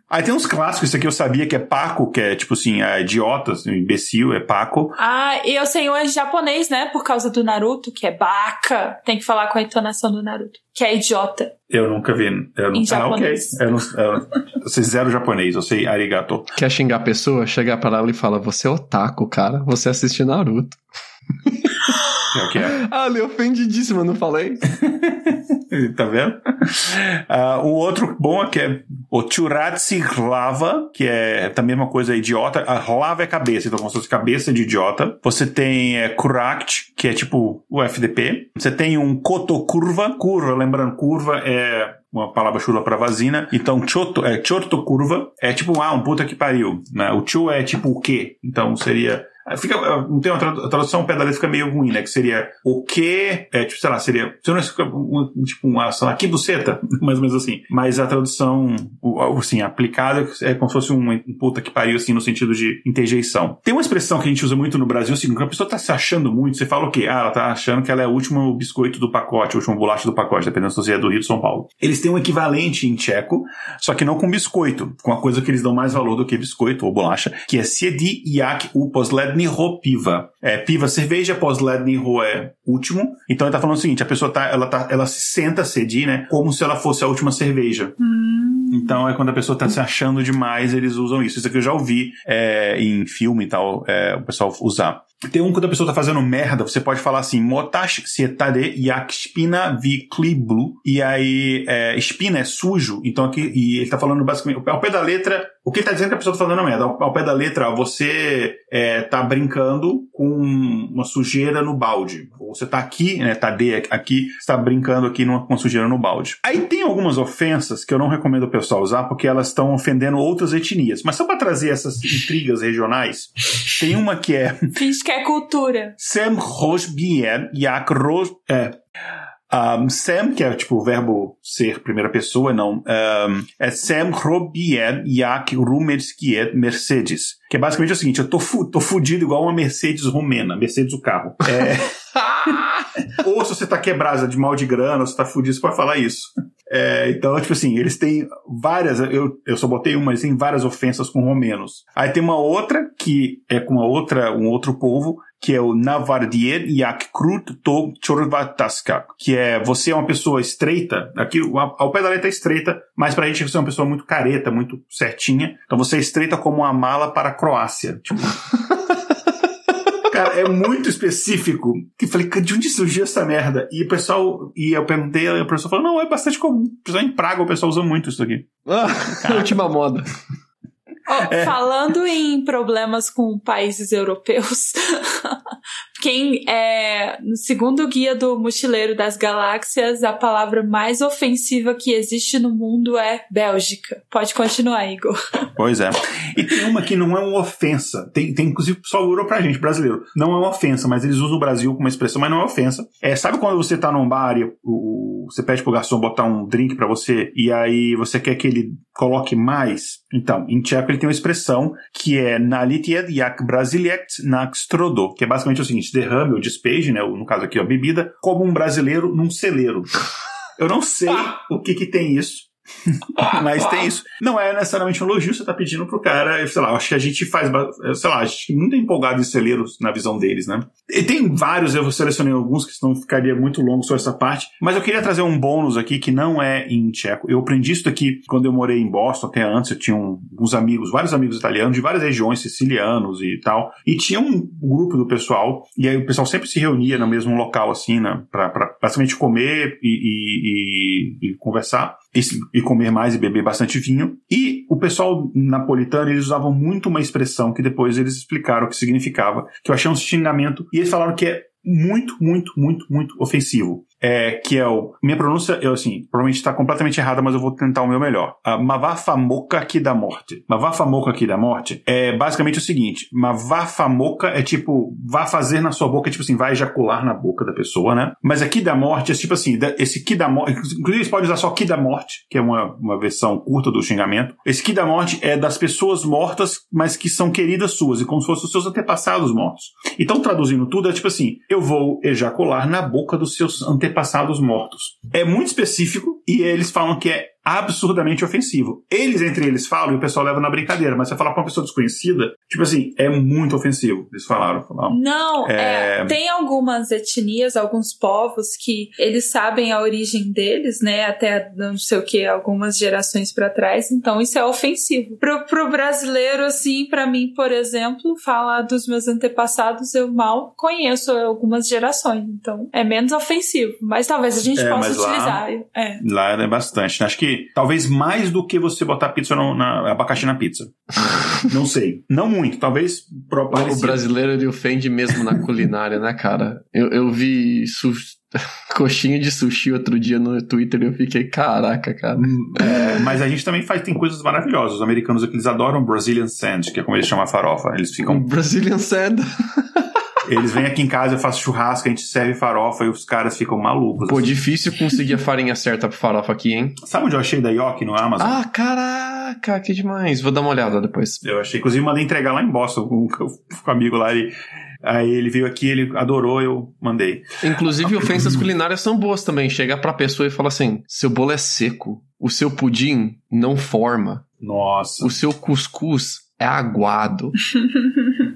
Aí tem uns clássicos, esse aqui eu sabia que é Paco, que é tipo assim, é idiota, assim, imbecil, é Paco. Ah, e eu sei um em japonês, né? Por causa do Naruto, que é baka. Tem que falar com a entonação do Naruto. Que é idiota. Eu nunca vi. Eu não, Em ah, ok. japonês. Eu, não, eu, eu sei zero japonês, eu sei arigato. Quer xingar a pessoa? Chegar pra ela e fala: Você é otaku, cara. Você assiste Naruto. É o que é. Ah, ele é ofendidíssimo, eu não falei? tá vendo? Ah, o outro bom é que é o Churatsi Hlava, que é também uma coisa idiota. A Hlava é cabeça, então como se fosse cabeça de idiota. Você tem é, Kurakt, que é tipo o FDP. Você tem um Kotokurva. Curva, lembrando, curva é uma palavra chula para vazina. Então, choto, é, chorto curva é tipo, ah, um puta que pariu. Né? O chu é tipo o quê? Então seria. Fica, não tem uma tradução ao pé da letra fica meio ruim, né? Que seria o que, é, tipo, sei lá, seria, um, tipo uma, sei lá, que buceta, mais ou menos assim. Mas a tradução, assim, aplicada é como se fosse um, puta que pariu, assim, no sentido de interjeição. Tem uma expressão que a gente usa muito no Brasil, assim, quando a pessoa tá se achando muito, você fala o quê? Ah, ela tá achando que ela é o último biscoito do pacote, o último bolacha do pacote, dependendo se você é do Rio de São Paulo. Eles têm um equivalente em tcheco, só que não com biscoito, com a coisa que eles dão mais valor do que biscoito ou bolacha, que é siedi jak u posledny ho piva. É, piva, cerveja, posledny ho é último. Então ele tá falando o seguinte, a pessoa tá, ela tá, ela se senta sedi, né, como se ela fosse a última cerveja. Então é quando a pessoa tá se achando demais, eles usam isso. Isso aqui eu já ouvi é, em filme e tal, é, o pessoal usar. Tem um quando a pessoa tá fazendo merda, você pode falar assim, motash sietade yak spina vi kliblu. E aí, é, espina é sujo, então aqui, e ele tá falando basicamente, ao pé da letra, o que ele tá dizendo é que a pessoa tá fazendo merda. Ao, pé da letra, você é, tá brincando com uma sujeira no balde. Ou você tá aqui, né, tá D aqui, você tá brincando aqui numa, com sujeira no balde. Aí tem algumas ofensas que eu não recomendo o pessoal usar, porque elas estão ofendendo outras etnias. Mas só pra trazer essas intrigas regionais, tem uma que é que é cultura. Sem Rosbien Yak Ros. É. Um, Sem, que é tipo o verbo ser primeira pessoa, não. Um, é Sem Robien Yak Rumerskiet Mercedes. Que é basicamente o seguinte: eu tô, fu tô fudido igual uma Mercedes romena, Mercedes o carro. É. ou se você tá quebrada de mal de grana, ou se tá fudido, você pode falar isso. É, então, tipo assim, eles têm várias. Eu, eu só botei uma, eles têm várias ofensas com romenos. Aí tem uma outra que é com uma outra, um outro povo, que é o Navardier Yak Krut To Chorvataska, que é você é uma pessoa estreita, aqui ao pé da letra é estreita, mas pra gente você é uma pessoa muito careta, muito certinha. Então você é estreita como uma mala para a Croácia. Tipo. Cara, é muito específico. Que eu falei, de onde surgiu essa merda? E o pessoal, e eu perguntei, e a pessoa falou, não, é bastante comum. Pessoal em Praga, o pessoal usa muito isso aqui. Ah, última moda. Ó, É. Falando em problemas com países europeus, quem é no segundo guia do Mochileiro das Galáxias, a palavra mais ofensiva que existe no mundo é Bélgica. Pode continuar, Igor. Pois é. E tem uma que não é uma ofensa. Tem, tem inclusive, pessoal urou pra gente, brasileiro. Não é uma ofensa, mas eles usam o Brasil como expressão, mas não é ofensa. É, sabe quando você tá num bar e o, você pede pro garçom botar um drink pra você e aí você quer que ele coloque mais? Então, em tcheco ele tem uma expressão que é nalitied jak brasiliekt nak strodo, que é basicamente o seguinte, derrame ou despeje, né, no caso aqui, a bebida, como um brasileiro num celeiro. Eu não sei o que que tem isso, mas tem isso. Não é necessariamente um elogio, você tá pedindo pro cara, sei lá, acho que a gente faz, sei lá, a gente é muito empolgado em celeiros na visão deles, né? E tem vários, eu selecionei alguns que senão ficaria muito longo só essa parte, mas eu queria trazer um bônus aqui que não é em tcheco. Eu aprendi isso aqui quando eu morei em Boston, até antes eu tinha uns amigos, vários amigos italianos de várias regiões, sicilianos e tal, e tinha um grupo do pessoal, e aí o pessoal sempre se reunia no mesmo local, assim, né, pra, pra basicamente comer e, e- e- e conversar, e, comer mais e beber bastante vinho, e o pessoal napolitano, eles usavam muito uma expressão que depois eles explicaram o que significava, que eu achei um xingamento, e eles falaram que é muito, muito, muito, muito ofensivo. É, que é o. Minha pronúncia, eu assim, provavelmente está completamente errada, mas eu vou tentar o meu melhor. A Mavafamoka aqui da morte. Mavafamoka aqui da morte é basicamente o seguinte: Mavafamoka é tipo, vá fazer na sua boca, é tipo assim, vai ejacular na boca da pessoa, né? Mas aqui da morte é tipo assim, esse que da morte. Inclusive, você pode usar só que da morte, que é uma, uma versão curta do xingamento. Esse que da morte é das pessoas mortas, mas que são queridas suas, e como se fossem os seus antepassados mortos. Então, traduzindo tudo, é tipo assim: eu vou ejacular na boca dos seus antepassados mortos. É muito específico e eles falam que é absurdamente ofensivo. Eles entre eles falam e o pessoal leva na brincadeira, mas você falar pra uma pessoa desconhecida, tipo assim, é muito ofensivo. Eles falaram. falaram. Não, é... É, tem algumas etnias, alguns povos que eles sabem a origem deles, né? Até não sei o que, algumas gerações para trás, então isso é ofensivo. Pro, pro brasileiro, assim, para mim, por exemplo, falar dos meus antepassados, eu mal conheço algumas gerações, então é menos ofensivo. Mas talvez a gente é, possa utilizar. Lá, é. lá é bastante. Né? Acho que talvez mais do que você botar pizza no, na, abacaxi na pizza. não sei. Não muito, talvez. O brasileiro ele ofende mesmo na culinária, né, cara? Eu, eu vi coxinha de sushi outro dia no Twitter e eu fiquei, caraca, cara. Hum, é, mas a gente também faz, tem coisas maravilhosas. Os americanos aqui, eles adoram Brazilian Sand, que é como eles chamam a farofa. Eles ficam. Brazilian Sand. Eles vêm aqui em casa, eu faço churrasco, a gente serve farofa e os caras ficam malucos. Pô, assim. difícil conseguir a farinha certa pra farofa aqui, hein? Sabe onde eu achei da Yoki no Amazon? Ah, caraca, que demais. Vou dar uma olhada depois. Eu achei, inclusive mandei entregar lá em Boston com, o amigo lá. Ele, Aí ele veio aqui, ele adorou, eu mandei. Inclusive, ofensas culinárias são boas também. Chega pra pessoa e fala assim: seu bolo é seco, o seu pudim não forma. Nossa. O seu cuscuz é aguado.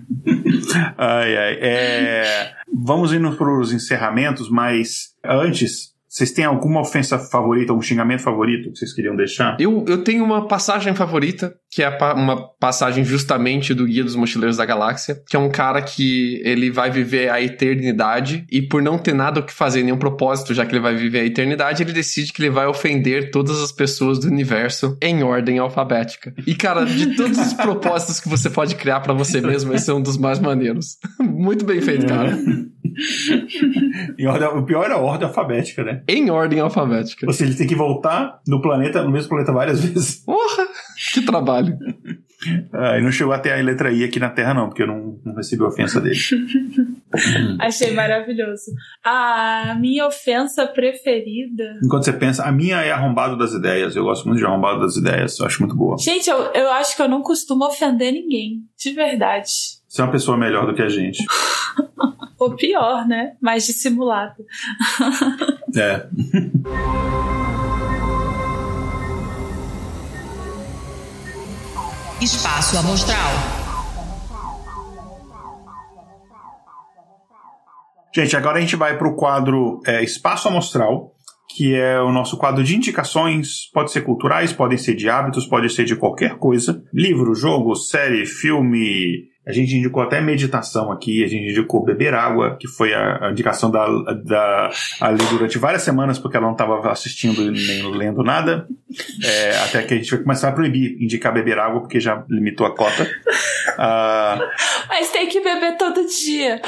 ai, ai. É... Vamos indo para os encerramentos, mas antes, vocês têm alguma ofensa favorita, um xingamento favorito que vocês queriam deixar? Eu, eu tenho uma passagem favorita, que é uma passagem justamente do Guia dos Mochileiros da Galáxia, que é um cara que ele vai viver a eternidade e por não ter nada o que fazer, nenhum propósito, já que ele vai viver a eternidade, ele decide que ele vai ofender todas as pessoas do universo em ordem alfabética. E cara, de todos os propósitos que você pode criar para você mesmo, esse é um dos mais maneiros. Muito bem feito, cara. ordem, o pior é a ordem alfabética, né? Em ordem alfabética. Ou seja, ele tem que voltar no planeta, no mesmo planeta várias vezes. Porra! Que trabalho. Ah, e não chegou até a letra I aqui na Terra, não, porque eu não, não recebi a ofensa dele. Achei maravilhoso. A minha ofensa preferida. Enquanto você pensa, a minha é arrombado das ideias. Eu gosto muito de arrombado das ideias, eu acho muito boa. Gente, eu, eu acho que eu não costumo ofender ninguém. De verdade. Você é uma pessoa melhor do que a gente. Ou pior, né? Mais dissimulado. é. Espaço Amostral. Gente, agora a gente vai para o quadro é, Espaço Amostral, que é o nosso quadro de indicações. Pode ser culturais, podem ser de hábitos, pode ser de qualquer coisa. Livro, jogo, série, filme, a gente indicou até meditação aqui, a gente indicou beber água, que foi a, a indicação da, da Ali durante várias semanas, porque ela não estava assistindo nem lendo nada. É, até que a gente vai começar a proibir indicar beber água, porque já limitou a cota. Uh, Mas tem que beber todo dia.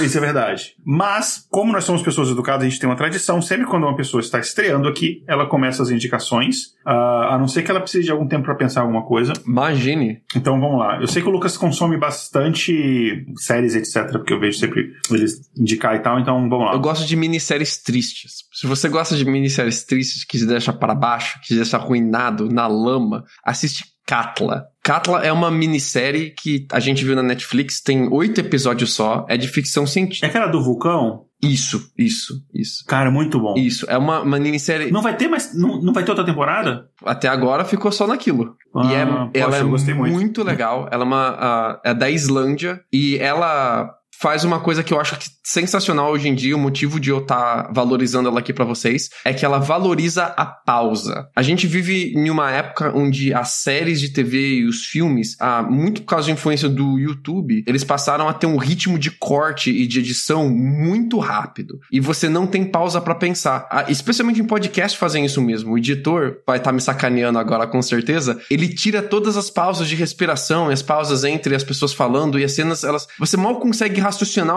Isso é verdade. Mas, como nós somos pessoas educadas, a gente tem uma tradição, sempre quando uma pessoa está estreando aqui, ela começa as indicações, uh, a não ser que ela precise de algum tempo para pensar alguma coisa. Imagine. Então vamos lá. Eu sei que o Lucas consome bastante bastante séries, etc., porque eu vejo sempre eles indicar e tal, então vamos lá. Eu gosto de minisséries tristes. Se você gosta de minisséries tristes que se deixa para baixo, que se deixa arruinado, na lama, assiste Katla. Katla é uma minissérie que a gente viu na Netflix, tem oito episódios só, é de ficção científica. É aquela do vulcão? Isso, isso, isso. Cara, muito bom. Isso, é uma, uma minissérie. Não vai ter mais. Não, não vai ter outra temporada? Até agora ficou só naquilo. Ah, e é, poxa, ela é muito, muito legal. Ela é uma. Uh, é da Islândia e ela faz uma coisa que eu acho que sensacional hoje em dia, o motivo de eu estar tá valorizando ela aqui para vocês, é que ela valoriza a pausa. A gente vive em uma época onde as séries de TV e os filmes, ah, muito por causa da influência do YouTube, eles passaram a ter um ritmo de corte e de edição muito rápido. E você não tem pausa para pensar. Ah, especialmente em podcast fazem isso mesmo. O editor vai estar tá me sacaneando agora com certeza. Ele tira todas as pausas de respiração, as pausas entre as pessoas falando e as cenas, elas, você mal consegue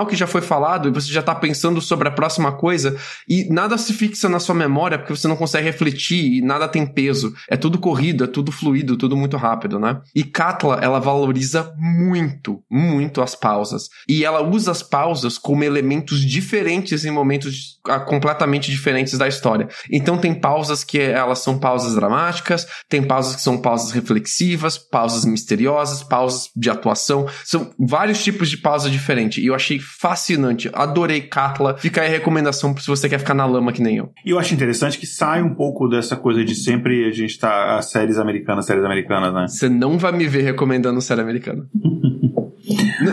o que já foi falado e você já tá pensando sobre a próxima coisa e nada se fixa na sua memória porque você não consegue refletir e nada tem peso. É tudo corrido, é tudo fluido, tudo muito rápido, né? E Katla, ela valoriza muito, muito as pausas. E ela usa as pausas como elementos diferentes em momentos ah, completamente diferentes da história. Então tem pausas que elas são pausas dramáticas, tem pausas que são pausas reflexivas, pausas misteriosas, pausas de atuação. São vários tipos de pausa diferentes. E eu achei fascinante. Adorei Katla. Fica aí a recomendação se você quer ficar na lama que nem eu. E eu acho interessante que sai um pouco dessa coisa de sempre a gente tá as séries americanas, séries americanas, né? Você não vai me ver recomendando série americana.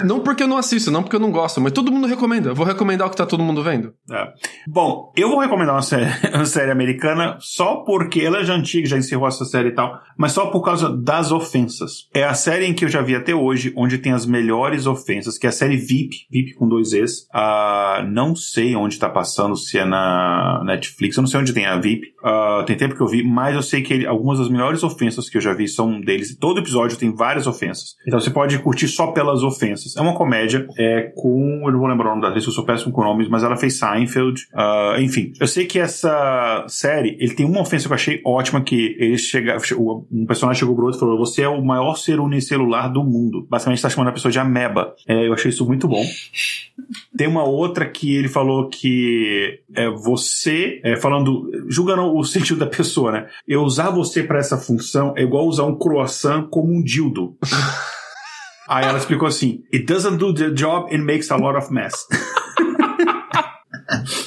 não porque eu não assisto, não porque eu não gosto, mas todo mundo recomenda. Eu vou recomendar o que tá todo mundo vendo. É. Bom, eu vou recomendar uma série, uma série americana só porque ela é já antiga, já encerrou essa série e tal, mas só por causa das ofensas. É a série em que eu já vi até hoje, onde tem as melhores ofensas, que é a série VIP, VIP com dois Es. Uh, não sei onde tá passando, se é na Netflix, eu não sei onde tem a VIP. Uh, tem tempo que eu vi, mas eu sei que ele, algumas das melhores ofensas que eu já vi são deles. Todo episódio tem várias ofensas. Então você pode curtir só pelas ofensas. É uma comédia, é com. Eu não vou lembrar o nome da atriz, eu sou péssimo com nomes, mas ela fez Seinfeld. Uh, enfim, eu sei que essa série, ele tem uma ofensa que eu achei ótima, que ele chega. Um personagem chegou pro outro e falou: Você é o maior ser unicelular do mundo. Basicamente, tá chamando a pessoa de ameba. É, eu achei isso muito bom. Tem uma outra que ele falou que é você, é, falando, julgando o sentido da pessoa, né? Eu usar você para essa função é igual usar um croissant como um dildo. Aí ela explicou assim: It doesn't do the job, it makes a lot of mess.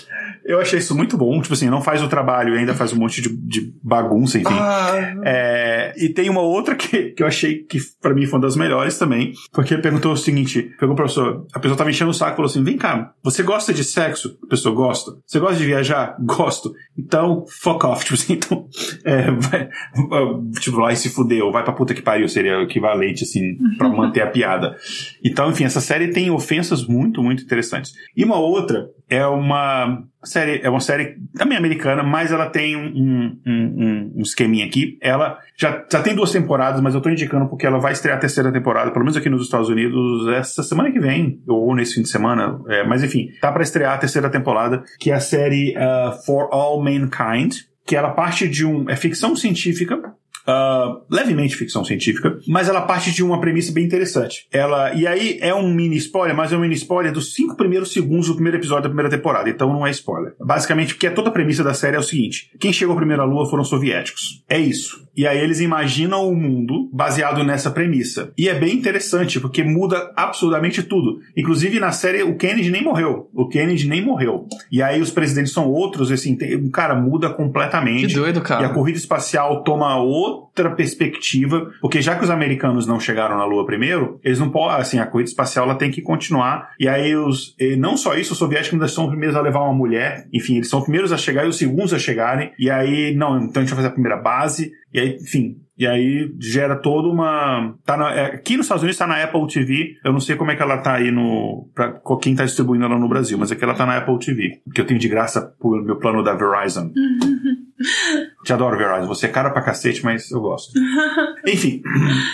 Eu achei isso muito bom. Tipo assim, não faz o trabalho e ainda faz um monte de, de bagunça, enfim. Ah. É, e tem uma outra que, que eu achei que para mim foi uma das melhores também. Porque ele perguntou o seguinte: pegou pra pessoa, a pessoa tava enchendo o saco e falou assim: vem cá, você gosta de sexo? A pessoa gosta. Você gosta de viajar? Gosto. Então, fuck off. Tipo assim, então, é, vai, tipo, lá e se fudeu, vai pra puta que pariu, seria o equivalente, assim, pra manter a piada. Então, enfim, essa série tem ofensas muito, muito interessantes. E uma outra é uma série, é uma série também americana, mas ela tem um, um, um, um esqueminha aqui. Ela já, já tem duas temporadas, mas eu tô indicando porque ela vai estrear a terceira temporada, pelo menos aqui nos Estados Unidos, essa semana que vem, ou nesse fim de semana. É, mas enfim, tá para estrear a terceira temporada, que é a série uh, For All Mankind, que ela parte de um. É ficção científica, uh, levemente ficção científica, mas ela parte de uma premissa bem interessante. Ela e aí é um mini spoiler, mas é um mini spoiler dos cinco primeiros segundos do primeiro episódio da primeira temporada, então não é spoiler. Basicamente, porque toda a premissa da série é o seguinte: quem chegou primeiro à Lua foram os soviéticos. É isso. E aí eles imaginam o mundo baseado nessa premissa. E é bem interessante, porque muda absurdamente tudo. Inclusive, na série, o Kennedy nem morreu. O Kennedy nem morreu. E aí os presidentes são outros, assim, tem, cara, muda completamente. Que doido, cara. E a corrida espacial toma outra perspectiva, porque já que os americanos não chegaram na Lua primeiro, eles não podem, assim, a corrida espacial ela tem que continuar. E aí os, e não só isso, os soviéticos ainda são os primeiros a levar uma mulher. Enfim, eles são os primeiros a chegar e os segundos a chegarem. E aí, não, então a gente vai fazer a primeira base. E aí, enfim, e aí gera toda uma. Tá na, é, aqui nos Estados Unidos está na Apple TV. Eu não sei como é que ela tá aí no. Pra, quem está distribuindo ela no Brasil, mas aqui ela tá na Apple TV. Que eu tenho de graça por meu plano da Verizon. Te adoro, Verizon. Você é cara pra cacete, mas eu gosto. Enfim.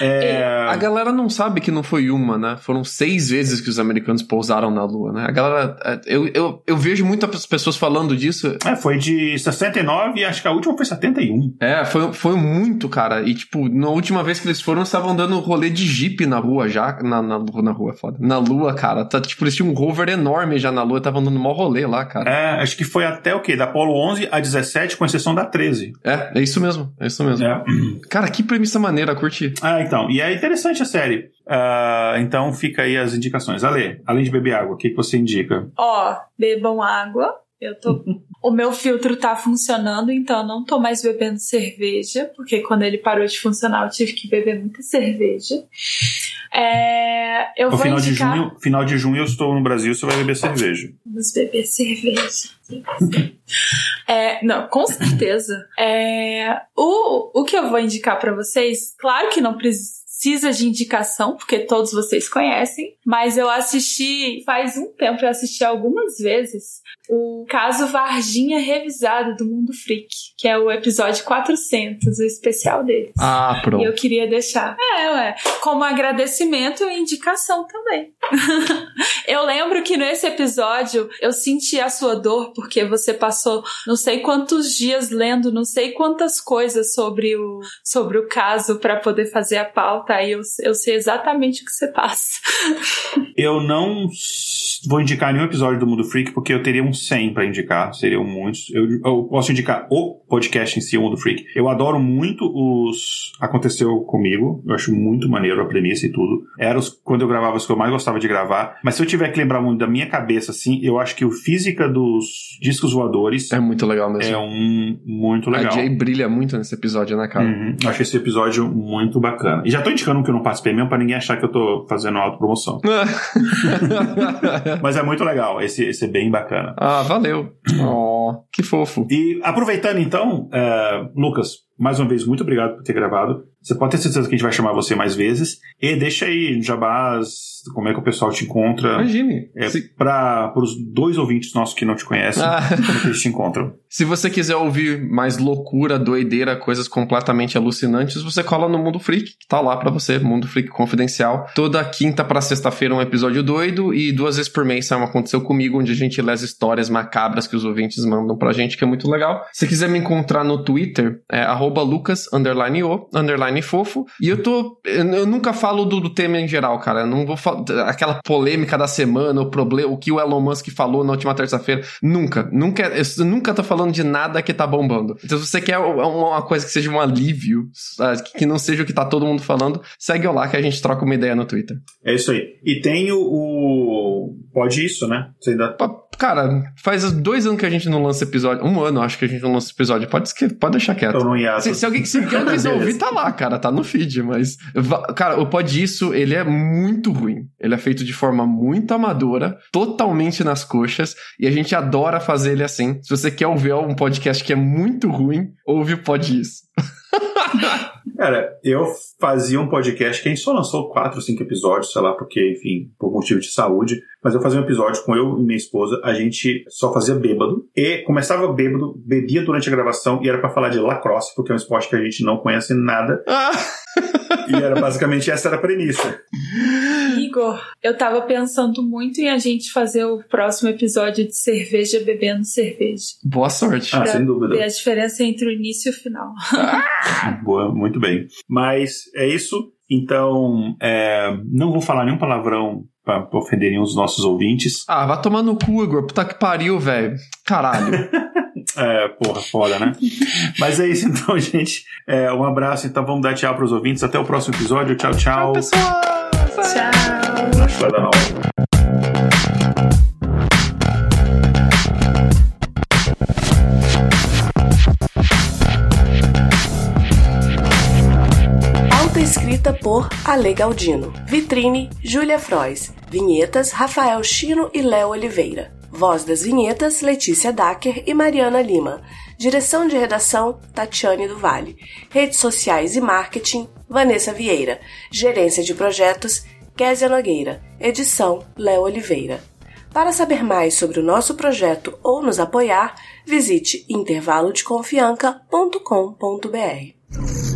É... A galera não sabe que não foi uma, né? Foram seis vezes que os americanos pousaram na Lua, né? A galera. É, eu, eu, eu vejo muitas pessoas falando disso. É, foi de 69 e acho que a última foi 71. É, foi, foi muito, cara. E, tipo, na última vez que eles foram, estavam dando rolê de jeep na rua já. Na, na, na rua, é foda. Na Lua, cara. Tá, tipo, eles tinham um rover enorme já na Lua, estavam dando mó rolê lá, cara. É, acho que foi até o quê? Da Apollo 11 a 17, com exceção da 13. É, é isso mesmo. É isso mesmo. É. Cara, que premissa maneira, curti. Ah, então. E é interessante a série. Uh, então fica aí as indicações. Ale, além de beber água, o que, que você indica? Ó, bebam água. Eu tô. o meu filtro tá funcionando, então eu não tô mais bebendo cerveja, porque quando ele parou de funcionar eu tive que beber muita cerveja. É, eu no vou final indicar... de junho, final de junho eu estou no Brasil, você vai beber cerveja. Vamos beber cerveja. É, não, com certeza. É, o, o que eu vou indicar para vocês, claro que não precisa precisa de indicação, porque todos vocês conhecem, mas eu assisti faz um tempo, eu assisti algumas vezes o caso Varginha revisado do Mundo Freak, que é o episódio 400, o especial deles. Ah, pronto. E eu queria deixar, é, ué, como agradecimento e indicação também. eu lembro que nesse episódio eu senti a sua dor porque você passou não sei quantos dias lendo, não sei quantas coisas sobre o, sobre o caso para poder fazer a pauta, aí eu, eu sei exatamente o que você passa. eu não vou indicar nenhum episódio do Mundo Freak porque eu teria um 100 para indicar, seriam muitos. Eu, eu, posso indicar o podcast em si, o Mundo Freak. Eu adoro muito os Aconteceu Comigo, eu acho muito maneiro a premissa e tudo. Era os, quando eu gravava os que eu mais gostava de gravar, mas se eu tiver que lembrar muito da minha cabeça, assim, eu acho que o Física dos Discos Voadores é muito legal mesmo. É um muito legal. A Jay brilha muito nesse episódio, né, cara? Uhum. Acho esse episódio muito bacana. E já tô indicando um que eu não participei mesmo pra ninguém achar que eu tô fazendo autopromoção. mas é muito legal, esse, esse é bem bacana. Ah, valeu. Oh, que fofo. E aproveitando então, uh, Lucas, mais uma vez, muito obrigado por ter gravado. Você pode ter certeza que a gente vai chamar você mais vezes. E deixa aí, Jabás, como é que o pessoal te encontra. Imagine. É, Para os dois ouvintes nossos que não te conhecem, ah. como é que eles te encontram? Se você quiser ouvir mais loucura, doideira, coisas completamente alucinantes, você cola no Mundo Freak, que tá lá para você, Mundo Freak Confidencial. Toda quinta para sexta-feira um episódio doido e duas vezes por mês sai um Aconteceu Comigo, onde a gente lê as histórias macabras que os ouvintes mandam pra gente, que é muito legal. Se quiser me encontrar no Twitter, é lucas, underline o, underline fofo. E eu tô... Eu nunca falo do, do tema em geral, cara. Eu não vou falar... Aquela polêmica da semana, o problema, o que o Elon Musk falou na última terça-feira. Nunca. Nunca... Eu nunca tô falando de nada que tá bombando. Então, se você quer uma coisa que seja um alívio, que não seja o que tá todo mundo falando, segue eu lá que a gente troca uma ideia no Twitter. É isso aí. E tem o. o... Pode isso, né? Você ainda. Cara, faz dois anos que a gente não lança episódio. Um ano, acho que a gente não lança episódio. Pode, pode deixar quieto. Eu não ia... se, se alguém, se alguém quiser ouvir, tá lá, cara. Tá no feed. Mas, cara, o Pode Isso, ele é muito ruim. Ele é feito de forma muito amadora, totalmente nas coxas. E a gente adora fazer ele assim. Se você quer ouvir um podcast que é muito ruim, ouve o Pode Isso. Cara, eu fazia um podcast que a gente só lançou quatro, cinco episódios, sei lá, porque, enfim, por motivo de saúde. Mas eu fazia um episódio com eu e minha esposa, a gente só fazia bêbado. E começava bêbado, bebia durante a gravação e era para falar de lacrosse, porque é um esporte que a gente não conhece nada. Ah. e era basicamente essa era a premissa. Igor, eu tava pensando muito em a gente fazer o próximo episódio de cerveja bebendo cerveja. Boa sorte. Ah, sem dúvida. Ver a diferença entre o início e o final. Boa, muito bem. Mas é isso. Então, é, não vou falar nenhum palavrão pra ofender nenhum dos nossos ouvintes. Ah, vai tomar no cu, Igor. Puta que pariu, velho. Caralho. é, porra, foda, né? Mas é isso então, gente. É, um abraço. Então vamos dar tchau pros ouvintes. Até o próximo episódio. Tchau, tchau. Tchau, pessoal. Tchau. Acho escrita por Ale Galdino. Vitrine, Júlia Frois. Vinhetas, Rafael Chino e Léo Oliveira. Voz das vinhetas, Letícia Dacker e Mariana Lima. Direção de redação, Tatiane do Vale. Redes sociais e marketing, Vanessa Vieira. Gerência de projetos, Késia Nogueira. Edição, Léo Oliveira. Para saber mais sobre o nosso projeto ou nos apoiar, visite intervalodeconfianca.com.br.